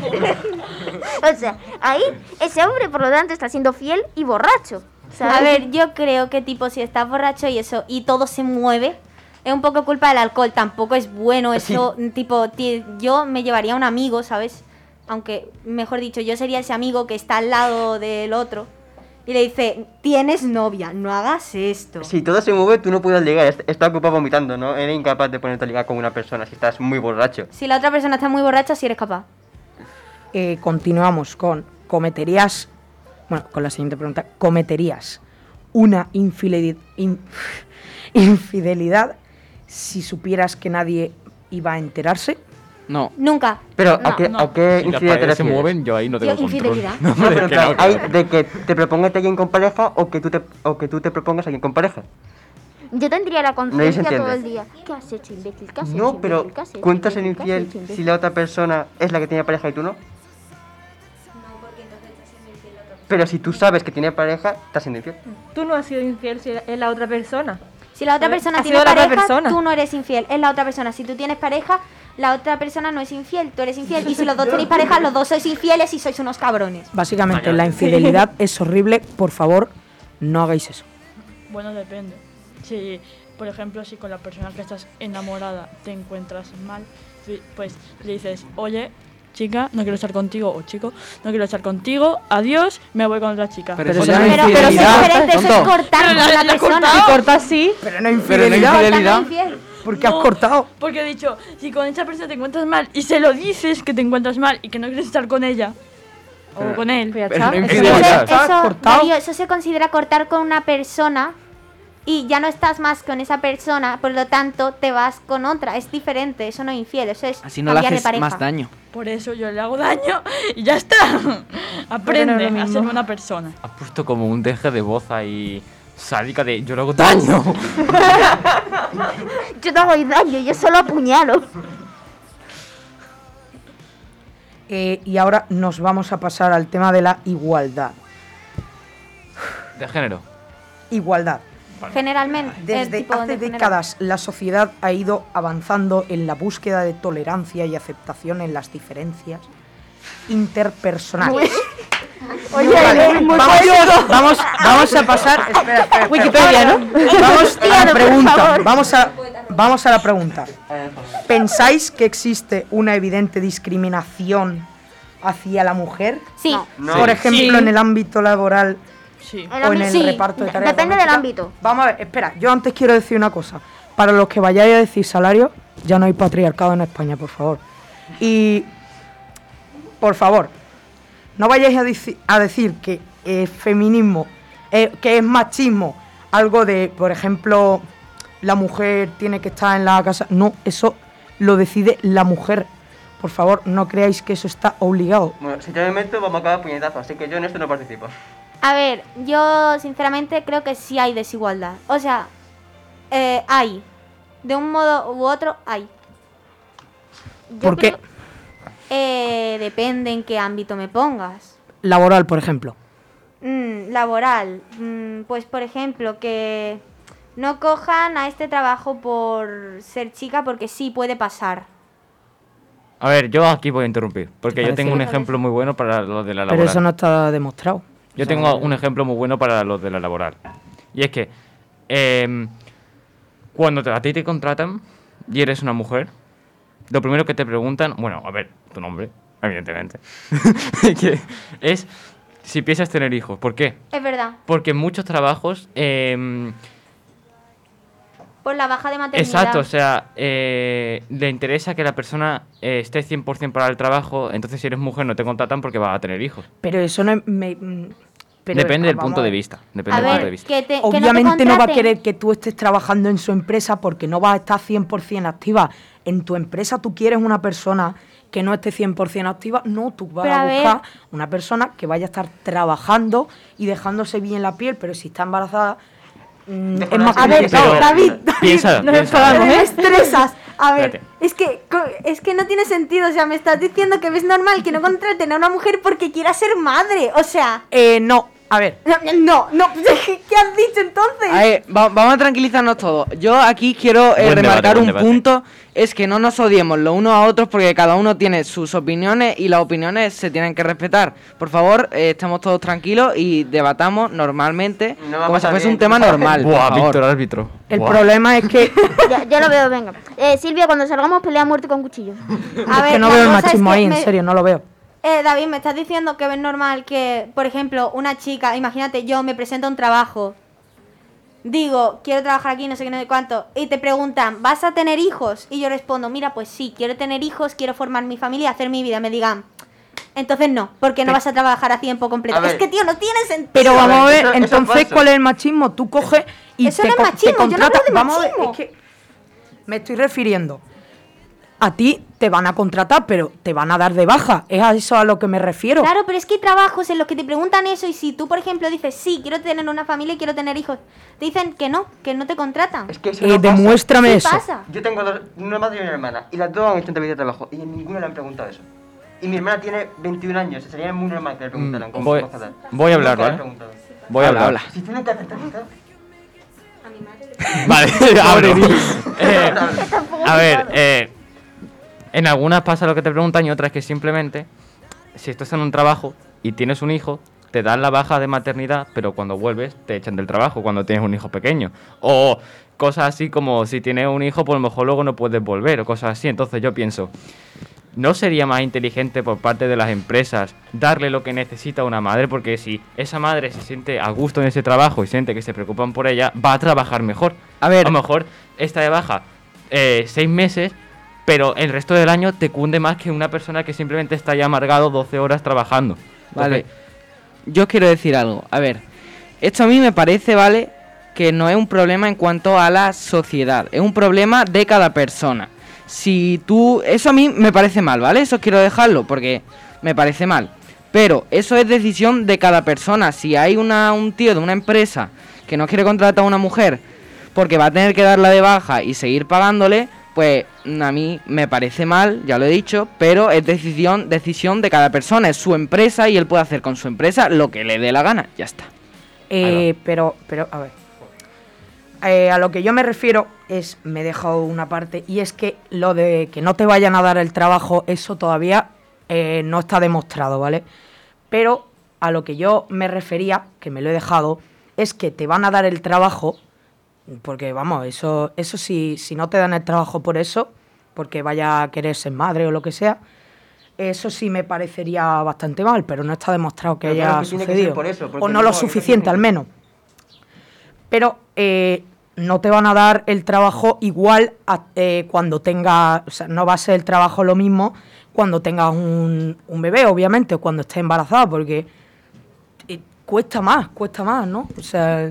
F: <laughs> o sea ahí ese hombre por lo tanto está siendo fiel y borracho ¿sabes?
E: A ver, yo creo que tipo si estás borracho y eso y todo se mueve, es un poco culpa del alcohol, tampoco es bueno eso, tipo, ti- yo me llevaría a un amigo, ¿sabes? Aunque, mejor dicho, yo sería ese amigo que está al lado del otro y le dice, tienes novia, no hagas esto.
B: Si todo se mueve, tú no puedes ligar. est- Estás ocupado vomitando, ¿no? Eres incapaz de ponerte a ligar con una persona si estás muy borracho.
E: Si la otra persona está muy borracha, si eres capaz.
G: Eh, continuamos con cometerías. Bueno, con la siguiente pregunta. ¿Cometerías una infideli- in- <laughs> infidelidad si supieras que nadie iba a enterarse?
I: No.
E: Nunca.
B: Pero,
F: No,
B: ¿a qué,
A: no.
B: ¿a qué
D: si las
B: infidelidad te
D: se
B: refieres?
D: mueven, yo ahí no tengo
E: Yo,
D: control.
E: infidelidad.
D: No, <laughs>
B: No, pero en plan, hay de que te propongas a alguien con pareja o que tú te, o que tú te propongas a alguien con pareja.
F: yo tendría la conciencia todo el día ¿qué has hecho imbécil? ¿qué has hecho
B: No, pero
F: imbécil? ¿Qué has hecho,
B: ¿cuentas en
F: imbécil? ¿Qué has
B: infiel
F: hecho, imbécil?
B: si la otra persona es la que tiene pareja y tú no? Pero si tú sabes que tiene pareja, estás siendo infiel.
C: Tú no has sido infiel si es la otra persona.
E: Si la otra
C: Ha
E: persona
C: sido
E: tiene
C: la otra
E: pareja,
C: persona.
E: tú no eres infiel, es la otra persona. Si tú tienes pareja, la otra persona no es infiel, tú eres infiel. Y si los dos tenéis pareja, los dos sois infieles y sois unos cabrones.
G: Básicamente, la infidelidad <laughs> es horrible. Por favor, no hagáis eso.
A: Bueno, depende. Si, por ejemplo, si con la persona que estás enamorada te encuentras mal, pues le dices, oye, chica, no quiero estar contigo, o chico, no quiero estar contigo, adiós, me voy con otra chica.
I: Pero eso no es
E: Pero, pero si es
I: infidelidad,
E: diferente, eso es cortar
A: Pero
E: con
A: la-
E: persona.
A: cortado.
C: Si cortas sí,
G: Pero no es
I: Pero no
G: infidelidad.
I: infidelidad.
G: ¿Por qué has cortado?
A: Porque he dicho, si con esa persona te encuentras mal y se lo dices que te encuentras mal y que no quieres estar con ella o con él,
C: pues ya
I: Pero
C: está.
I: no
C: Eso
I: infidelidad.
C: es-
E: Eso,
G: ¿Estás
E: eso, eso se considera cortar con una persona y ya no estás más con esa persona, por lo tanto te vas con otra. Es diferente, eso no es infiel, eso es
I: Así no le haces más daño.
A: por eso yo le hago daño y ya está. <laughs> Aprende a ser buena persona.
D: Has puesto como un deje de voz ahí sádica de yo le hago daño. <laughs>
E: Yo no hago daño, yo solo apuñalo.
G: Eh, y ahora nos vamos a pasar al tema de la igualdad.
D: De género.
G: Igualdad.
E: Generalmente,
G: Desde
E: tipo
G: hace
E: de
G: décadas la sociedad ha ido avanzando en la búsqueda de tolerancia y aceptación en las diferencias interpersonales. <laughs>
E: Oye,
G: Vale,
E: es muy
G: vamos, vamos, vamos a pasar. <laughs> Espera, espera, espera.
C: Wikipedia, ¿no?
G: Vamos a la pregunta. Vamos a, vamos a la pregunta. ¿Pensáis que existe una evidente discriminación hacia la mujer?
E: Sí,
B: No.
G: Por ejemplo,
E: Sí.
G: en el ámbito laboral
A: Sí.
G: O en el
E: sí,
G: reparto de tareas.
E: depende del ámbito.
G: Vamos a ver, espera, yo antes quiero decir una cosa. Para los que vayáis a decir salario, ya no hay patriarcado en España, por favor. Y, por favor, no vayáis a decir que es feminismo, eh, que es machismo, algo de, por ejemplo, la mujer tiene que estar en la casa. No, eso lo decide la mujer. Por favor, no creáis que eso está obligado.
B: Bueno, si yo me meto, vamos a acabar puñetazo, así que yo en esto no participo.
E: A ver, yo sinceramente creo que sí hay desigualdad. O sea, eh, hay. De un modo u otro, hay. Yo
G: ¿Por qué?
E: Eh, depende en qué ámbito me pongas.
G: Laboral, por ejemplo.
E: Mm, laboral. Mm, pues por ejemplo, que no cojan a este trabajo por ser chica porque sí puede pasar.
D: A ver, yo aquí voy a interrumpir, porque yo tengo un ejemplo muy bueno para lo de la
G: Pero
D: laboral.
G: eso no está demostrado.
D: Yo tengo un ejemplo muy bueno para lo de la laboral. Y es que em, cuando te- a ti te contratan y eres una mujer, lo primero que te preguntan, bueno, a ver, tu nombre, evidentemente, <laughs> que es si piensas tener hijos. ¿Por qué?
E: Es verdad.
D: Porque en muchos trabajos... em,
E: Por la baja de maternidad.
D: Exacto, o sea, eh, le interesa que la persona eh, esté 100% para el trabajo, entonces si eres mujer no te contratan porque vas a tener hijos.
G: Pero eso no es... me- mm, pero,
D: depende del punto
G: a
D: de vista. Depende
E: A
D: del punto de vista.
E: que, te, que no te
G: Obviamente no, va a querer que tú estés trabajando en su empresa porque no vas a estar 100% activa. En tu empresa tú quieres una persona que no esté 100% activa. No, tú vas
E: Pero
G: a buscar una persona que vaya a estar trabajando y dejándose bien la piel, pero si está embarazada mm, es más
E: A ver,
G: complicado.
D: Pero-
E: David, <laughs>
D: Piensa, <laughs>
E: no
D: piensa.
E: me <laughs> estresas. A ver,
D: Espérate.
E: es que, co- es que no tiene sentido. O sea, me estás diciendo que ves normal que no contraten a una mujer porque quiera ser madre. O sea,
G: Eh, no, a ver.
E: no, no. <laughs> ¿Qué has dicho entonces?
I: A ver, va- vamos a tranquilizarnos todos. Yo aquí quiero eh,
D: debate,
I: remarcar un punto, es que no nos odiemos los unos a otros porque cada uno tiene sus opiniones y las opiniones se tienen que respetar. Por favor, eh, estemos todos tranquilos y debatamos normalmente
B: No
I: como si fuese un tema normal.
D: Buah. Víctor árbitro.
G: El
D: Buah.
G: problema es que, <laughs>
E: Ya, ya lo veo, venga. Eh, Silvia, cuando salgamos pelea a muerte con cuchillo. A <laughs>
G: es que no veo el machismo
E: que
G: ahí, en serio, no lo veo.
E: Eh, David, me estás diciendo que es normal que, por ejemplo, una chica, imagínate, yo me presento a un trabajo, digo, quiero trabajar aquí, no sé qué, no sé cuánto, y te preguntan, ¿vas a tener hijos? Y yo respondo, mira, pues sí, quiero tener hijos, quiero formar mi familia, hacer mi vida. Me digan, entonces no, porque no vas a trabajar a tiempo completo.
B: A.
E: Es que, tío, no tiene sentido.
G: Pero vamos a
B: ver, eso-
G: entonces. ¿cuál es el machismo? Tú coges y
E: Eso
G: te,
E: no es
G: te
E: machismo, yo no hablo
G: contratas.
E: de
G: Vamos a ver,
E: machismo.
G: es que me estoy refiriendo. A ti te van a contratar, pero te van a dar de baja. Es a eso a lo que me refiero.
E: Claro, pero es que hay trabajos en los que te preguntan eso y si tú, por ejemplo, dices, sí, quiero tener una familia y quiero tener hijos, te dicen que no, que no te contratan.
B: Es que eso
G: Eh,
B: no pasa.
G: demuéstrame
E: Sí
G: eso.
E: pasa.
B: Yo tengo dos, una madre y una hermana, y las dos han hecho entrevista de trabajo, y en ninguna le han preguntado eso. Y mi hermana tiene 21 años, sería muy normal que le preguntaran
D: Mm,
B: cómo
D: voy-
B: cómo hacer.
D: voy a
B: Nunca
D: hablar,
B: le han
D: ¿vale?
B: preguntado.
D: Voy a
I: Habla,
D: hablar.
I: habla.
B: Si tú nunca te entrevistas, <laughs>
D: Vale, <laughs> abro. <laughs> Eh, a ver, eh, en algunas pasa lo que te preguntan y otras que simplemente, si estás en un trabajo y tienes un hijo, te dan la baja de maternidad, pero cuando vuelves te echan del trabajo cuando tienes un hijo pequeño. O cosas así como si tienes un hijo, pues a lo mejor luego no puedes volver o cosas así. Entonces yo pienso, ¿no sería más inteligente por parte de las empresas darle lo que necesita una madre? Porque si esa madre se siente a gusto en ese trabajo y siente que se preocupan por ella, va a trabajar mejor.
I: A ver.
D: A lo mejor está de baja eh, seis meses, pero el resto del año te cunde más que una persona que simplemente está ya amargado 12 horas trabajando.
I: Vale. Yo os quiero decir algo. A ver, esto a mí me parece, ¿vale? Que no es un problema en cuanto a la sociedad. Es un problema de cada persona. Si tú... Eso a mí me parece mal, ¿vale? Eso quiero dejarlo porque me parece mal. Pero eso es decisión de cada persona. Si hay una, un tío de una empresa que no quiere contratar a una mujer porque va a tener que darla de baja y seguir pagándole, pues a mí me parece mal, ya lo he dicho, pero es decisión, decisión de cada persona, es su empresa y él puede hacer con su empresa lo que le dé la gana, ya está.
G: Eh, pero, pero, a ver. Eh, a lo que yo me refiero es, me he dejado una parte, y es que lo de que no te vayan a dar el trabajo, eso todavía eh, no está demostrado, ¿vale? Pero a lo que yo me refería, que me lo he dejado, es que te van a dar el trabajo, porque vamos, eso, eso sí, si no te dan el trabajo por eso, porque vaya a querer ser madre o lo que sea, eso sí me parecería bastante mal, pero no está demostrado que
B: Pero
G: haya
B: que
G: sucedido.
B: por eso, porque
G: o no
B: no,
G: lo suficiente, al menos. Pero eh, no te van a dar el trabajo igual a- eh, cuando tengas, o sea, no va a ser el trabajo lo mismo cuando tengas un, un bebé, obviamente, o cuando estés embarazada, porque eh, cuesta más, cuesta más, ¿no? O sea,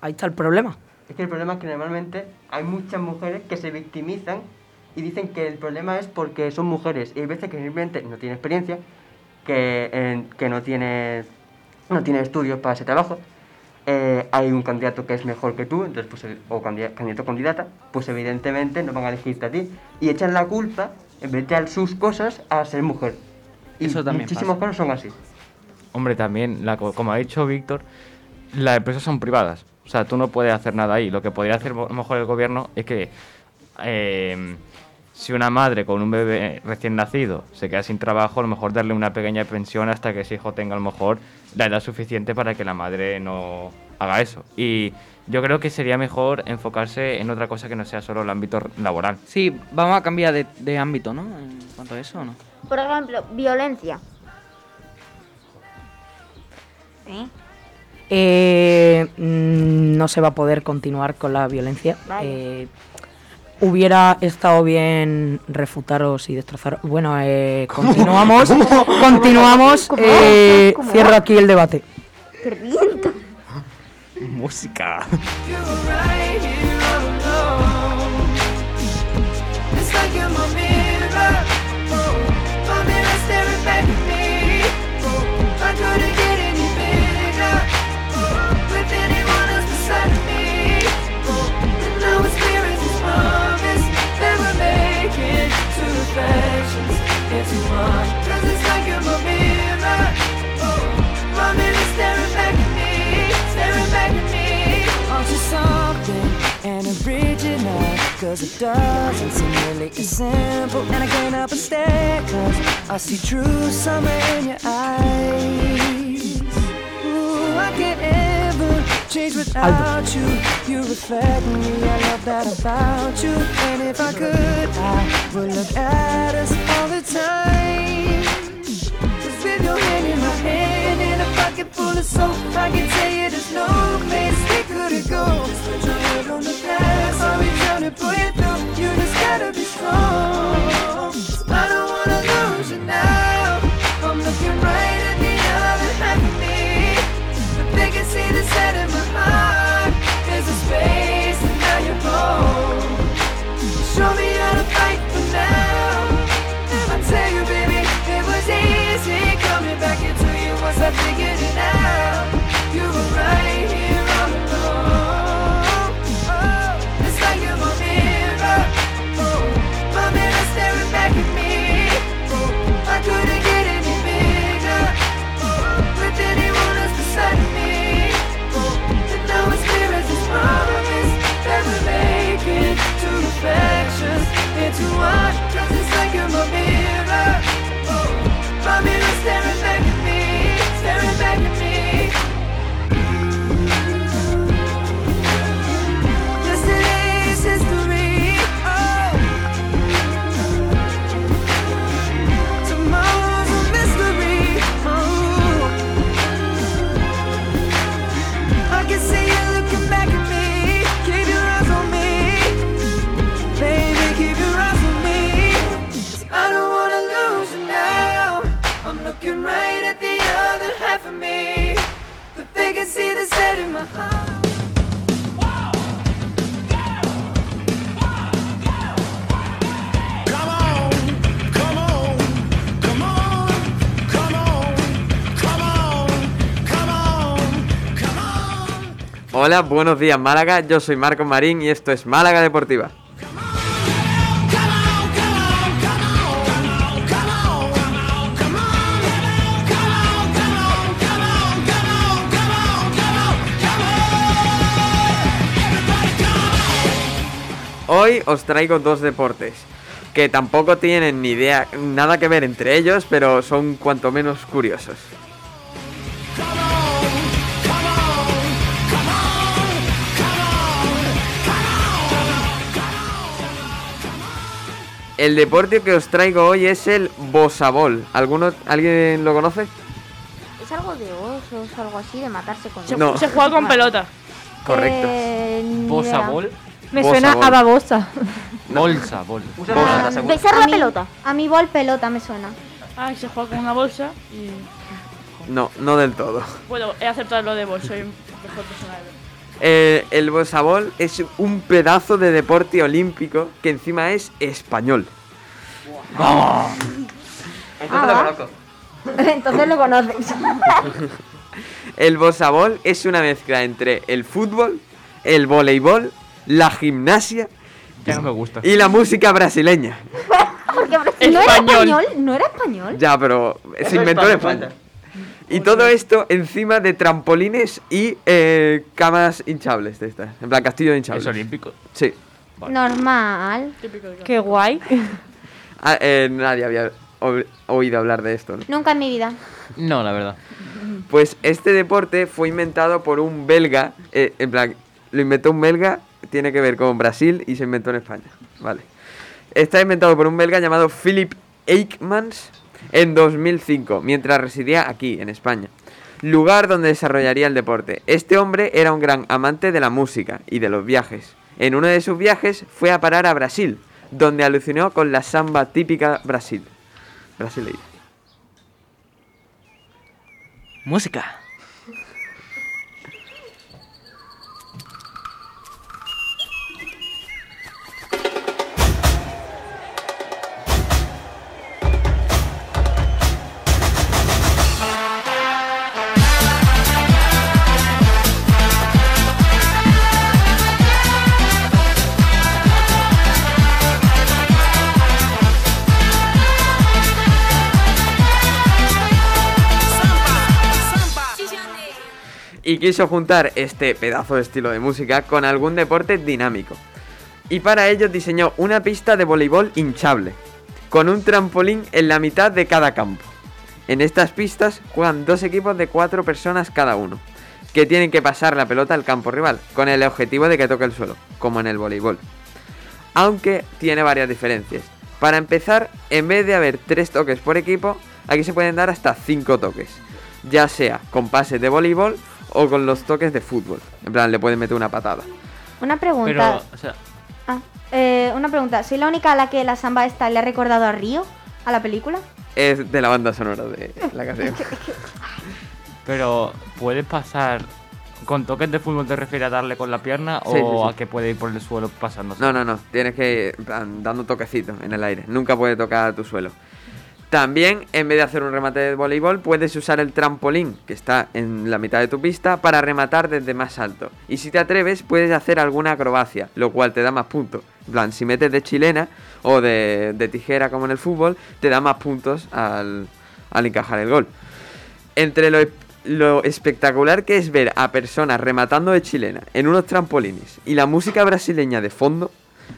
G: ahí está el problema.
B: Es que el problema es que normalmente hay muchas mujeres que se victimizan y dicen que el problema es porque son mujeres. Y hay veces que simplemente no tienen experiencia, que, eh, que no tiene no tiene estudios para ese trabajo. eh, hay un candidato que es mejor que tú, entonces pues, el- o candida- candidato o candidata, pues evidentemente no van a elegirte a ti. Y echan la culpa, en vez de a sus cosas, a ser mujer. Y
D: Eso también
B: muchísimos
D: pasa.
B: casos son así.
D: Hombre, también, la, como ha dicho Víctor, las empresas son privadas. O sea, tú no puedes hacer nada ahí. Lo que podría hacer a lo mejor el gobierno es que eh, si una madre con un bebé recién nacido se queda sin trabajo, a lo mejor darle una pequeña pensión hasta que ese hijo tenga a lo mejor la edad suficiente para que la madre no haga eso. Y yo creo que sería mejor enfocarse en otra cosa que no sea solo el ámbito laboral.
I: Sí, vamos a cambiar de, de ámbito, ¿no? En cuanto a eso, ¿o no?
F: Por ejemplo, violencia.
G: Eh, mm, no se va a poder continuar con la violencia. Eh, hubiera estado bien refutaros y destrozaros. Bueno, eh, <laughs> continuamos. continuamos.
F: ¿Cómo?
G: eh,
F: ¿Cómo?
G: cierro aquí el debate.
D: Música. <laughs>
K: two reflections into one. 'Cause it's like you're oh, my mirror. My mirror staring back at me, staring back at me. Aren't you something and original? Cause it doesn't seem really as simple. And I can't help but stare, cause I see truth somewhere in your eyes. Change without you. You reflect me, I love that about you. And if I could, I would look at us all the time. Cause with your hand in my hand and a pocket full of soap, I can tell you there's no place we couldn't go. Just put your head on the glass, I'll reach out and pull you through. You just gotta be strong. I don't wanna lose you now. like you baby.
H: Hola, buenos días Málaga, yo soy Marcos Marín y esto es Málaga Deportiva. Hoy os traigo dos deportes que tampoco tienen ni idea, nada que ver entre ellos, pero son cuanto menos curiosos. El deporte que os traigo hoy es el bosabol. ¿Alguno, ¿Alguien lo conoce?
F: Es algo de osos, algo así, de matarse con
A: Se,
H: No.
A: se juega con pelota.
H: Correcto.
F: Eh.
D: ¿Bosabol?
C: Me
H: Bosa
C: suena
H: bol.
C: a babosa. <laughs>
D: Bolsa, bol.
E: Ah,
F: Besar la pelota.
E: A mi bol pelota me suena.
A: Ah, y se juega con una bolsa y...
H: No, no del todo.
A: Bueno, he aceptado lo de bolsa, soy mejor persona de ver.
H: Eh, el bosabol es un pedazo de deporte olímpico que encima es español.
B: Entonces lo conozco. <laughs>
E: Entonces lo conoces. <laughs>
H: El bosabol es una mezcla entre el fútbol, el voleibol, la gimnasia
D: Ya no me gusta.
H: y la música brasileña. <laughs>
F: Porque Brasil
E: ¿No era
A: Español.
E: ¿No era español?
H: Ya, pero se inventó en España. Y todo esto encima de trampolines y eh, camas hinchables de estas. En plan, castillo de hinchables.
D: ¿Es olímpico?
H: Sí.
E: Normal.
A: Típico de
C: Qué guay. <laughs>
H: Ah, eh, nadie había oído hablar de esto, ¿no?
E: Nunca en mi vida.
D: No, la verdad.
H: Pues este deporte fue inventado por un belga, eh, en plan, lo inventó un belga, tiene que ver con Brasil y se inventó en España, vale. Está inventado por un belga llamado Philip Eijkmans en 2005, mientras residía aquí, en España. Lugar donde desarrollaría el deporte. Este hombre era un gran amante de la música y de los viajes. En uno de sus viajes fue a parar a Brasil, donde alucinó con la samba típica Brasil. Brasileira.
I: Música.
H: Y quiso juntar este pedazo de estilo de música con algún deporte dinámico. Y para ello diseñó una pista de voleibol hinchable, con un trampolín en la mitad de cada campo. En estas pistas juegan dos equipos de cuatro personas cada uno, que tienen que pasar la pelota al campo rival, con el objetivo de que toque el suelo, como en el voleibol. Aunque tiene varias diferencias. Para empezar, en vez de haber tres toques por equipo, aquí se pueden dar hasta cinco toques, ya sea con pases de voleibol o con los toques de fútbol. En plan, le pueden meter una patada.
E: Una pregunta.
D: Pero, o sea,
E: Ah, eh, una pregunta. ¿Soy la única a la que la samba esta le ha recordado a Río? ¿A la película?
H: Es de la banda sonora de la canción. <laughs>
D: pero ¿puedes pasar con toques de fútbol te refieres a darle con la pierna
H: Sí,
D: o
H: sí, sí.
D: a que puede ir por el suelo pasando?
H: No, no, no. Tienes que ir dando toquecitos en el aire. Nunca puede tocar tu suelo. También, en vez de hacer un remate de voleibol, puedes usar el trampolín, que está en la mitad de tu pista, para rematar desde más alto. Y si te atreves, puedes hacer alguna acrobacia, lo cual te da más puntos. En plan, si metes de chilena o de, tijera como en el fútbol, te da más puntos al, encajar el gol. Entre lo espectacular que es ver a personas rematando de chilena en unos trampolines y la música brasileña de fondo,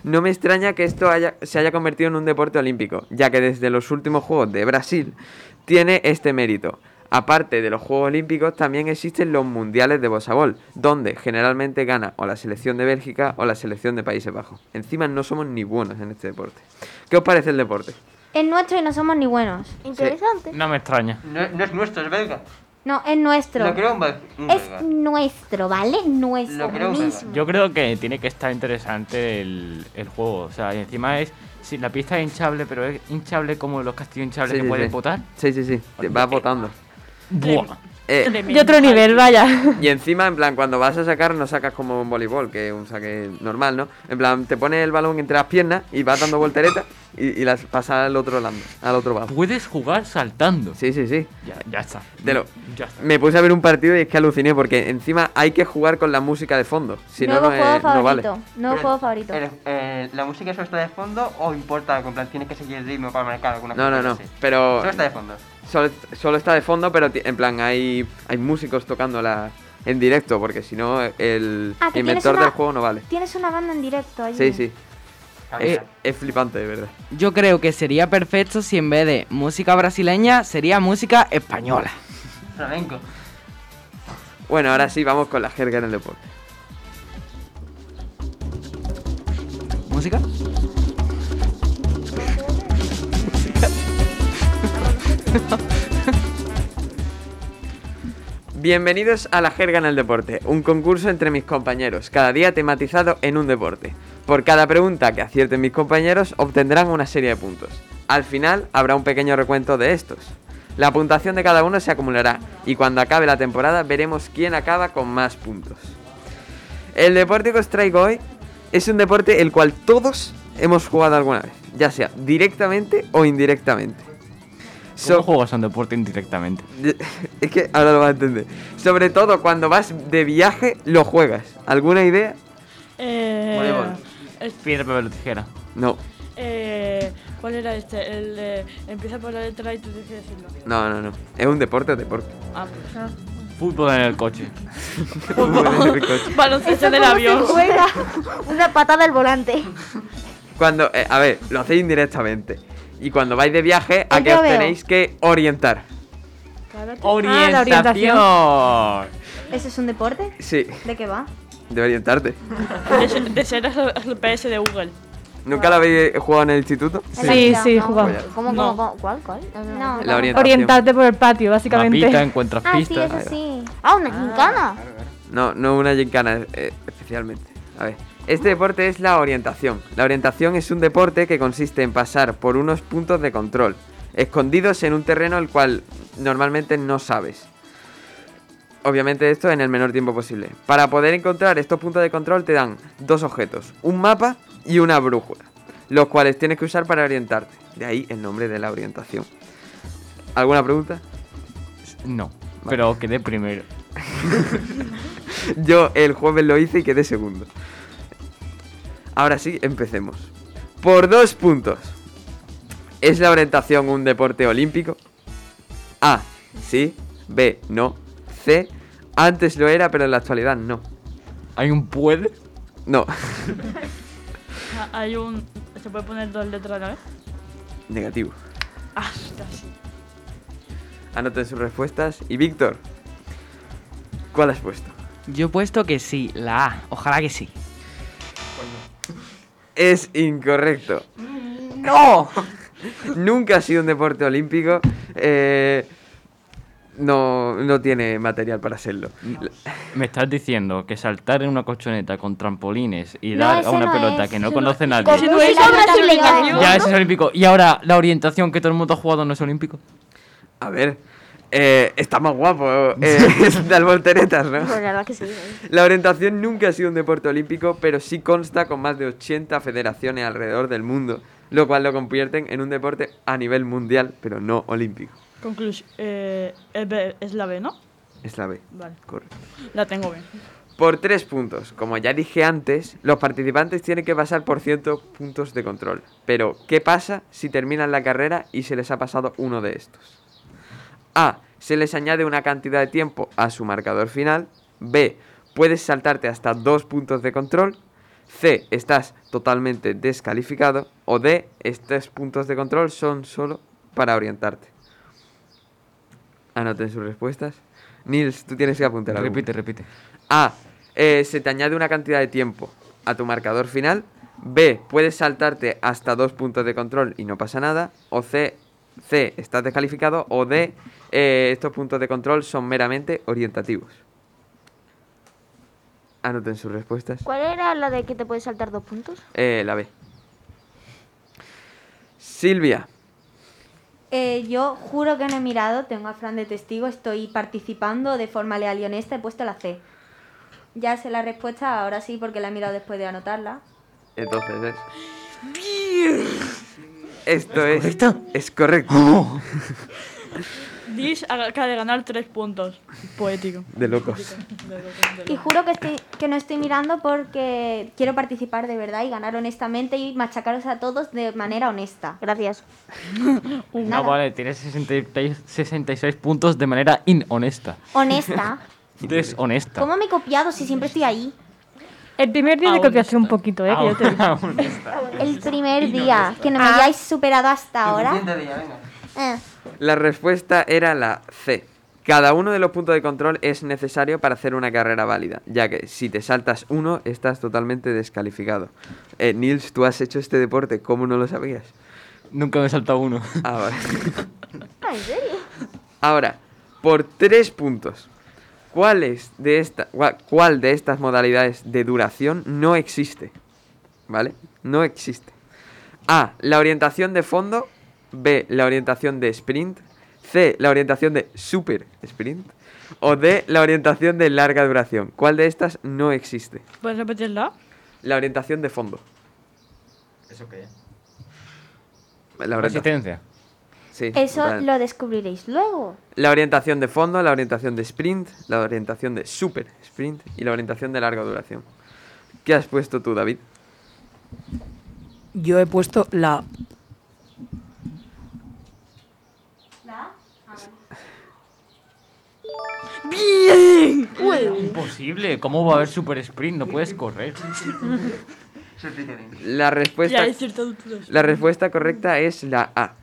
H: no me extraña que esto haya- se haya convertido en un deporte olímpico, ya que desde los últimos Juegos de Brasil tiene este mérito. Aparte de los Juegos Olímpicos, también existen los Mundiales de Bosabol, donde generalmente gana o la selección de Bélgica o la selección de Países Bajos. Encima no somos ni buenos en este deporte. ¿Qué os parece el deporte?
E: Es nuestro y no somos ni buenos.
F: Interesante.
D: No me extraña.
B: No, no es nuestro, es belga.
E: No, es nuestro.
B: Lo creo un,
E: Es nuestro, ¿vale? Nuestro
B: Lo creo un
E: mismo.
D: Yo creo que tiene que estar interesante el, el juego. O sea, y encima es. Si la pista es hinchable, pero es hinchable como los castillos hinchables
H: Sí,
D: que
H: sí,
D: puedes
H: sí.
D: botar.
H: Sí, sí, sí. Te vas votando.
D: Buah.
H: Eh,
C: De otro nivel, vaya.
H: Y encima, en plan, cuando vas a sacar, no sacas como un voleibol, que es un saque normal, ¿no? En plan, te pones el balón entre las piernas y vas dando volteretas y, y las pasas al otro lado, al otro lado.
D: Puedes jugar saltando.
H: Sí, sí, sí.
D: Ya, ya está.
H: Te lo-
D: Ya está.
H: Me puse a ver un partido y es que aluciné porque encima hay que jugar con la música de fondo. Si no,
F: Nuevo
H: no, es- no vale.
F: favorito. Nuevo juego favorito.
B: El- eh, ¿La música solo está de fondo o importa? En plan, ¿tienes que seguir el ritmo para marcar alguna
H: No, no,
B: cosa
H: no.
B: así?
H: Pero
B: Solo está de fondo.
H: Solo, solo está de fondo, pero en plan hay, hay músicos tocándola en directo porque si no el
F: Ah,
H: inventor
F: una-
H: del juego no vale.
F: Tienes una banda en directo allí.
H: Sí, sí.
I: Eh,
H: Es, es flipante, de verdad.
I: Yo creo que sería perfecto si en vez de música brasileña sería música española.
B: Flamenco.
H: Bueno, ahora sí, vamos con la jerga en el deporte.
I: ¿Música? <laughs>
H: Bienvenidos a la jerga en el deporte, un concurso entre mis compañeros, cada día tematizado en un deporte. Por cada pregunta que acierten mis compañeros obtendrán una serie de puntos. Al final habrá un pequeño recuento de estos. La puntuación de cada uno se acumulará y cuando acabe la temporada veremos quién acaba con más puntos. El deporte que os traigo hoy es un deporte el cual todos hemos jugado alguna vez, ya sea directamente o indirectamente.
D: ¿Cómo juegas a un deporte indirectamente? <laughs>
H: Es que ahora lo vas a entender. Sobre todo cuando vas de viaje, lo juegas. ¿Alguna idea?
A: Eh,
D: Voleibol.
A: es-
D: Piedra, papel o tijera.
H: No,
A: eh, ¿Cuál era este? El de. Empieza por la letra y tú tienes que decirlo.
H: no, no, no. ¿Es un deporte o deporte?
A: Ah, pues.
D: Fútbol en el coche. <laughs> <laughs>
A: Baloncesto en el avión.
F: Juega una patada al volante.
H: Cuando, eh, a ver, lo hacéis indirectamente. Y cuando vais de viaje, ¿a qué os
F: veo.
H: tenéis que orientar?
D: ¡Orientación!
F: ¿Eso es un deporte?
H: Sí,
F: ¿De qué va?
H: de orientarte.
A: De, ser- el PS de Google.
H: ¿Nunca la habéis jugado en el instituto?
C: Sí, sí, jugamos.
F: ¿Cómo, cómo,
A: No.
F: cómo? ¿Cuál, cuál? No,
H: La orientación.
C: Orientarte por el patio, básicamente.
D: Mapita, encuentras
F: Ah, sí,
D: pistas.
F: eso sí. Ah, una gincana.
H: No, no una gincana eh, especialmente. A ver, este deporte es la orientación. La orientación es un deporte que consiste en pasar por unos puntos de control, escondidos en un terreno el cual normalmente no sabes. Obviamente esto en el menor tiempo posible. Para poder encontrar estos puntos de control te dan dos objetos, un mapa y una brújula, los cuales tienes que usar para orientarte. De ahí el nombre de la orientación. ¿Alguna pregunta?
D: No, pero quedé primero. <laughs>
H: Yo el jueves lo hice y quedé segundo. Ahora sí, empecemos. Por dos puntos. ¿Es la orientación un deporte olímpico? A. Sí. B. No. C. Antes lo era, pero en la actualidad no.
D: ¿Hay un puede?
H: No.
A: Ah, <laughs> Hay un. ¿Se puede poner dos letras a la vez?
H: Negativo.
A: Ah, está así.
H: Anoten sus respuestas. Y Víctor, ¿cuál has puesto?
I: Yo he puesto que sí, la A. Ojalá que sí.
H: Es incorrecto.
I: ¡No!
H: Nunca ha sido un deporte olímpico. eh, no, no tiene material para serlo.
D: Me estás diciendo que saltar en una colchoneta con trampolines y
F: No,
D: dar a una
F: no
D: pelota
F: es,
D: que no conoce
F: no-
D: nadie.
F: Con música brasileña.
D: Ya, ese es olímpico. Y ahora, la orientación que todo el mundo ha jugado no es olímpico.
H: A ver, eh, está más guapo eh, <laughs> dar volteretas, ¿no?
F: Pues la verdad que sí.
H: La orientación nunca ha sido un deporte olímpico, pero sí consta con más de 80 federaciones alrededor del mundo, lo cual lo convierten en un deporte a nivel mundial, pero no olímpico.
A: Conclusión. Eh, es la B, ¿no?
H: Es la B.
A: Vale.
H: Correcto.
A: La tengo bien.
H: Por tres puntos. Como ya dije antes, los participantes tienen que pasar por ciertos puntos de control. Pero, ¿qué pasa si terminan la carrera y se les ha pasado uno de estos? A. Se les añade una cantidad de tiempo a su marcador final. B. Puedes saltarte hasta dos puntos de control. C. Estás totalmente descalificado. O D. Estos puntos de control son solo para orientarte. Anoten sus respuestas. Nils, tú tienes que apuntar algo.
D: Repite, repite.
H: A. eh, se te añade una cantidad de tiempo a tu marcador final. B. Puedes saltarte hasta dos puntos de control y no pasa nada. O C. C. Estás descalificado. O D. eh, estos puntos de control son meramente orientativos. Anoten sus respuestas.
F: ¿Cuál era la de que te puedes saltar dos puntos?
H: Eh, la B. Silvia.
E: Eh, yo juro que no he mirado, tengo a Fran de testigo, estoy participando de forma leal y honesta, he puesto la C. Ya sé la respuesta, ahora sí, porque la he mirado después de anotarla.
H: Entonces es. Esto es. Es correcto. <laughs>
A: Dish acaba de ganar tres puntos. Poético.
H: De locos.
A: De locos, de
E: Y juro que, estoy, que no estoy mirando porque quiero participar de verdad y ganar honestamente y machacaros a todos de manera honesta.
F: Gracias. <laughs>
D: No, vale, tienes 66, 66 puntos de manera inhonesta.
E: Honesta. <laughs>
D: Deshonesta.
E: ¿Cómo me he copiado si siempre estoy ahí?
C: El primer día te copiaste un poquito, ¿eh? Que yo te digo.
E: El primer día. Que no me hayáis superado hasta ahora. Eh.
H: La respuesta era la C. Cada uno de los puntos de control es necesario para hacer una carrera válida, ya que si te saltas uno estás totalmente descalificado. Eh, Nils, tú has hecho este deporte, ¿cómo no lo sabías?
D: Nunca me he saltado uno.
H: Ah, vale.
F: Ah, ¿En serio?
H: Ahora, por tres puntos, ¿cuáles de esta, gua- ¿cuál de estas modalidades de duración no existe? ¿Vale? No existe. A. La orientación de fondo. B. La orientación de sprint. C. La orientación de super sprint. O D. La orientación de larga duración. ¿Cuál de estas no existe?
A: ¿Puedes repetirla?
H: La orientación de fondo.
D: ¿Eso qué?
H: La orientación.
D: Resistencia.
H: Sí.
E: Eso
H: vale.
E: lo descubriréis luego.
H: La orientación de fondo, la orientación de sprint, la orientación de super sprint y la orientación de larga duración. ¿Qué has puesto tú, David?
G: Yo he puesto la.
A: ¡Bien!
D: Imposible. ¿Cómo va a haber super sprint? No puedes correr.
H: La respuesta, la respuesta correcta es la A.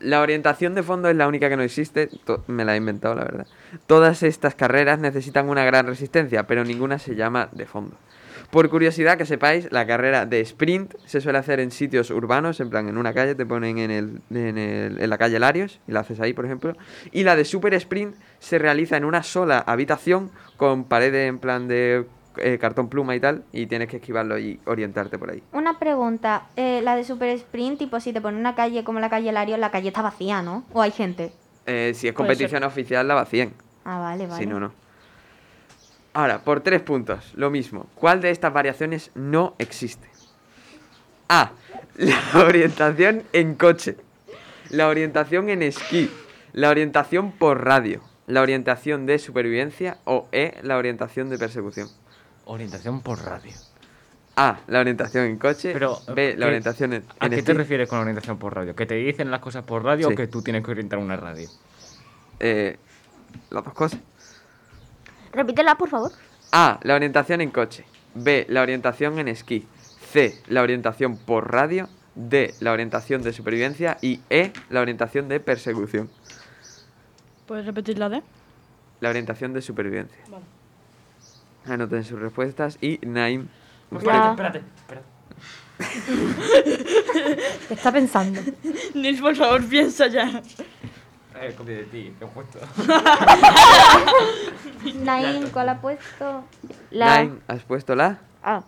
H: La orientación de fondo es la única que no existe. to- me la he inventado, la verdad. Todas estas carreras necesitan una gran resistencia, pero ninguna se llama de fondo. Por curiosidad, que sepáis, la carrera de sprint se suele hacer en sitios urbanos, en plan en una calle, te ponen en, el, en, el- en la calle Larios y la haces ahí, por ejemplo. Y la de super sprint se realiza en una sola habitación con paredes en plan de eh, cartón pluma y tal, y tienes que esquivarlo y orientarte por ahí.
E: Una pregunta. eh, la de Super Sprint, tipo, si te ponen una calle como la calle Lario, la calle está vacía, ¿no? ¿O hay gente?
H: Eh, si es competición oficial, la vacían.
E: Ah, vale, vale.
H: Si no, no. Ahora, por tres puntos, lo mismo. ¿Cuál de estas variaciones no existe? A. La <laughs> orientación en coche. La orientación en esquí. La orientación por radio. La orientación de supervivencia. O E. La orientación de persecución.
D: Orientación por radio.
H: A. La orientación en coche.
D: Pero,
H: B. La
D: ¿qué-
H: orientación en,
D: ¿A
H: en
D: qué
H: esquí.
D: te refieres con orientación por radio? ¿Que te dicen las cosas por radio
H: Sí.
D: o que tú tienes que orientar una radio?
H: Eh, las dos cosas.
F: Repítela, por favor.
H: A. La orientación en coche. B. La orientación en esquí. C. La orientación por radio. D. La orientación de supervivencia. Y E. La orientación de persecución.
A: ¿Puedes repetir la D?
H: La orientación de supervivencia.
A: Vale.
H: Anoten sus respuestas y Naim.
D: Espérate, espérate,
C: ¿Qué <laughs> está pensando?
A: Nils, por favor, piensa ya.
D: Eh, copia de ti, he puesto. <laughs>
E: Naim, ¿cuál ha puesto?
H: Naim, ¿has puesto la?
F: Ah.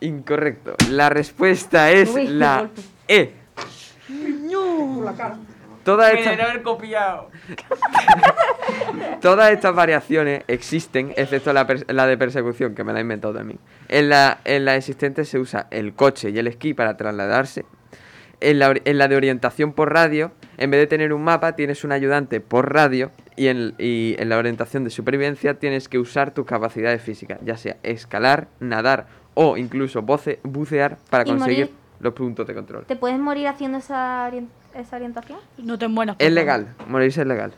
H: Incorrecto. La respuesta es
E: Uy,
H: la. E.
A: No.
H: Toda
D: Me
H: esta-
D: debería haber copiado. <laughs>
H: Todas estas variaciones existen, excepto la, la de persecución, que me la he inventado también. En la, en la existente se usa el coche y el esquí para trasladarse. En la, en la de orientación por radio, en vez de tener un mapa, tienes un ayudante por radio. Y en, y en la orientación de supervivencia tienes que usar tus capacidades físicas, ya sea escalar, nadar o incluso voce- bucear para conseguir
E: morir.
H: los puntos de control.
E: ¿Te puedes morir haciendo esa, esa orientación?
A: No te mueras.
H: Es legal, morirse es legal.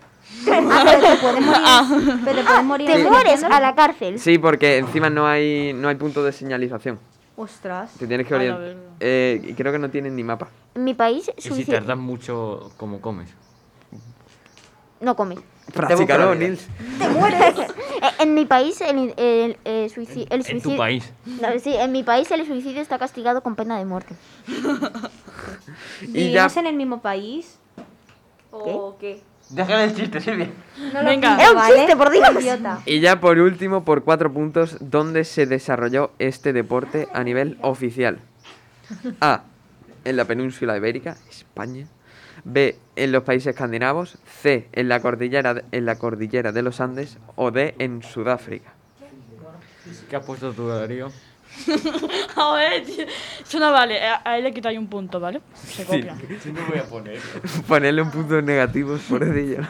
E: Ah, pero te puedes morir. Pero te puedes morir
F: Te
E: haciendo-
F: mueres a la cárcel.
H: Sí, porque encima no hay, no hay punto de señalización.
E: Ostras.
H: Te tienes que
A: A la
H: orientar. Eh, y creo que no tienen ni mapa.
F: En mi país,
D: Y si tardas mucho, como comes?
F: no comes.
H: Practícalo, Nils.
F: Te mueres. Eh, en mi país, el, el, suici- el
D: En
F: suicidio.
D: tu país.
F: No, sí, en mi país el suicidio está castigado con pena de muerte. <laughs>
H: Y ya,
E: ¿Vivimos en el mismo país? ¿O qué?
B: Déjame el chiste, Silvia.
E: No lo
A: Venga.
E: pillo,
F: Era un
E: ¿vale?
F: chiste, por Dios.
E: Idiota.
H: y ya por último, por cuatro puntos, ¿dónde se desarrolló este deporte a nivel oficial? A. en la península ibérica, España. B, en los países escandinavos. C, en la cordillera de, en la cordillera de los Andes. O D, en Sudáfrica.
D: ¿Qué has puesto tú, Darío? <laughs>
A: A ver, tío, eso no vale. A, a él le quitáis un punto, ¿vale? Se copia. <laughs>
D: Sí, no voy a poner.
H: Ponerle un punto negativos por ello. <laughs>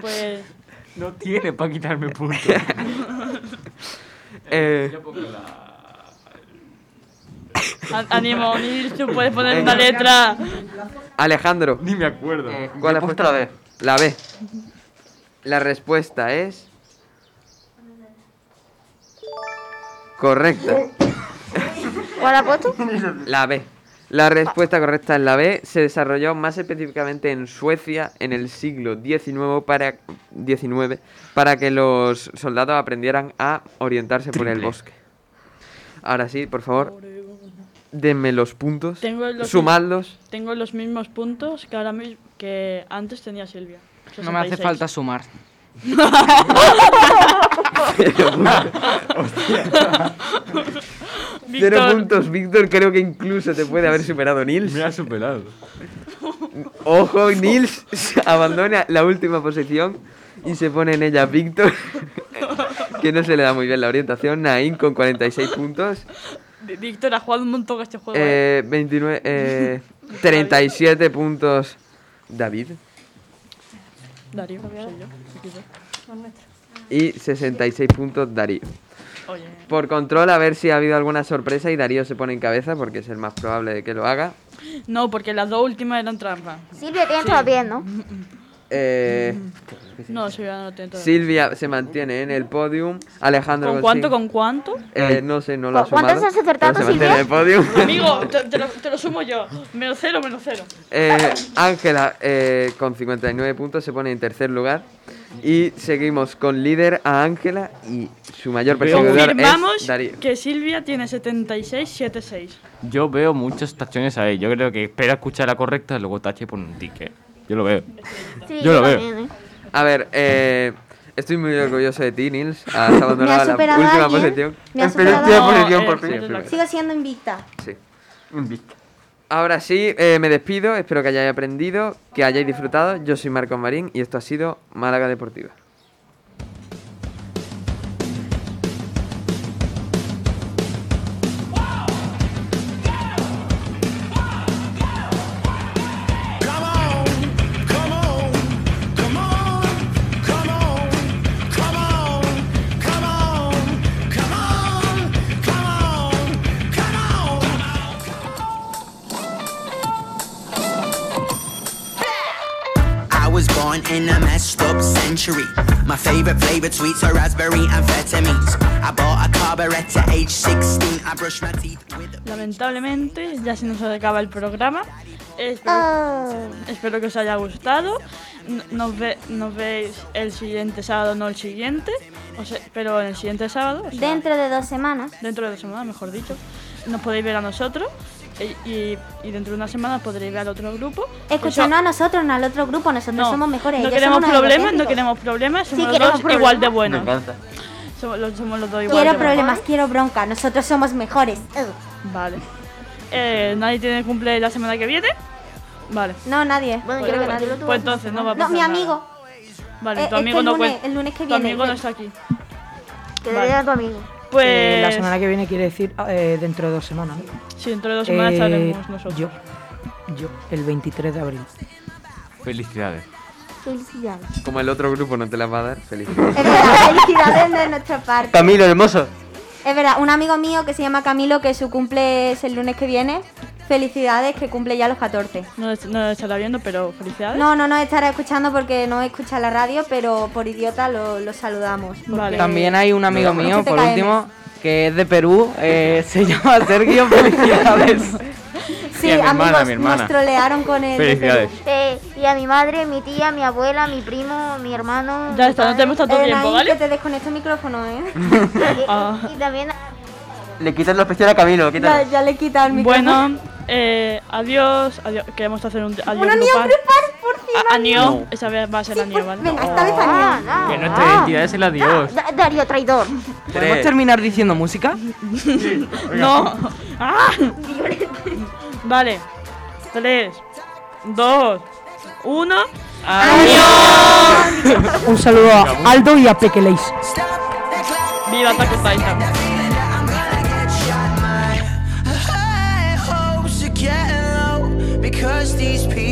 A: Pues.
D: No tiene para quitarme puntos.
H: Eh,
D: Yo pongo la...
A: Á- Ánimo, Nils, tú puedes poner una letra.
H: Alejandro.
D: Ni me acuerdo.
H: ¿Cuál has
B: puesto
H: puesto?
B: la B.
H: La B. La respuesta es. Correcta.
F: ¿Cuál ha puesto?
H: La B. La respuesta correcta es la B. Se desarrolló más específicamente en Suecia en el siglo XIX para, 19, para que los soldados aprendieran a orientarse por el bosque. Ahora sí, por favor, denme los puntos.
A: Tengo los,
H: Sumadlos.
A: tengo los mismos puntos que ahora mismo que antes tenía Silvia.
I: No me hace
A: 66.
I: falta sumar. <laughs>
H: Cero puntos, Víctor. Creo que incluso te puede haber superado Nils.
D: Me ha superado.
H: Ojo, Nils <laughs> abandona la última posición y se pone en ella Víctor, <laughs> que no se le da muy bien la orientación. Nain con 46 puntos.
A: Ví- Víctor ha jugado un montón este juego. ¿eh?
H: Eh, 29, eh, <laughs> 37 puntos David
A: Darío, soy yo.
H: y 66 puntos Darío.
A: Oye,
H: Por control, a ver si ha habido alguna sorpresa y Darío se pone en cabeza porque es el más probable de que lo haga.
A: no, porque las dos últimas eran trampa.
F: Silvia tiene todo bien, ¿no?
H: Eh,
A: No, Silvia no tiene todo.
H: Silvia se mantiene en el podium. Alejandro
A: ¿Con cuánto? ¿Con cuánto?
H: Eh, no sé, no lo ha
F: ¿Cu- cuántas
H: sumado,
F: has acertado,
H: se en el podium. <laughs>
A: Amigo, te, te lo, te lo sumo yo. Menos cero, menos cero.
H: Eh, Ángela, eh, con 59 puntos, se pone en tercer lugar. Y seguimos con líder a Ángela y su mayor perseguidor es Darío.
A: que Silvia tiene 76, 76.
D: Yo veo muchos tachones ahí. Yo creo que espera escuchar la correcta y luego tache por un ticket. Yo lo veo.
F: Sí,
D: Yo lo veo.
F: también, ¿eh?
H: A ver, eh, estoy muy orgulloso de ti, Nils. <laughs> Has abandonado
E: Me ha
H: la
E: superado
H: última posición.
E: Me ha
H: En
E: superado
H: posición, por fin.
E: Sigo siendo invicta.
H: Sí. Ahora sí, eh, me despido. Espero que hayáis aprendido, que hayáis disfrutado. Yo soy Marcos Marín y esto ha sido Málaga Deportiva.
N: Century. My favorite flavored sweets are raspberry and amphetamines. I bought a carburetor at age 16. I brushed my teeth with a
A: Lamentablemente, ya se nos acaba el programa. Espero,
F: Ah.
A: espero que os haya gustado. Nos, ve- nos veis el siguiente sábado, no el siguiente, o sea, pero el siguiente sábado. o sea,
F: Dentro de dos semanas.
A: dentro de dos semanas, mejor dicho. Nos podéis ver a nosotros y, y- y dentro de una semana podréis ver al otro grupo.
E: Escuchando a nosotros, no al otro grupo, nosotros
A: No,
E: somos mejores.
A: No queremos problemas, no queremos problemas, somos
E: Sí,
A: los
E: queremos
A: dos igual de buenos.
B: Me encanta.
A: Somos los, somos los dos igual
E: Quiero
A: de
E: problemas, quiero bronca. Nosotros somos mejores.
A: Vale. Eh, ¿Nadie tiene cumple la semana que viene? Vale.
E: No, nadie.
F: Bueno,
A: Pues, pues-
F: yo lo tuve
A: pues entonces no va a
E: No,
A: pasar
E: mi
A: nada.
E: amigo.
A: Vale,
E: Eh,
A: tu
E: este
A: amigo no
E: lunes- el lunes que
A: Tu
E: viene.
A: amigo no está aquí.
F: Que
A: Vale.
F: le a tu amigo.
A: Pues.
G: Eh, la semana que viene quiere decir eh, dentro de dos semanas.
A: Sí, dentro de dos semanas
G: Eh,
A: estaremos nosotros.
G: Yo, yo, el 23 de abril.
D: Felicidades.
F: Felicidades.
H: Como el otro grupo no te las va a dar, felicidades.
E: Es verdad, felicidades de nuestra parte.
B: Camilo, hermoso.
E: Es verdad, un amigo mío que se llama Camilo, que su cumple es el lunes que viene. Felicidades, que cumple ya los 14.
A: No, no estará viendo, pero felicidades.
E: No, no nos estará escuchando porque no escucha la radio, pero por idiota lo, lo saludamos. porque-
I: También hay un amigo mío, por
E: 7KM.
I: último, que es de Perú, eh, se llama <laughs> Sergio, felicidades.
E: Sí,
D: Y a mi hermana,
E: amigos,
D: mi hermana.
E: nos trolearon con de
D: Felicidades.
F: Eh, y a mi madre, mi tía, mi abuela, mi primo, mi hermano.
A: Ya está, no tenemos tanto.
E: Eh,
A: tiempo, ¿vale?
E: que te desconecto el micrófono, ¿eh? <laughs>
F: Y,
A: Ah.
F: y también
B: Le quitas la especial a Camilo,
E: ya, ya le he quitado el micrófono.
A: Bueno, eh, adiós, adiós. Queremos hacer un adiós
E: niña
A: grupal.
E: prepar, por fin.
A: A- Anio, esa vez va a ser Anio, ¿vale?
E: Venga, esta vez
F: Ah,
E: Anio.
F: no.
D: Que nuestra identidad es el adiós.
F: Da- Darío traidor.
I: ¿Podemos terminar diciendo música? <laughs>
A: No. ¡Ah! <laughs>
J: Vale. 3, 2, 1.
G: Un saludo a Aldo y a Pekeleis.
J: ¡Viva Attack on Titan!
O: Because these people